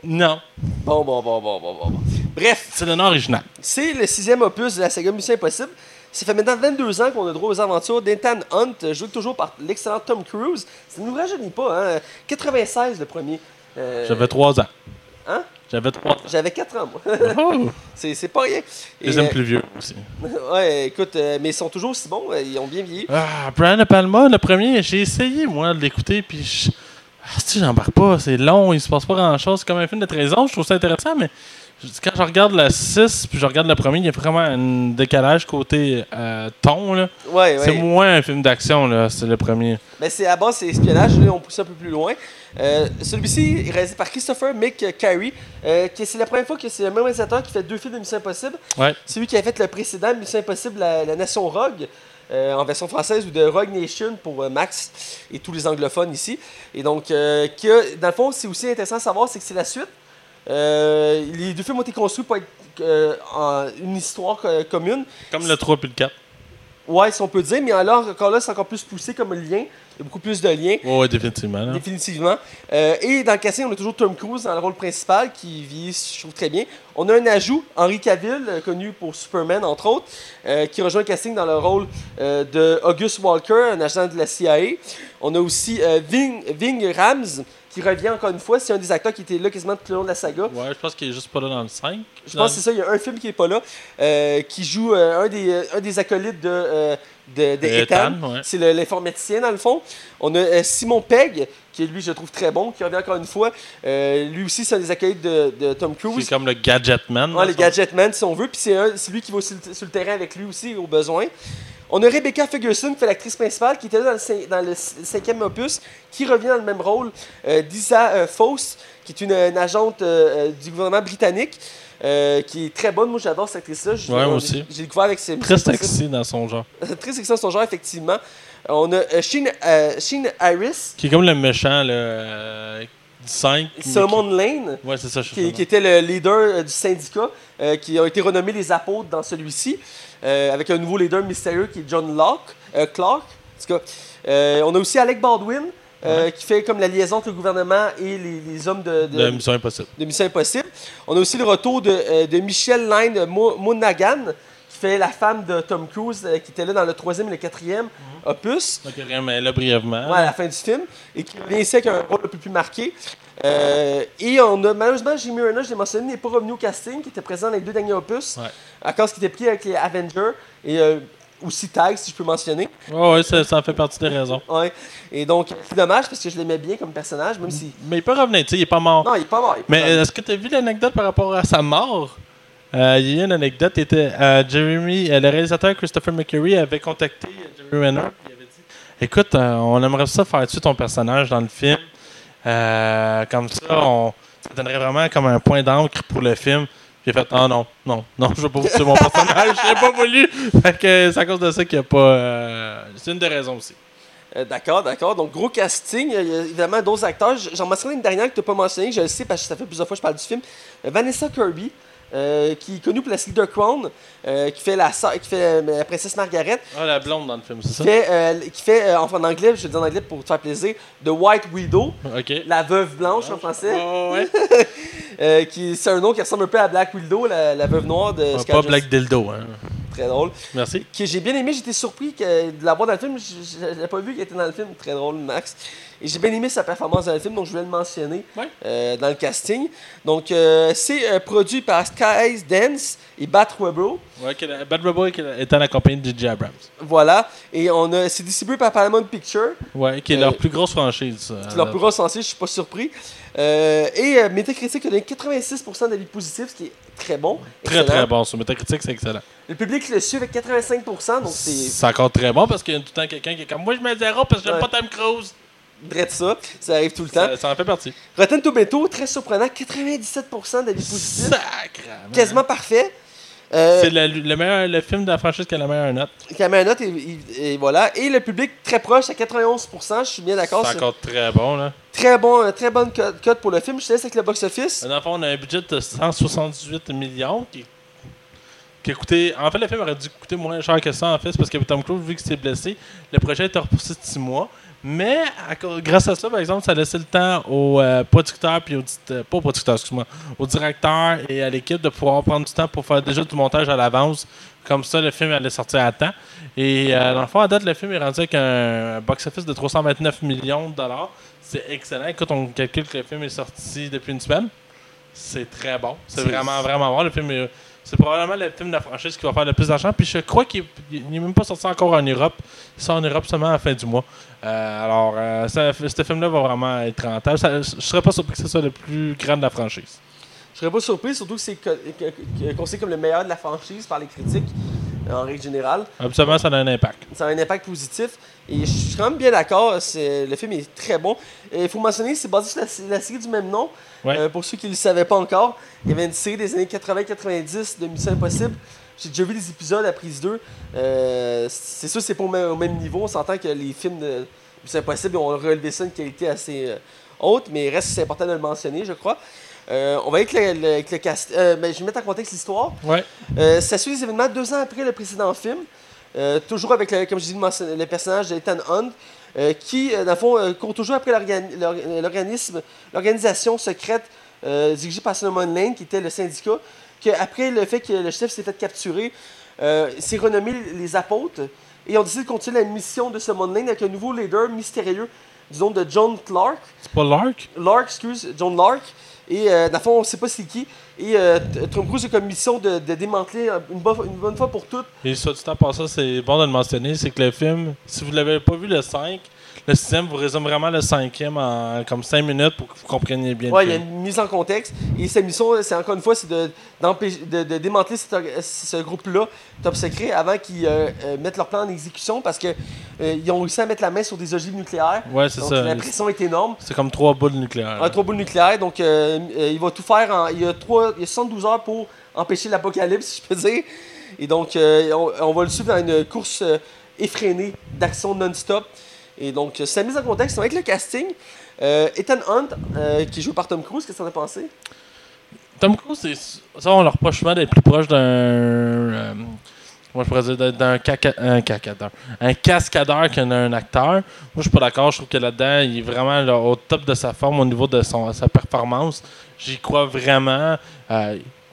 Non. Bon, bon, bon, bon, bon, bon. bon. Bref, C'est le nom original. C'est le sixième opus de la saga Mission Impossible. Ça fait maintenant 22 ans qu'on a droit aux aventures d'Ethan Hunt, joué toujours par l'excellent Tom Cruise. Ça ne nous rajeunit pas, hein? 96 le premier. Euh, J'avais 3 ans. Hein? J'avais 3 ans. J'avais 4 ans, moi. Oh! [laughs] c'est pas rien. Je Et, les aime euh, plus vieux aussi. [laughs] ouais, écoute, euh, mais ils sont toujours aussi bons. euh, Ils ont bien vieilli. Ah, Brian De Palma, le premier, j'ai essayé, moi, de l'écouter, puis je. Ah, j'embarque pas, c'est long, il se passe pas grand chose. C'est comme un film de 13 ans, je trouve ça intéressant, mais quand je regarde la 6, puis je regarde le premier, il y a vraiment un décalage côté euh, ton, là. Ouais, C'est ouais. moins un film d'action, là, c'est le premier. Mais c'est à base, c'est espionnage. Là, on pousse un peu plus loin. Euh, Celui-ci est réalisé par Christopher Mick Carey. euh, qui- c'est la première fois que c'est le même réalisateur qui fait deux films de Mission Impossible. Ouais. C'est lui qui a fait le précédent Mission Impossible, la, la Nation Rogue, euh, en version française, ou de Rogue Nation pour euh, Max et tous les anglophones ici. Et donc, euh, dans le fond, c'est aussi intéressant à savoir, c'est que c'est la suite. Euh, les deux films ont été construits pour être euh, en- une histoire co- commune. Comme le 3 puis le 4. Ouais, si on peut dire, mais alors, encore là, c'est encore plus poussé comme lien. Il y a beaucoup plus de liens. Ouais, ouais, définitivement. Définitivement. Euh, et dans le casting, on a toujours Tom Cruise dans le rôle principal, qui vit, je trouve, très bien. On a un ajout, Henry Cavill, euh, connu pour Superman, entre autres, euh, qui rejoint le casting dans le rôle euh, de August Walker, un agent de la CIA. On a aussi euh, Ving, Ving Rams, qui revient encore une fois. C'est un des acteurs qui était là quasiment tout le long de la saga. Ouais, je pense qu'il est juste pas là dans le 5. Je pense que c'est ça, il y a un film qui est pas là, euh, qui joue euh, un, des, euh, un des acolytes de, euh, de, de Ethan. Ethan, ouais. C'est le- l'informaticien, dans le fond. On a Simon Pegg, qui lui, je trouve très bon, qui revient encore une fois. Lui aussi, c'est un des acolytes de, de Tom C'est Cruise. comme le Gadgetman. Ouais, son- Gadgetman, si on veut. Puis c'est c'est lui qui va sur le, sur le terrain avec lui aussi, au besoin. On a Rebecca Ferguson, qui fait l'actrice principale, qui était là dans le, dans le cinquième opus, qui revient dans le même rôle euh, d'Isa euh, Foss, qui est une, une agente euh, euh, du gouvernement britannique, qui est très bonne. Moi, j'adore cette actrice-là. Ouais, moi j'ai- aussi. J'ai découvert avec ses Très sexy dans son genre. [laughs] Très sexy dans son genre, effectivement. On a Sheen, Sheen Harris, Qui est comme le méchant là, euh, du 5. mais Solomon Lane, qui- Ouais, c'est ça, je qui, qui était le leader euh, du syndicat, euh, qui a été renommé les apôtres dans celui-ci, euh, avec un nouveau leader mystérieux qui est John Locke, euh, Clark. En tout cas, euh, on a aussi Alec Baldwin, qui fait comme la liaison entre le gouvernement et les, les hommes de, de- de Mission Impossible. de Mission Impossible. On a aussi le retour de, de Michelle Line Mo- Monaghan, qui fait la femme de Tom Cruise, qui était là dans le troisième et le quatrième opus. Donc, rien, mais là, brièvement. Ouais, à la fin du film, et qui revient ici avec un rôle un peu plus marqué. Euh, et on a, malheureusement, Jimmy Renner, je l'ai mentionné, n'est pas revenu au casting, qui était présent dans les deux derniers opus, Ouais. à cause qu'il était pris avec les Avengers, et euh, aussi Tag, si je peux mentionner. Ouais, ouais, ça, ça fait partie des raisons. Ouais. Et donc, c'est dommage, parce que je l'aimais bien comme personnage, même si... Mais il peut revenir, tu sais, il est pas mort. Non, il est pas mort. est Mais est-ce que tu as vu l'anecdote par rapport à sa mort? Euh, Il y a eu une anecdote, était, Jeremy, le réalisateur Christopher McCurry avait contacté Jeremy Renner il avait dit Écoute, on aimerait ça faire tuer ton personnage dans le film. Euh, comme ça, ça donnerait vraiment comme un point d'encre pour le film. J'ai fait Ah non, non, non, je veux pas tuer mon personnage, [laughs] j'ai pas voulu. C'est à cause de ça qu'il n'y a pas. euh, c'est une des raisons aussi. Euh, d'accord, d'accord. Donc, gros casting. Il y a évidemment d'autres acteurs. J'en mentionne une dernière que tu n'as pas mentionnée. Je le sais parce que ça fait plusieurs fois que je parle du film. Vanessa Kirby, euh, qui est connue pour la The Crown, euh, qui fait la, qui fait euh, la princesse Margaret, Ah, la blonde dans le film, c'est qui ça? fait, euh, qui fait euh, en, anglais, je vais le dire en anglais pour te faire plaisir, The White Widow, la veuve blanche en français, ouais, [laughs] qui c'est un nom qui ressemble un peu à Black Widow, la, la veuve noire de Scarlett pas Black Dildo, hein. Très drôle. Merci. que j'ai bien aimé. J'étais surpris que, de la voir dans le film. Je je l'avais pas vu qu'il était dans le film. Très drôle, Max. Et j'ai bien aimé sa performance dans le film, donc je voulais le mentionner Ouais. euh, dans le casting. Donc, euh, c'est euh, produit par Skies Dance et Bat Webro. Ouais, la- Bad Robot est en accompagné de J.J. Abrams. Voilà. Et on a, c'est distribué par Paramount Pictures. Ouais, qui est leur plus grosse franchise. C'est leur plus gros sensé, je suis pas surpris. Et Metacritic a donné 86% d'avis positifs, ce qui est très bon. Très excellent. très bon. Sur Metacritic, c'est excellent. Le public le suit avec 85%, donc c'est C'est encore très bon parce qu'il y a tout le temps quelqu'un qui est comme Moi, je mets zéro parce que j'aime Ouais. pas Tom Cruise. de ça. Ça arrive tout le temps. Ça, ça en fait partie. Rotten Tomato, très surprenant, 97% d'avis positifs. Quasiment parfait. Euh, C'est le, le meilleur le film de la franchise qui a la meilleure note. qui a mis un note et, et- et voilà. Et le public très proche à 91%, je suis bien d'accord. C'est encore très bon. Là. Très bon, euh, très bonne cote pour le film. Je te laisse avec le box-office. Dans le fond, on a un budget de 178 millions qui, qui a coûté. En fait, le film aurait dû coûter moins cher que ça, en fait. Parce que Tom Cruise, vu qu'il s'est blessé, le projet a été repoussé de 6 mois. Mais à grâce à ça, par exemple, ça a laissé le temps aux euh, producteurs, puis aux, euh, pas aux producteurs, excuse-moi, aux directeurs et à l'équipe de pouvoir prendre du temps pour faire déjà du montage à l'avance. Comme ça, le film allait sortir à temps. Et euh, dans le fond, à date, le film est rendu avec un box-office de 329 millions de dollars. C'est excellent. Écoute, on calcule que le film est sorti depuis une semaine. C'est très bon. C'est C'est- vraiment, vraiment bon. Le film est- C'est probablement le film de la franchise qui va faire le plus d'argent. Puis je crois qu'il n'est même pas sorti encore en Europe. Il sort en Europe seulement à la fin du mois. Euh, alors, euh, ce film-là va vraiment être rentable. Je serais pas surpris que ce soit le plus grand de la franchise. Je serais pas surpris, surtout que c'est considéré comme le meilleur de la franchise par les critiques, en règle générale. Absolument, ça a un impact. Ça a un impact positif. Et je suis quand même bien d'accord. Le film est très bon. Il faut mentionner que c'est basé sur la, la série du même nom. Ouais. Euh, pour ceux qui ne le savaient pas encore, il y avait une série des années 80-90 de Mission Impossible. J'ai déjà vu des épisodes à prise 2. Euh, c'est sûr, c'est pas au même, au même niveau. On s'entend que les films de Mission Impossible ont relevé ça une qualité assez euh, haute, mais reste c'est important de le mentionner, je crois. Euh, on va aller avec le, le- avec le cast. euh, ben, je vais mettre en contexte l'histoire. Ouais. Euh, ça suit les événements deux ans après le précédent film. Toujours avec, le, comme je dis, le personnage d'Ethan Hunt, qui, dans le fond, court toujours après l'organi- l'or- l'organisme, l'organisation secrète dirigée par Solomon Lane, qui était le syndicat, que après le fait que le chef s'est fait capturer, s'est renommé les apôtres, et ont décidé de continuer la mission de Solomon Lane avec un nouveau leader mystérieux, disons de John Clark. C'est pas Lark? Lark, excuse, John Lark. Et euh, dans le fond, on ne sait pas c'est qui. Et euh, Tom Cruise a comme mission de, démanteler euh, une, une bonne fois pour toutes. Et soit du temps ça, c'est bon de le mentionner, c'est que le film, si vous l'avez pas vu le 5, le sixième vous résume vraiment le cinquième en comme 5 minutes pour que vous compreniez bien Ouais, il y a une mise en contexte. Et sa mission, c'est encore une fois, c'est de, de, de démanteler cet ce groupe-là, top secret, avant qu'ils euh, euh, mettent leur plan en exécution parce qu'ils ont réussi à mettre la main sur des ogives nucléaires. Ouais, c'est Donc ça. la pression est énorme. C'est comme trois boules nucléaires. Trois boules nucléaires, donc euh, euh, il va tout faire. En, il, y a trois, il y a 72 heures pour empêcher l'apocalypse, si [laughs] je peux dire. Et donc, euh, on, on va le suivre dans une course euh, effrénée d'action non-stop. Et donc, euh, c'est la mise en contexte avec le casting. Euh, Ethan Hunt, euh, qui joué par Tom Cruise, qu'est-ce que t'en as pensé? Tom Cruise, ça, on leur reproche souvent d'être plus proche d'un. euh, moi, je dire d'un- caca- un cascadeur qu'un un acteur. Moi, je suis pas d'accord. Je trouve que là-dedans, il est vraiment au top de sa forme au niveau de son, sa performance. J'y crois vraiment.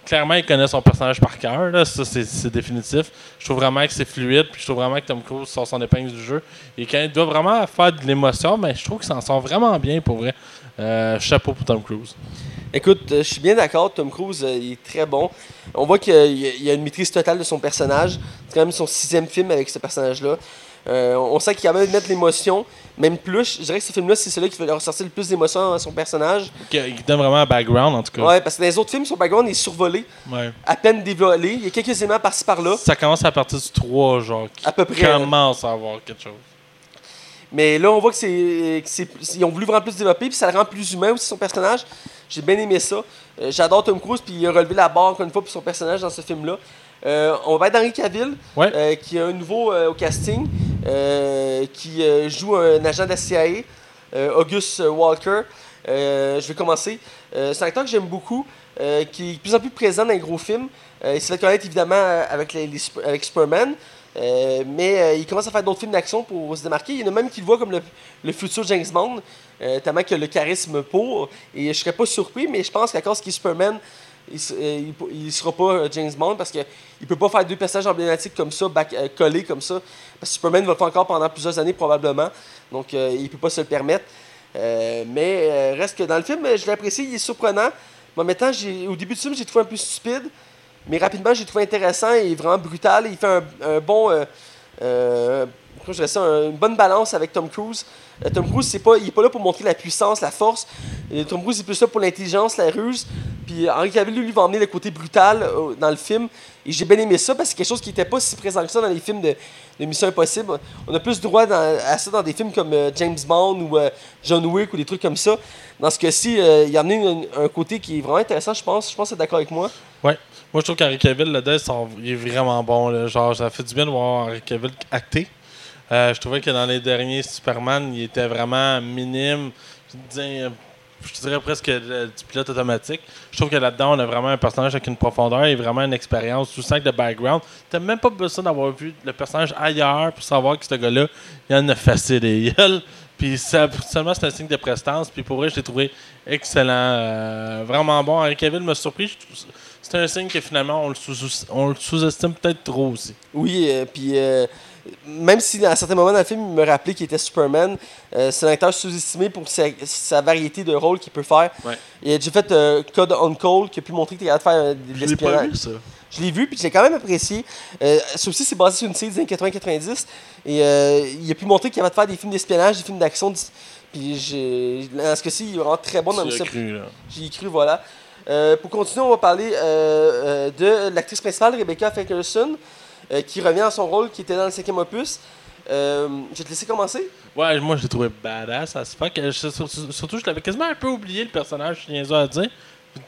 Clairement, il connaît son personnage par cœur. là. Ça, c'est définitif. Je trouve vraiment que c'est fluide. Puis je trouve vraiment que Tom Cruise sort son épingle du jeu. Et quand il doit vraiment faire de l'émotion, mais je trouve qu'il s'en sort vraiment bien pour vrai. Euh, chapeau pour Tom Cruise. Écoute, euh, je suis bien d'accord, Tom Cruise, euh, il est très bon. On voit qu'il y a une maîtrise totale de son personnage. C'est quand même son sixième film avec ce personnage-là. Euh, on sent qu'il est capable de mettre l'émotion, même plus. Je dirais que ce film-là, c'est celui qui fait ressortir le plus d'émotion à son personnage. Qui, qui donne vraiment un background, en tout cas. Ouais, parce que dans les autres films, son background est survolé, Ouais. à peine dévoilé. Il y a quelques éléments par-ci par-là, Ça commence à partir du 3, genre, qui à peu près. commence à avoir quelque chose. Mais là, on voit que c'est, que c'est- ils ont voulu vraiment plus développer, puis ça le rend plus humain aussi, son personnage. J'ai bien aimé ça. Euh, j'adore Tom Cruise, puis il a relevé la barre encore une fois pour son personnage dans ce film-là. Euh, on va être Henry Cavill, Ouais. euh, qui est un nouveau euh, au casting, qui joue un agent de la CIA, August Walker. Je vais commencer. C'est un acteur que j'aime beaucoup, qui est de plus en plus présent dans les gros films. Il s'est fait connaître évidemment avec, les, avec Superman. Mais il commence à faire d'autres films d'action pour se démarquer. Il y en a même qui le voient comme le, le futur James Bond, tellement qu'il a le charisme pour. Et je serais pas surpris, mais je pense qu'à cause qu'il est Superman, il, s- euh, sera pas euh, James Bond parce qu'il ne peut pas faire deux personnages emblématiques comme ça, euh, collés comme ça. Parce que Superman va le faire encore pendant plusieurs années probablement. Donc il peut pas se le permettre. Mais reste que dans le film, je l'ai apprécié, il est surprenant. Mais en même temps, au début du film, j'ai trouvé un peu stupide. Mais rapidement, j'ai trouvé intéressant et vraiment brutal. Il fait un, bon. je ça, un- une bonne balance avec Tom Cruise. Euh, Tom Cruise, c'est pas, il est pas là pour montrer la puissance, la force. Et Tom Cruise, est plus là pour l'intelligence, la ruse. Puis Henri Cavill, lui, va emmener le côté brutal euh, dans le film. Et j'ai bien aimé ça parce que c'est quelque chose qui n'était pas si présent que ça dans les films de, Mission Impossible. On a plus droit à ça dans des films comme euh, James Bond ou euh, John Wick ou des trucs comme ça. Dans ce cas-ci, euh, il a amené un, un côté qui est vraiment intéressant, je pense. Je pense que tu d'accord avec moi. Ouais. Moi, je trouve qu'Henry Cavill, là-dedans, il est vraiment bon. Genre, ça fait du bien de voir Henry Cavill acter. Euh, je trouvais que dans les derniers Superman, il était vraiment minime. Je dirais presque euh, du pilote automatique. Je trouve que là-dedans, on a vraiment un personnage avec une profondeur et vraiment une expérience. Tu sens que le background, t'as même pas besoin d'avoir vu le personnage ailleurs pour savoir que ce gars-là, il en a facile gueules. [laughs] Puis ça, seulement c'est un signe de prestance. Puis pour vrai, je l'ai trouvé excellent. euh, vraiment bon. Henry Cavill m'a surpris. C'est un signe que finalement, on le sous-estime peut-être trop aussi. Oui, euh, puis même si à certains moments dans le film, il me rappelait qu'il était Superman, euh, c'est un acteur sous-estimé pour sa, sa variété de rôles qu'il peut faire. Ouais. Il a déjà fait euh, Code on Call, qui a pu montrer qu'il était capable de faire euh, de Je l'ai pas l'espionnage. vu, ça. Je l'ai vu, puis je l'ai quand même apprécié. Euh, ça aussi, c'est basé sur une série des années 80-90. Et euh, il a pu montrer qu'il avait de faire des films d'espionnage, des films d'action. Puis j'ai- dans ce cas-ci, il est vraiment très bon dans le style. cru, là. J'y ai cru, voilà. Euh, pour continuer, on va parler euh, euh, de l'actrice principale, Rebecca Ferguson, euh, qui revient à son rôle qui était dans le cinquième opus. Euh, je vais te laisser commencer. Ouais, moi, je l'ai trouvé badass. Fait que je- surtout, je l'avais quasiment un peu oublié, le personnage, je niaiseux à dire.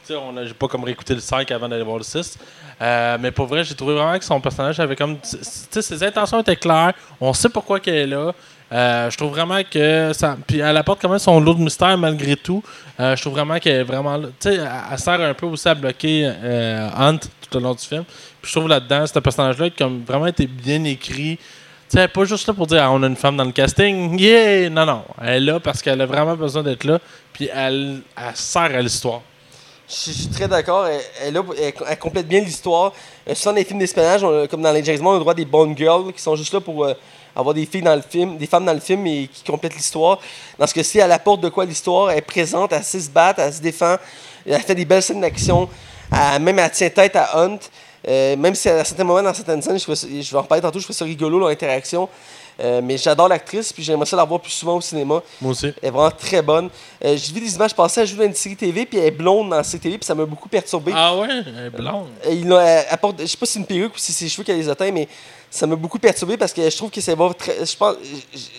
J'ai pas comme réécouté le 5 avant d'aller voir le 6. Euh, mais pour vrai, j'ai trouvé vraiment que son personnage avait comme. Tu sais, ses intentions étaient claires. On sait pourquoi qu'elle est là. Euh, je trouve vraiment que. Puis elle apporte quand même son lot de mystère malgré tout. Euh, je trouve vraiment qu'elle est vraiment. Tu sais, elle, sert un peu aussi à bloquer euh, Hunt tout au long du film. Puis je trouve là-dedans, ce personnage-là, comme vraiment été bien écrit. Tu sais, pas juste là pour dire ah, on a une femme dans le casting. Yeah! Non, non. Elle est là parce qu'elle a vraiment besoin d'être là. Puis elle, elle sert à l'histoire. Je suis- très d'accord. Elle, elle, elle- elle complète bien l'histoire. Euh, souvent, dans les films d'espionnage, comme dans les James Bond, on a le droit des bonnes girls qui sont juste là pour avoir des filles dans le film, des femmes dans le film et qui complètent l'histoire. Dans ce cas-ci, elle apporte de quoi l'histoire. Elle est présente, elle sait se battre, elle se défend. Elle fait des belles scènes d'action. Même elle tient tête à Hunt. Euh, même si à certains moments, dans certaines scènes, je, vais en reparler tantôt, je trouve ça rigolo, leur interaction. Euh, mais j'adore l'actrice, puis j'aimerais ça la voir plus souvent au cinéma. Moi aussi. Elle est vraiment très bonne. Euh, J'ai vu des images passer, elle joue dans une série TV, puis elle est blonde dans la série TV, puis ça m'a beaucoup perturbé. Ah ouais? Elle est blonde. Euh, il a- elle apporte, je sais pas si c'est une perruque ou si c'est ses cheveux qu'elle les atteint, mais ça m'a beaucoup perturbé parce que je trouve que ça va très, je pense,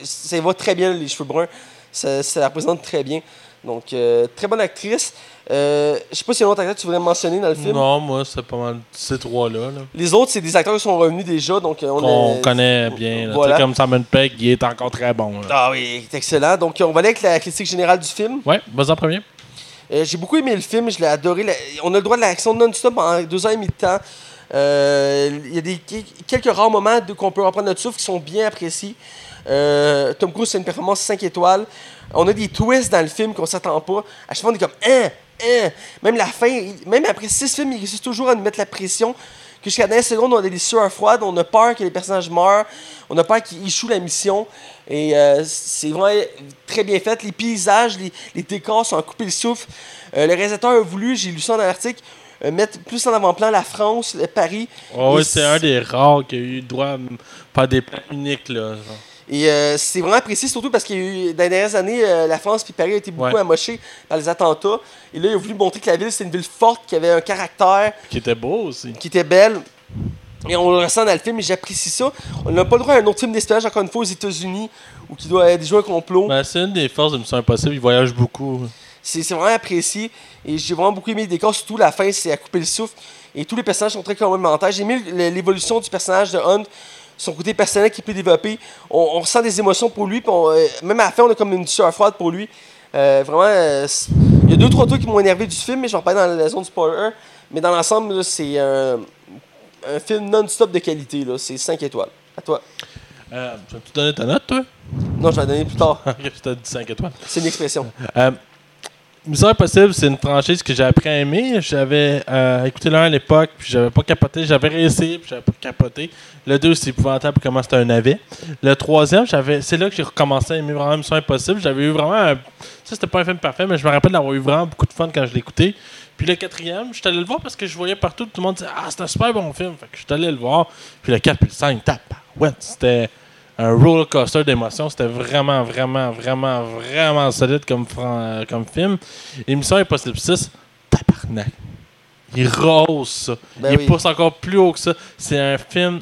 ça va très bien, les cheveux bruns. Ça, ça la représente très bien. Donc, euh, très bonne actrice. Euh, je sais pas s'il y a un autre acteur que tu voudrais mentionner dans le film. Non, moi, c'est pas mal ces trois-là. là. Les autres, c'est des acteurs qui sont revenus déjà, donc euh, on connaît bien. là. Voilà. Comme Simon Pegg, il est encore très bon. là. Ah oui, c'est excellent. Donc, on va aller avec la critique générale du film. Ouais, vas-y en premier. Euh, j'ai beaucoup aimé le film, je l'ai adoré. On a le droit de l'action non-stop en deux ans et demi de temps. Il y a des, quelques rares moments qu'on peut reprendre notre souffle qui sont bien appréciés. Euh, Tom Cruise, c'est une performance 5 étoiles. On a des twists dans le film qu'on s'attend pas. À chaque fois, on est comme hein, hein. Même la fin, même après six films, il réussit toujours à nous mettre la pression. Que jusqu'à la dernière seconde, on a des sueurs froides, on a peur que les personnages meurent, on a peur qu'ils échouent la mission. Et euh, c'est vraiment très bien fait. Les paysages, les, les décors sont à couper le souffle. Euh, le réalisateur a voulu, j'ai lu ça dans l'article, euh, mettre plus en avant-plan la France, le Paris. Oh, Et c'est un des rares qui a eu droit à faire des plans uniques. Là, genre. Et euh, c'est vraiment apprécié, surtout parce qu'il y a eu, dans les dernières années, euh, la France et Paris ont été beaucoup Ouais. par les attentats. Et là, il a voulu montrer que la ville, c'est une ville forte, qui avait un caractère, Qui était beau aussi. qui était belle. Et on le ressent dans le film et j'apprécie ça. On n'a pas le droit à un autre film d'espionnage, encore une fois, aux États-Unis, où qui doit être joué un complot. Ben, c'est une des forces de Mission Impossible. Il voyage beaucoup. C'est vraiment apprécié. Et j'ai vraiment beaucoup aimé le décor, surtout la fin, c'est à couper le souffle. Et tous les personnages sont très complémentaires. J'ai aimé l'évolution du personnage de Hunt, son côté personnel qui peut développer. On, on ressent des émotions pour lui, on, euh, même à la fin, on a comme une sueur froide pour lui. Euh, vraiment, euh, il y a deux, trois trucs qui m'ont énervé du film, mais je vais en parler dans la zone spoiler. Mais dans l'ensemble, c'est un, un film non-stop de qualité. C'est 5 étoiles. À toi. Euh, tu vas-tu donner ta note, toi Non, je vais la donner plus tard. [laughs] Je t'ai dit 5 étoiles. C'est une expression. Mission Impossible, c'est une franchise que j'ai appris à aimer. J'avais euh, écouté l'un à l'époque, puis j'avais pas capoté. J'avais réessayé, puis j'avais pas capoté. Le 2, c'est épouvantable comment c'était un navet. Le troisième, j'avais, c'est là que j'ai recommencé à aimer vraiment Mission Impossible. J'avais eu vraiment un... Ça, c'était pas un film parfait, mais je me rappelle d'avoir eu vraiment beaucoup de fun quand je écouté. Puis le quatrième, je suis allé le voir parce que je voyais partout, tout le monde disait « Ah, c'est un super bon film! » Fait que je suis allé le voir. Puis le 4 puis le 5, tape, ouais, c'était un roller coaster d'émotions. C'était vraiment, vraiment, vraiment, vraiment solide comme, euh, film. Et Mission Impossible 6, tabarnak. Il rose ça. Ben il oui. pousse encore plus haut que ça. C'est un film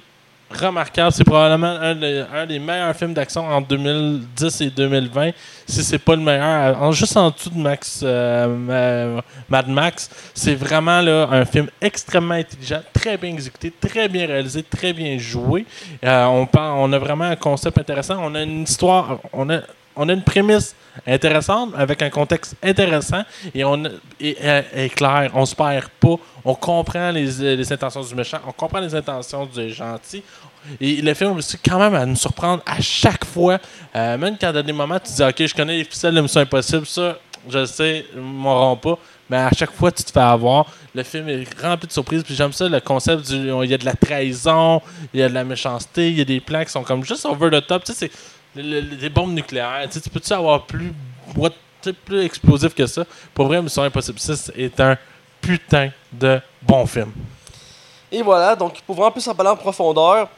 remarquable. C'est probablement un, des- meilleurs films d'action en 2010 et 2020. Si c'est pas le meilleur, juste en dessous de Max, euh, Ma- Mad Max, c'est vraiment là, un film extrêmement intelligent, très bien exécuté, très bien réalisé, très bien joué. Euh, on, parle- on a vraiment un concept intéressant. On a une histoire, on a, on a une prémisse intéressante avec un contexte intéressant et on et, euh, est clair, on se perd pas, on comprend les, euh, les intentions du méchant, on comprend les intentions du gentil. Et le film réussit quand même à nous surprendre à chaque fois. Euh, même quand dans des moments tu dis ok je connais les ficelles de Mission Impossible, ça je sais, ils m'auront pas. Mais à chaque fois tu te fais avoir. Le film est rempli de surprises. Puis j'aime ça le concept du. Il y a de la trahison, il y a de la méchanceté, il y a des plans qui sont comme juste over the top. Tu sais, le- le- des bombes nucléaires. Tu peux-tu avoir plus, what- plus explosif que ça? Pour vrai, Mission Impossible 6 est un putain de bon film. Et voilà, donc pour vraiment plus en parler en profondeur,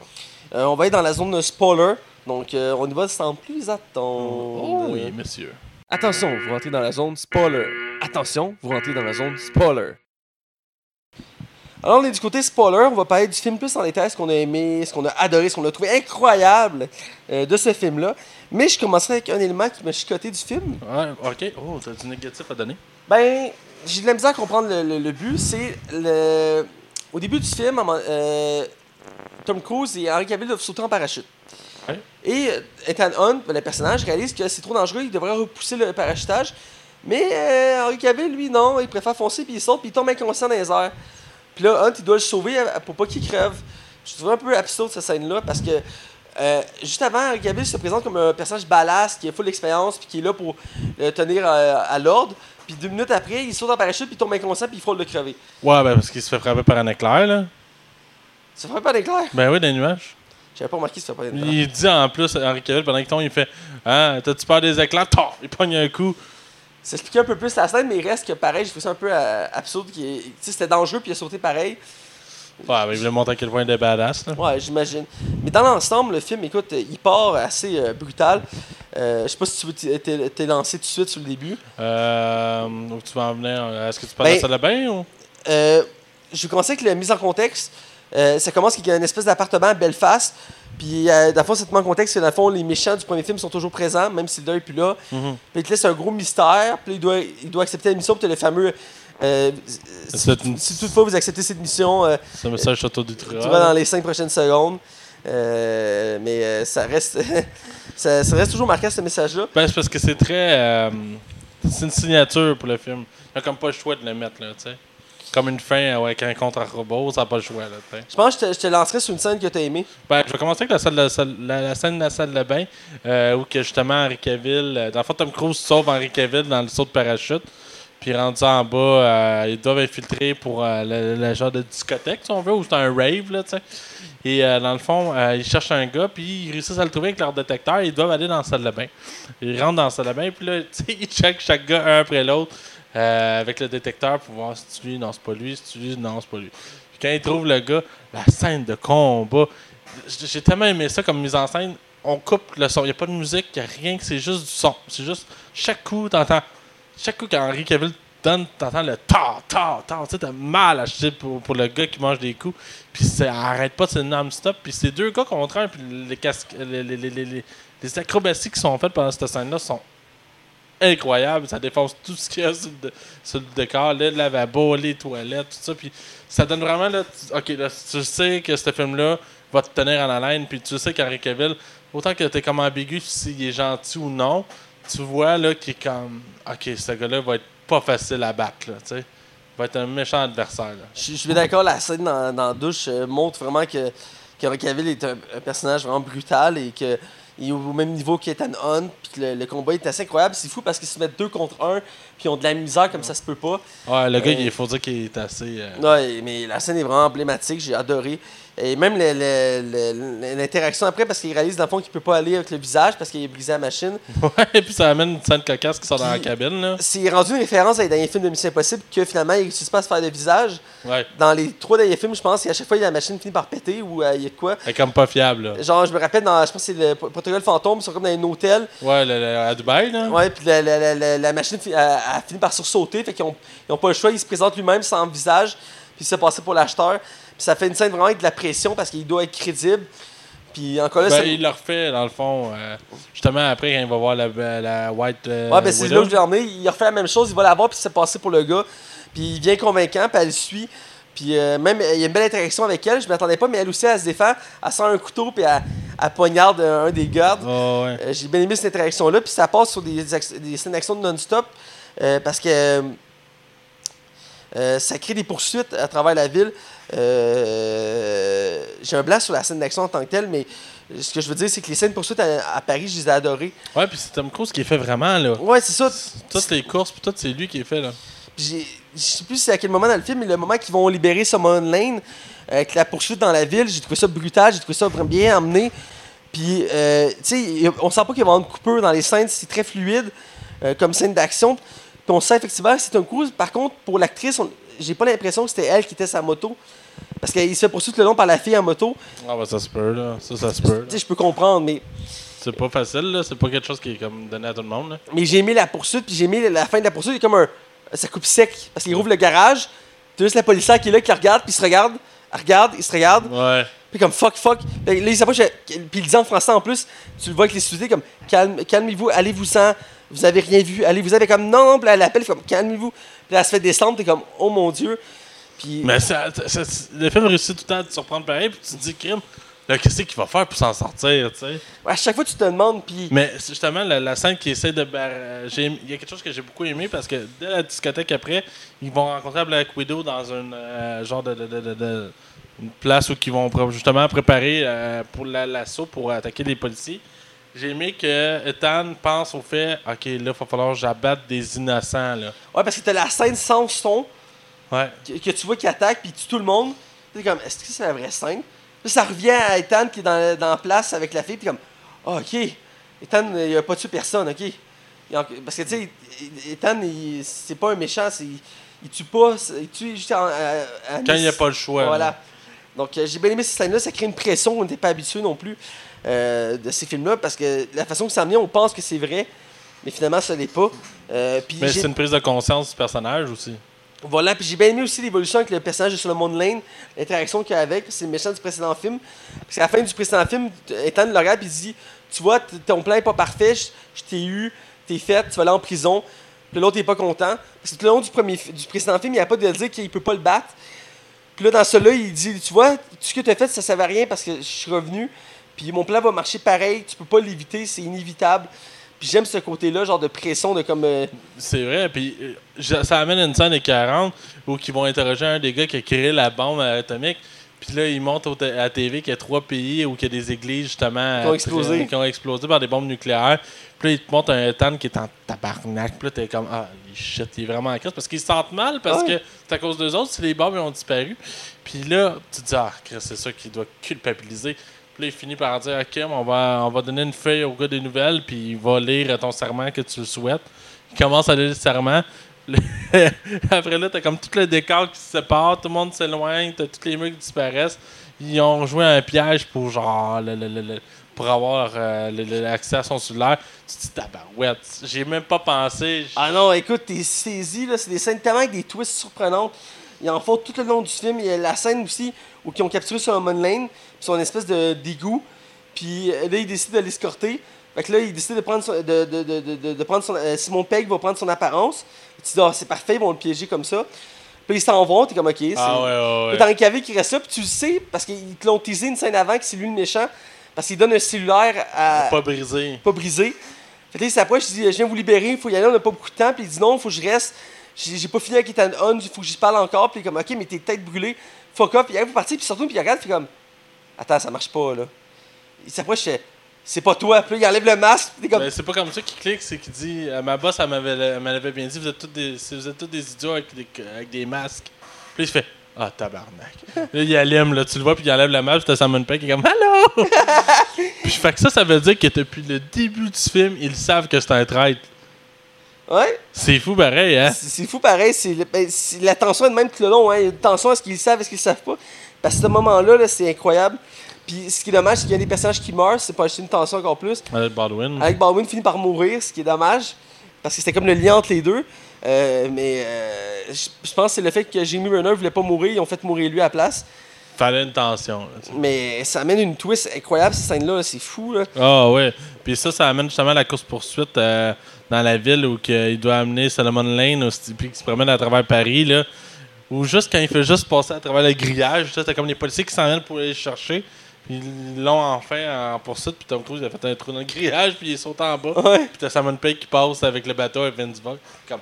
euh, on va être dans la zone de spoiler. Donc euh, on y va sans plus attendre. Oh oui, monsieur. Attention, vous rentrez dans la zone spoiler. Attention, vous rentrez dans la zone spoiler. Alors on est du côté spoiler, on va parler du film plus en détail, ce qu'on a aimé, ce qu'on a adoré, ce qu'on a trouvé incroyable euh, de ce film-là. Mais je commencerai avec un élément qui m'a chicoté du film. Ouais, ok. Oh, t'as du négatif à donner? Ben, j'ai de la misère à comprendre le, le- le but. C'est le. Au début du film, euh, Tom Cruise et Henry Cavill doivent sauter en parachute. Ouais. Et euh, Ethan Hunt, le personnage, réalise que c'est trop dangereux, il devrait repousser le parachutage. Mais euh, Henry Cavill, lui, non, il préfère foncer, puis il saute, puis il tombe inconscient dans les airs. Puis là, Hunt, il doit le sauver euh, pour pas qu'il crève. Je trouve un peu absurde cette scène-là, parce que euh, juste avant, Cavill se présente comme un personnage ballast, qui a full expérience, puis qui est là pour le tenir euh, à l'ordre. Puis deux minutes après, il saute en parachute, puis il tombe inconscient, puis il frôle de crever. Ouais, ben parce qu'il se fait frapper par un éclair, là. Ça ferait pas d'éclair? Ben oui, des nuages. J'avais pas remarqué que ça ferait pas d'éclair. Il dit en plus, Henri Cavill, pendant qu'il tombe, il fait Hein, t'as-tu peur des éclairs Tar! Il pogne un coup. Ça expliquait un peu plus la scène, mais il reste que pareil, j'ai trouvé ça un peu euh, absurde. Tu sais, c'était dangereux, puis il a sauté pareil. Ouais, ben il voulait montrer à quel point il est badass, là. Ouais, j'imagine. Mais dans l'ensemble, le film, écoute, il part assez euh, brutal. Euh, je sais pas si tu veux t'es- lancé tout de suite sur le début. Euh. Où tu vas en venir? Est-ce que tu parles Ben- de ça de bain ou? Euh, je vais commencer avec la mise en contexte. Euh, ça commence avec une espèce d'appartement à Belfast. Puis, euh, dans le fond, ça te met en contexte que, dans le fond, les méchants du premier film sont toujours présents, même si le 2 n'est plus là. Mhm. Puis, il te laisse un gros mystère. Puis, il doit, il doit accepter la mission. Puis, t'as le fameux. euh, si, C'est une- si toutefois vous acceptez cette mission, euh, C'est un message tu vas dans les 5 prochaines secondes. Mais ça reste. [laughs] ça, ça reste toujours marquant, ce message-là. Ben, c'est parce que c'est très. c'est une signature pour le film. Il a comme pas le choix de le mettre, là, tu sais. Comme une fin euh, avec un contre-robot, ça n'a pas le choix, là. Je pense que je te, je te lancerai sur une scène que tu as aimée. Ben, je vais commencer avec la, salle de- la, la scène de la salle de bain, euh, où que justement Henri Cavill, euh, dans le fond, Tom Cruise sauve Henri Cavill dans le saut de parachute. Puis rendu en bas, euh, ils doivent infiltrer pour le, le genre de discothèque, si on veut, ou c'est un rave, là, tu sais. Et euh, dans le fond, euh, ils cherchent un gars, puis ils réussissent à le trouver avec leur détecteur, ils doivent aller dans la salle de bain. Ils rentrent dans la salle de bain, puis là, [laughs] ils checkent chaque gars un après l'autre euh, avec le détecteur pour voir si c'est lui, non, c'est pas lui, si c'est lui, non, c'est pas lui. Puis quand ils trouvent le gars, la scène de combat, j'ai tellement aimé ça comme mise en scène. On coupe le son, il n'y a pas de musique, il n'y a rien, c'est juste du son. C'est juste, chaque coup, t'entends. Chaque coup qu'Henri Cavill donne, t'entends le ta, ta, ta. Tu sais, t'as mal à chier pour, pour le gars qui mange des coups. Puis ça arrête pas, c'est non-stop. Puis ces deux gars contre un, puis les, casques, les, les, les, les acrobaties qui sont faites pendant cette scène-là sont incroyables. Ça défonce tout ce qu'il y a sur le, le décor, le lavabo, les toilettes, tout ça. Puis ça donne vraiment, là, tu- ok, là, tu sais que ce film-là va te tenir en haleine, puis tu sais qu'Henri Cavill, autant que t'es comme ambigu s'il est gentil ou non, tu vois là qu'il est comme, ok, ce gars-là va être pas facile à battre, là, tu sais. Va être un méchant adversaire, là. Je suis d'accord, la scène dans, dans la douche euh, montre vraiment que, que Cavill est un personnage vraiment brutal et que il est au même niveau qu'Ethan Hunt, puis que le, le combat est assez incroyable. C'est fou parce qu'ils se mettent deux contre un, puis ils ont de la misère comme ça se peut pas. Ouais, le gars, Euh, il faut dire qu'il est assez. euh, Ouais, mais la scène est vraiment emblématique, j'ai adoré. Et même l'interaction après, parce qu'il réalise dans le fond qu'il peut pas aller avec le visage parce qu'il a brisé la machine. [laughs] Ouais, et puis ça amène une scène cocasse qui sort dans la cabine. C'est rendu une référence à les derniers films de Mission Impossible que finalement il réussit pas à se faire de visage. Ouais. Dans les trois derniers films, je pense, à chaque fois la machine finit par péter ou euh, il y a de quoi. Elle est comme pas fiable, là. Genre, je me rappelle, dans, je pense que c'est le Pro- protocole fantôme, ils sont comme dans un hôtel. Ouais, le- le- à Dubaï, là. Ouais, puis la, la- la- la- machine a, fini par sursauter, fait qu'ils ont, ils ont pas le choix, ils se présentent lui-même sans visage, puis se passé pour l'acheteur. Puis ça fait une scène vraiment avec de la pression parce qu'il doit être crédible. Puis encore là, Ben, ça- il le refait, dans le fond, euh, justement après, quand il va voir la, la White. euh, Ouais, ben c'est là où emmené. Il refait la même chose, il va la voir, puis c'est passé pour le gars. Puis il vient convaincant, puis elle le suit. Puis euh, même, il y a une belle interaction avec elle. Je m'attendais pas, mais elle aussi, elle se défend. Elle sort un couteau, puis elle, elle poignarde un, des gardes. Oh, ouais. Euh, J'ai bien aimé cette interaction-là. Puis ça passe sur des, des scènes d'action non-stop. parce que ça crée des poursuites à travers la ville. Euh, J'ai un blanc sur la scène d'action en tant que telle, mais ce que je veux dire, c'est que les scènes de poursuites à, à Paris, je les ai adorées. Ouais, puis c'est Tom Cruise qui est fait vraiment, là. Ouais, c'est ça. Toutes les courses, puis tout, c'est lui qui est fait, là. J'ai- Je sais plus c'est à quel moment dans le film, mais le moment qu'ils vont libérer Summon Lane, avec la poursuite dans la ville, j'ai trouvé ça brutal, j'ai trouvé ça vraiment bien amené. Puis, euh, tu sais, on sent pas qu'il va y avoir une coupure dans les scènes, c'est très fluide euh, comme scène d'action. Puis on sent effectivement que c'est un coup. Par contre, pour l'actrice, j'ai pas l'impression que c'était elle qui était sa moto. Parce qu'il se fait poursuivre tout le long par la fille en moto. Ah, ben ça se peut, là. Ça, ça se peut. Tu sais, je peux comprendre, mais, C'est pas facile, là. C'est pas quelque chose qui est comme donné à tout le monde, là. mais j'ai aimé la poursuite, puis j'ai aimé la fin de la poursuite. Il a comme un. Ça coupe sec. Parce qu'il rouvre le garage, t'as juste la policière qui est là, qui regarde, puis il se regarde, elle regarde, il se regarde. Ouais. Puis comme fuck, fuck. Là, il s'approche, puis il dit en français en plus, tu le vois avec les sous comme calme, calmez-vous, allez-vous-en, vous avez rien vu. Allez, vous avez comme non, non, puis elle appelle, comme calmez-vous. Puis elle se fait descendre, t'es comme oh mon dieu. Puis Mais ça, le film réussit tout le temps à te surprendre pareil, puis tu te dis, crime, qu'est-ce qu'il va faire pour s'en sortir, tu sais? à chaque fois, tu te demandes, puis Mais justement, la, la scène qui essaie de. euh, j'ai- Il y a quelque chose que j'ai beaucoup aimé parce que dès la discothèque après, ils vont rencontrer Black Widow dans une euh, genre de, de- de- une place où ils vont justement préparer euh, pour la- l'assaut pour attaquer les policiers. J'ai aimé que Ethan pense au fait, ok, là, il va falloir que j'abatte des innocents, là. ouais, parce que t'as la scène sans son Ouais. que, que tu vois qui attaque, puis tu tout le monde. T'es comme est-ce que c'est la vraie scène? Puis ça revient à Ethan qui est dans, dans la place avec la fille, puis comme ah, ok, Ethan, il a pas tué personne, ok. Parce que tu sais, Ethan, c'est pas un méchant, c'est, il tue pas, il tue juste en- à- à- Quand il n'y a pas le choix. Voilà. là. Donc, euh, j'ai bien aimé cette scène-là. Ça crée une pression. On n'était pas habitué non plus euh, de ces films-là parce que la façon que ça vient, on pense que c'est vrai, mais finalement, ça l'est pas. Euh, Mais c'est une prise de conscience du personnage aussi. Voilà, puis j'ai bien aimé aussi l'évolution avec le personnage de Solomon Lane, l'interaction qu'il y a avec. C'est le méchant du précédent film. Parce qu'à la fin du précédent film, Ethan le regarde et il dit Tu vois, ton plan n'est pas parfait, je, t'ai eu, t'es fait, tu vas aller en prison. Puis l'autre n'est pas content. Parce que tout le long du, premier, du précédent film, il n'y a pas de dire qu'il peut pas le battre. Puis là, dans celui-là, il dit Tu vois, tout ce que tu as fait, ça ne servait à rien parce que je suis revenu. Puis mon plan va marcher pareil, tu peux pas l'éviter, c'est inévitable. Puis j'aime ce côté-là, genre de pression, de comme. euh, C'est vrai, puis euh, ça amène une scène des 40 où ils vont interroger un des gars qui a créé la bombe atomique. Puis là, ils montrent à la TV qu'il y a trois pays où il y a des églises justement Qui ont explosé. qui ont explosé par des bombes nucléaires. Puis là, ils te montrent un Ethan qui est en tabarnak. Puis là, t'es comme Ah, shit, il est vraiment en crise. Parce qu'ils se sentent mal parce Ouais. que c'est à cause d'eux autres si les bombes ont disparu. Puis là, tu te dis Ah, c'est ça qui doit culpabiliser. Il finit par dire Ok, on va, on va donner une feuille au gars des nouvelles, puis il va lire ton serment que tu le souhaites. Il commence à lire le serment. [laughs] Après là, t'as comme tout le décor qui se sépare, tout le monde s'éloigne, t'as tous les murs qui disparaissent. Ils ont joué un piège pour genre pour avoir euh, l'accès à son cellulaire. Tu te dis tabarouette, j'ai même pas pensé. Ah non, écoute, t'es saisi, là. C'est des scènes tellement avec des twists surprenantes. Ils en font tout le long du film. Il y a la scène aussi où ils ont capturé Solomon Lane, puis son espèce de d'égout. Puis euh, là, ils décident de l'escorter. Fait que là, ils décident de prendre son, de, de, de, de, de prendre son. euh, Simon Pegg va prendre son apparence. Tu dis, ah, c'est parfait, ils vont le piéger comme ça. Puis ils s'en vont, t'es comme, ok. c'est- Ah ouais, ouais, ouais. T'as un cavé qui reste là, puis tu le sais, parce qu'ils te l'ont teasé une scène avant que c'est lui le méchant. Parce qu'il donne un cellulaire à. Pas brisé. pas brisé. Fait que là, il s'approche, il dit Je viens vous libérer, il faut y aller, on n'a pas beaucoup de temps. Puis il dit Non, il faut que je reste. J'ai pas fini avec Ethan Hunt, il faut que j'y parle encore. Puis il est comme Ok, mais t'es peut-être brûlé. Fuck off. Puis il arrive pour partir, puis surtout, puis il regarde, puis comme Attends, ça marche pas, là. Il s'approche, il fait C'est pas toi. Puis il enlève le masque, puis t'es comme Ben, c'est pas comme ça qu'il clique, c'est qu'il dit euh, Ma boss, elle m'avait elle m'avait bien dit Vous êtes tous des, vous êtes tous des idiots avec des, avec des masques. Puis il fait Ah, tabarnak. [laughs] là, il allume, là, tu le vois, puis il enlève le masque, puis t'as Simon Peck qui est comme Allô? [laughs] Puis fait que ça, ça veut dire que depuis le début du film, ils savent que c'est un traître. Ouais, C'est fou, pareil, hein? C'est fou pareil. c'est ben, c'est- la tension est de même tout le long. Hein. Il y a une tension, est-ce qu'ils savent, est-ce qu'ils savent pas? Parce que ce moment-là, là, c'est incroyable. Puis ce qui est dommage, c'est qu'il y a des personnages qui meurent, c'est pas acheter une tension encore plus. Alec Baldwin. Alec Baldwin finit par mourir, ce qui est dommage, parce que c'était comme le lien entre les deux. Euh, mais euh, je pense que c'est le fait que Jamie Renner voulait pas mourir, ils ont fait mourir lui à la place. Fallait une tension. là. Mais ça amène une twist incroyable, cette scène-là, là, c'est fou. Ah ouais. Puis ça, ça amène justement la course-poursuite euh, dans la ville où il doit amener Solomon Lane, au, puis qui se promène à travers Paris, là. Ou juste quand il fait juste passer à travers le grillage, c'était comme les policiers qui s'en viennent pour aller le chercher. Puis ils l'ont enfin en poursuite, puis Tom Cruise a fait un trou dans le grillage, puis il saute en bas. Ouais. Puis t'as Simon Pegg qui passe avec le bateau avec Vince Vaughn. Comme.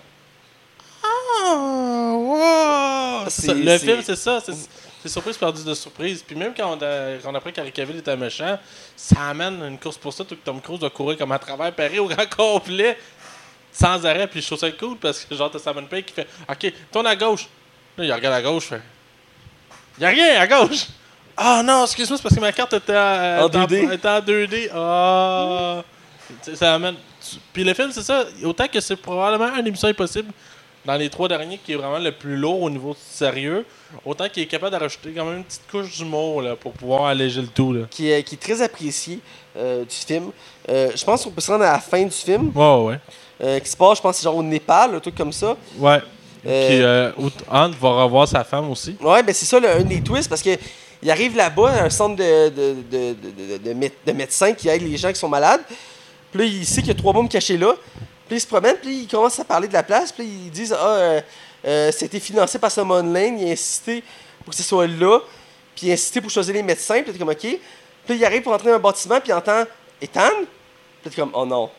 Ah, wow! Ça. Le film, c'est ça. C'est surprise perdue de surprise. Puis même quand on, a, quand on apprend qu'Harry Cavill était méchant, ça amène une course pour ça où Tom Cruise doit courir comme à travers Paris au grand complet, sans arrêt. Puis je trouve ça cool parce que genre t'as Simon Pegg qui fait Ok, tourne à gauche. Là, il regarde à gauche, fait. Y a rien à gauche! Ah non, excuse-moi, c'est parce que ma carte était, à- En était 2D. était en 2D. Ah! Ça amène. Puis le film, c'est ça. Autant que c'est probablement une émission impossible dans les trois derniers qui est vraiment le plus lourd au niveau sérieux, autant qu'il est capable de rajouter quand même une petite couche d'humour là, pour pouvoir alléger le tout. Là. Qui, est, qui est très apprécié euh, du film. Euh, je pense qu'on peut se rendre à la fin du film, Ouais, ouais. Euh, qui se passe, je pense, c'est genre au Népal, un truc comme ça. Ouais. Euh, Puis euh, Hunt va revoir sa femme aussi. Ouais, ben c'est ça le, un des twists parce que il arrive là-bas, un centre de, de, de, de, de, de mé- de médecins qui aident les gens qui sont malades. Puis là, il sait qu'il y a trois bombes cachées là. Puis ils se promènent, puis ils commencent à parler de la place, puis ils disent Ah, euh, euh, c'était financé par Simon Lane, il a insisté pour que ce soit là, puis il a insisté pour choisir les médecins, puis comme OK. Puis il arrive pour entrer dans un bâtiment, puis il entend Ethan Puis comme Oh non,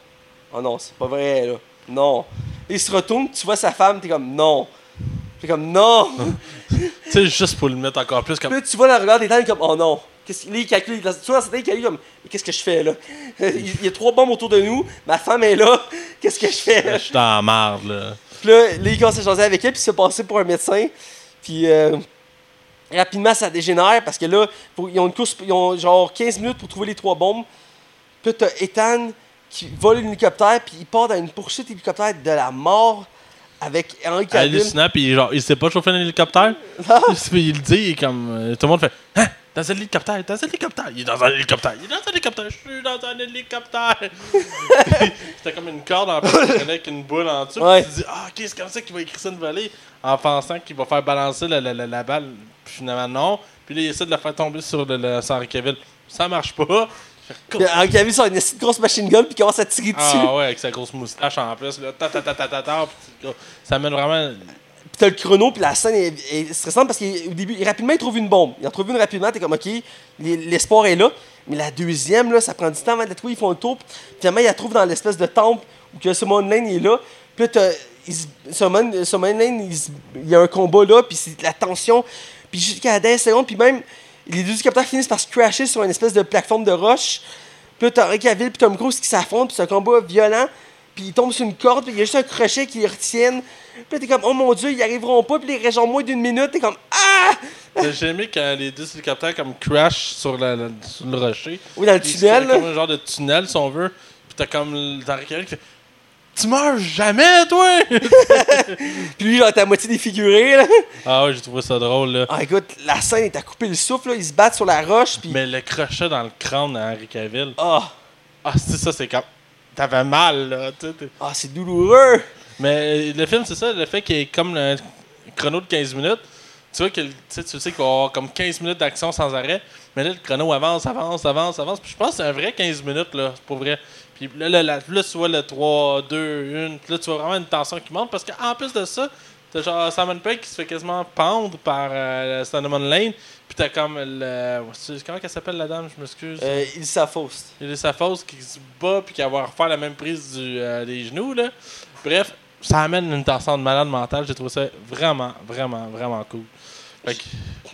oh non, c'est pas vrai, là, non. Il se retourne, tu vois sa femme, t'es comme Non. T'es comme Non. [laughs] Tu sais, juste pour le mettre encore plus comme. Puis là, tu vois dans le regard d'Ethan, comme Oh non. Qu'est-ce là, il calcule, il- tu vois dans sa tête, il calcule comme Mais Qu'est-ce que je fais là? Il [laughs] il y a trois bombes autour de nous, ma femme est là, [laughs] qu'est-ce que je fais? Je suis la marde, là. Puis là, là, il commence à jaser avec elle, puis il se fait passer pour un médecin. Puis euh, rapidement, ça dégénère parce que là, ils ont une course, ils ont genre 15 minutes pour trouver les trois bombes. Puis t'as Ethan qui vole l'hélicoptère, puis il part dans une poursuite hélicoptère de la mort avec Henry Cavill. Hallucinant, puis genre, il sait pas chauffer un hélicoptère. Ah! [laughs] Puis il le dit, il comme. euh, tout le monde fait Hein? Dans un hélicoptère, dans un hélicoptère. Il est dans un hélicoptère, il est dans un hélicoptère, je suis dans un hélicoptère. [laughs] C'était comme une corde en plus, avec une boule en dessous. Ouais. puis Tu te dis, ah, ok, c'est comme ça qu'il va écrire ça une volée, en pensant qu'il va faire balancer la, la, la, la balle. Puis finalement, non. Puis là, il essaie de la faire tomber sur le, le Henry Cavill. Ça marche pas. Puis Henry Cavill sort une esti de grosse machine gun, puis il commence à tirer dessus. Ah ouais, avec sa grosse moustache en plus. Là, ta, ta, ta, ta, ta, ta, puis ça mène vraiment. Puis t'as le chrono, puis la scène est, est stressante parce qu'au début, il- rapidement, il trouve une bombe. Il en trouve une rapidement, t'es comme, OK, les- l'espoir est là. Mais la deuxième, là, ça prend du temps avant de la trouver. Ils font le tour, puis finalement, il la trouve dans l'espèce de temple où que Simon Lane est là. Puis là, t'as- il Simon Lane, il, il y a un combat là, puis c'est la tension. Puis jusqu'à la dernière seconde, puis même, les deux hélicoptères finissent par se crasher sur une espèce de plateforme de roche. Puis là, t'as Henry Cavill puis Tom Cruise qui s'affrontent, puis c'est un combat violent. Puis ils tombent sur une corde, puis il y a juste un crochet qui les retienne. Puis t'es comme, oh mon dieu, ils arriveront pas, puis ils restent genre moins d'une minute, t'es comme, ah! [laughs] J'ai aimé quand les deux hélicoptères comme crash sur, la, la- sur le rocher. Oui, dans le tunnel, c'est comme un genre de tunnel, si on veut. Puis t'as comme dans Henry Cavill qui fait Tu meurs jamais, toi [laughs] Puis lui, genre, t'es à moitié défiguré, là. Ah ouais, j'ai trouvé ça drôle, là. Ah, écoute, la scène est à couper le souffle, là. Ils se battent sur la roche, puis. Mais le crochet dans le crâne à Henry Cavill. Ah, Ah, c'est ça, c'est comme. T'avais mal, là. tu sais, ah, c'est douloureux. Mais euh, le film, c'est ça, le fait qu'il y ait comme le chrono de 15 minutes. Tu vois que tu sais, tu sais qu'il va y avoir comme 15 minutes d'action sans arrêt. Mais là, le chrono avance, avance, avance, avance. Puis je pense que c'est un vrai 15 minutes, là. C'est pour vrai. Puis là, là, là, là, tu vois le 3, 2, 1. Puis là, tu vois vraiment une tension qui monte. Parce qu'en plus de ça, t'as genre Simon Pegg qui se fait quasiment pendre par euh, Cinnamon Lane. Puis t'as comme le. Comment elle s'appelle la dame? Je m'excuse. Euh, il s'affaust. Il y a sa fausse qui se bat puis qui va refaire la même prise du, euh, des genoux. Là. Bref, ça amène une tension de malade mentale. J'ai trouvé ça vraiment, vraiment, vraiment cool.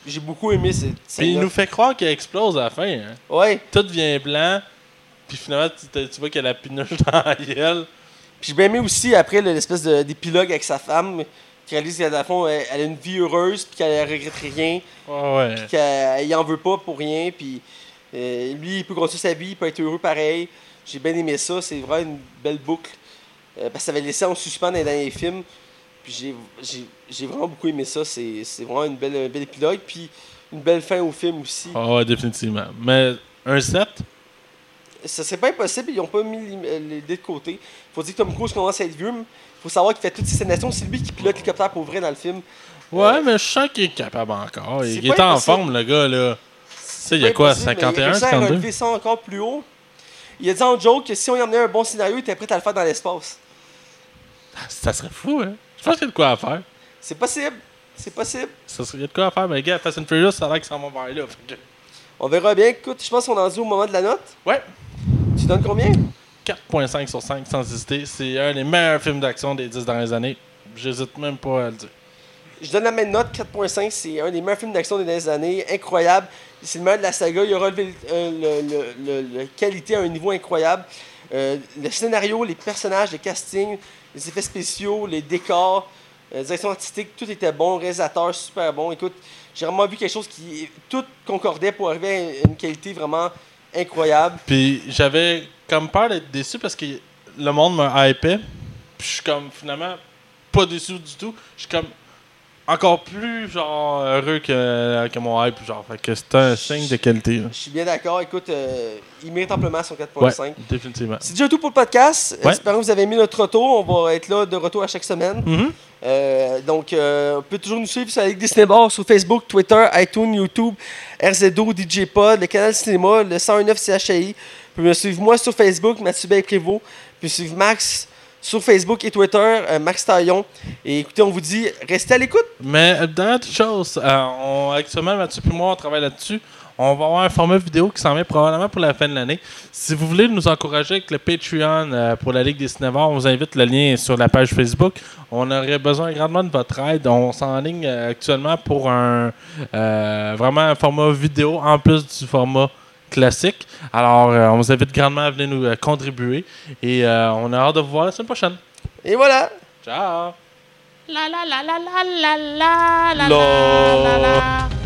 J'ai beaucoup aimé cette Puis il nous fait croire qu'il explose à la fin. Hein. Ouais. Tout devient blanc. Puis finalement, tu, vois qu'il y a la pinuche dans la gueule. Puis j'ai bien aimé aussi, après, le- l'espèce d'épilogue avec sa femme, qui réalise qu'à la fond, elle, elle a une vie heureuse, puis qu'elle regrette rien. Ouais, ouais. qu'il en veut pas pour rien, puis euh, lui, il peut continuer sa vie, il peut être heureux pareil. J'ai bien aimé ça, c'est vraiment une belle boucle. Euh, parce que ça avait laissé en suspens dans les derniers films. Puis j'ai- vraiment beaucoup aimé ça, c'est c'est vraiment une belle, un bel épilogue, puis une belle fin au film aussi. Ah ouais, définitivement. Mais un 7 Ça serait pas impossible, ils ont pas mis l'im- euh, l'idée de côté. Faut dire que Tom Cruise commence à être vieux, mais faut savoir qu'il fait toutes ces scènes d'action, c'est lui qui pilote l'hélicoptère pour vrai dans le film. Ouais, mais je sens qu'il est capable encore. c'est Il est en forme, le gars, là. Tu sais, il y a quoi, impossible, mais 51, Il a réussi à 52 relever ça encore plus haut. Il a dit en joke que si on y emmenait un bon scénario, il était prêt à le faire dans l'espace. Ça serait fou, hein. Je pense qu'il y a de quoi à faire. C'est possible. C'est possible. Ça serait, il y a de quoi à faire, mais gars, Fast and Furious, ça a l'air qu'ils s'en vont vers là. On verra bien. Écoute, je pense qu'on est rendu au moment de la note. Ouais. Tu donnes combien? 4.5 sur 5 sans hésiter. C'est un des meilleurs films d'action des 10 dernières années. J'hésite même pas à le dire. Je donne la même note, 4.5. C'est un des meilleurs films d'action des dernières années. Incroyable. C'est le meilleur de la saga. Il a relevé euh, le qualité à un niveau incroyable. Euh, le scénario, les personnages, le casting, les effets spéciaux, les décors, la direction artistique, tout était bon. Réalisateur, super bon. Écoute, j'ai vraiment vu quelque chose qui. Tout concordait pour arriver à une qualité vraiment incroyable. Puis j'avais comme peur d'être déçu parce que le monde me hypait. Puis je suis comme finalement pas déçu du tout. Je suis comme encore plus genre heureux que, que mon hype. Genre, fait que c'est un signe de qualité. là. Je suis bien d'accord. Écoute, euh, il mérite amplement son 4.5. Ouais, définitivement. C'est déjà tout pour le podcast. Ouais. Espérons que vous avez aimé notre retour. On va être là de retour à chaque semaine. Mhm. Euh, donc, euh, on peut toujours nous suivre sur la Ligue Bar sur Facebook, Twitter, iTunes, YouTube, RZO, DJ Pod, le canal Cinéma, le 109 CHI. Vous pouvez me suivre moi sur Facebook, Mathieu Prévost. Puis suivre Max sur Facebook et Twitter, euh, Max Taillon. Et écoutez, on vous dit, restez à l'écoute. Mais euh, dernière chose, euh, actuellement, Mathieu et moi, on travaille là-dessus. On va avoir un format vidéo qui s'en vient probablement pour la fin de l'année. Si vous voulez nous encourager avec le Patreon euh, pour la Ligue des cinémas, on vous invite. Le lien sur la page Facebook. On aurait besoin grandement de votre aide. On s'enligne actuellement pour un vraiment un format vidéo en plus du format classique. Alors, euh, on vous invite grandement à venir nous euh, contribuer. Et euh, on a hâte de vous voir la semaine prochaine. Et voilà. Ciao! La la la la la la la la la La. la la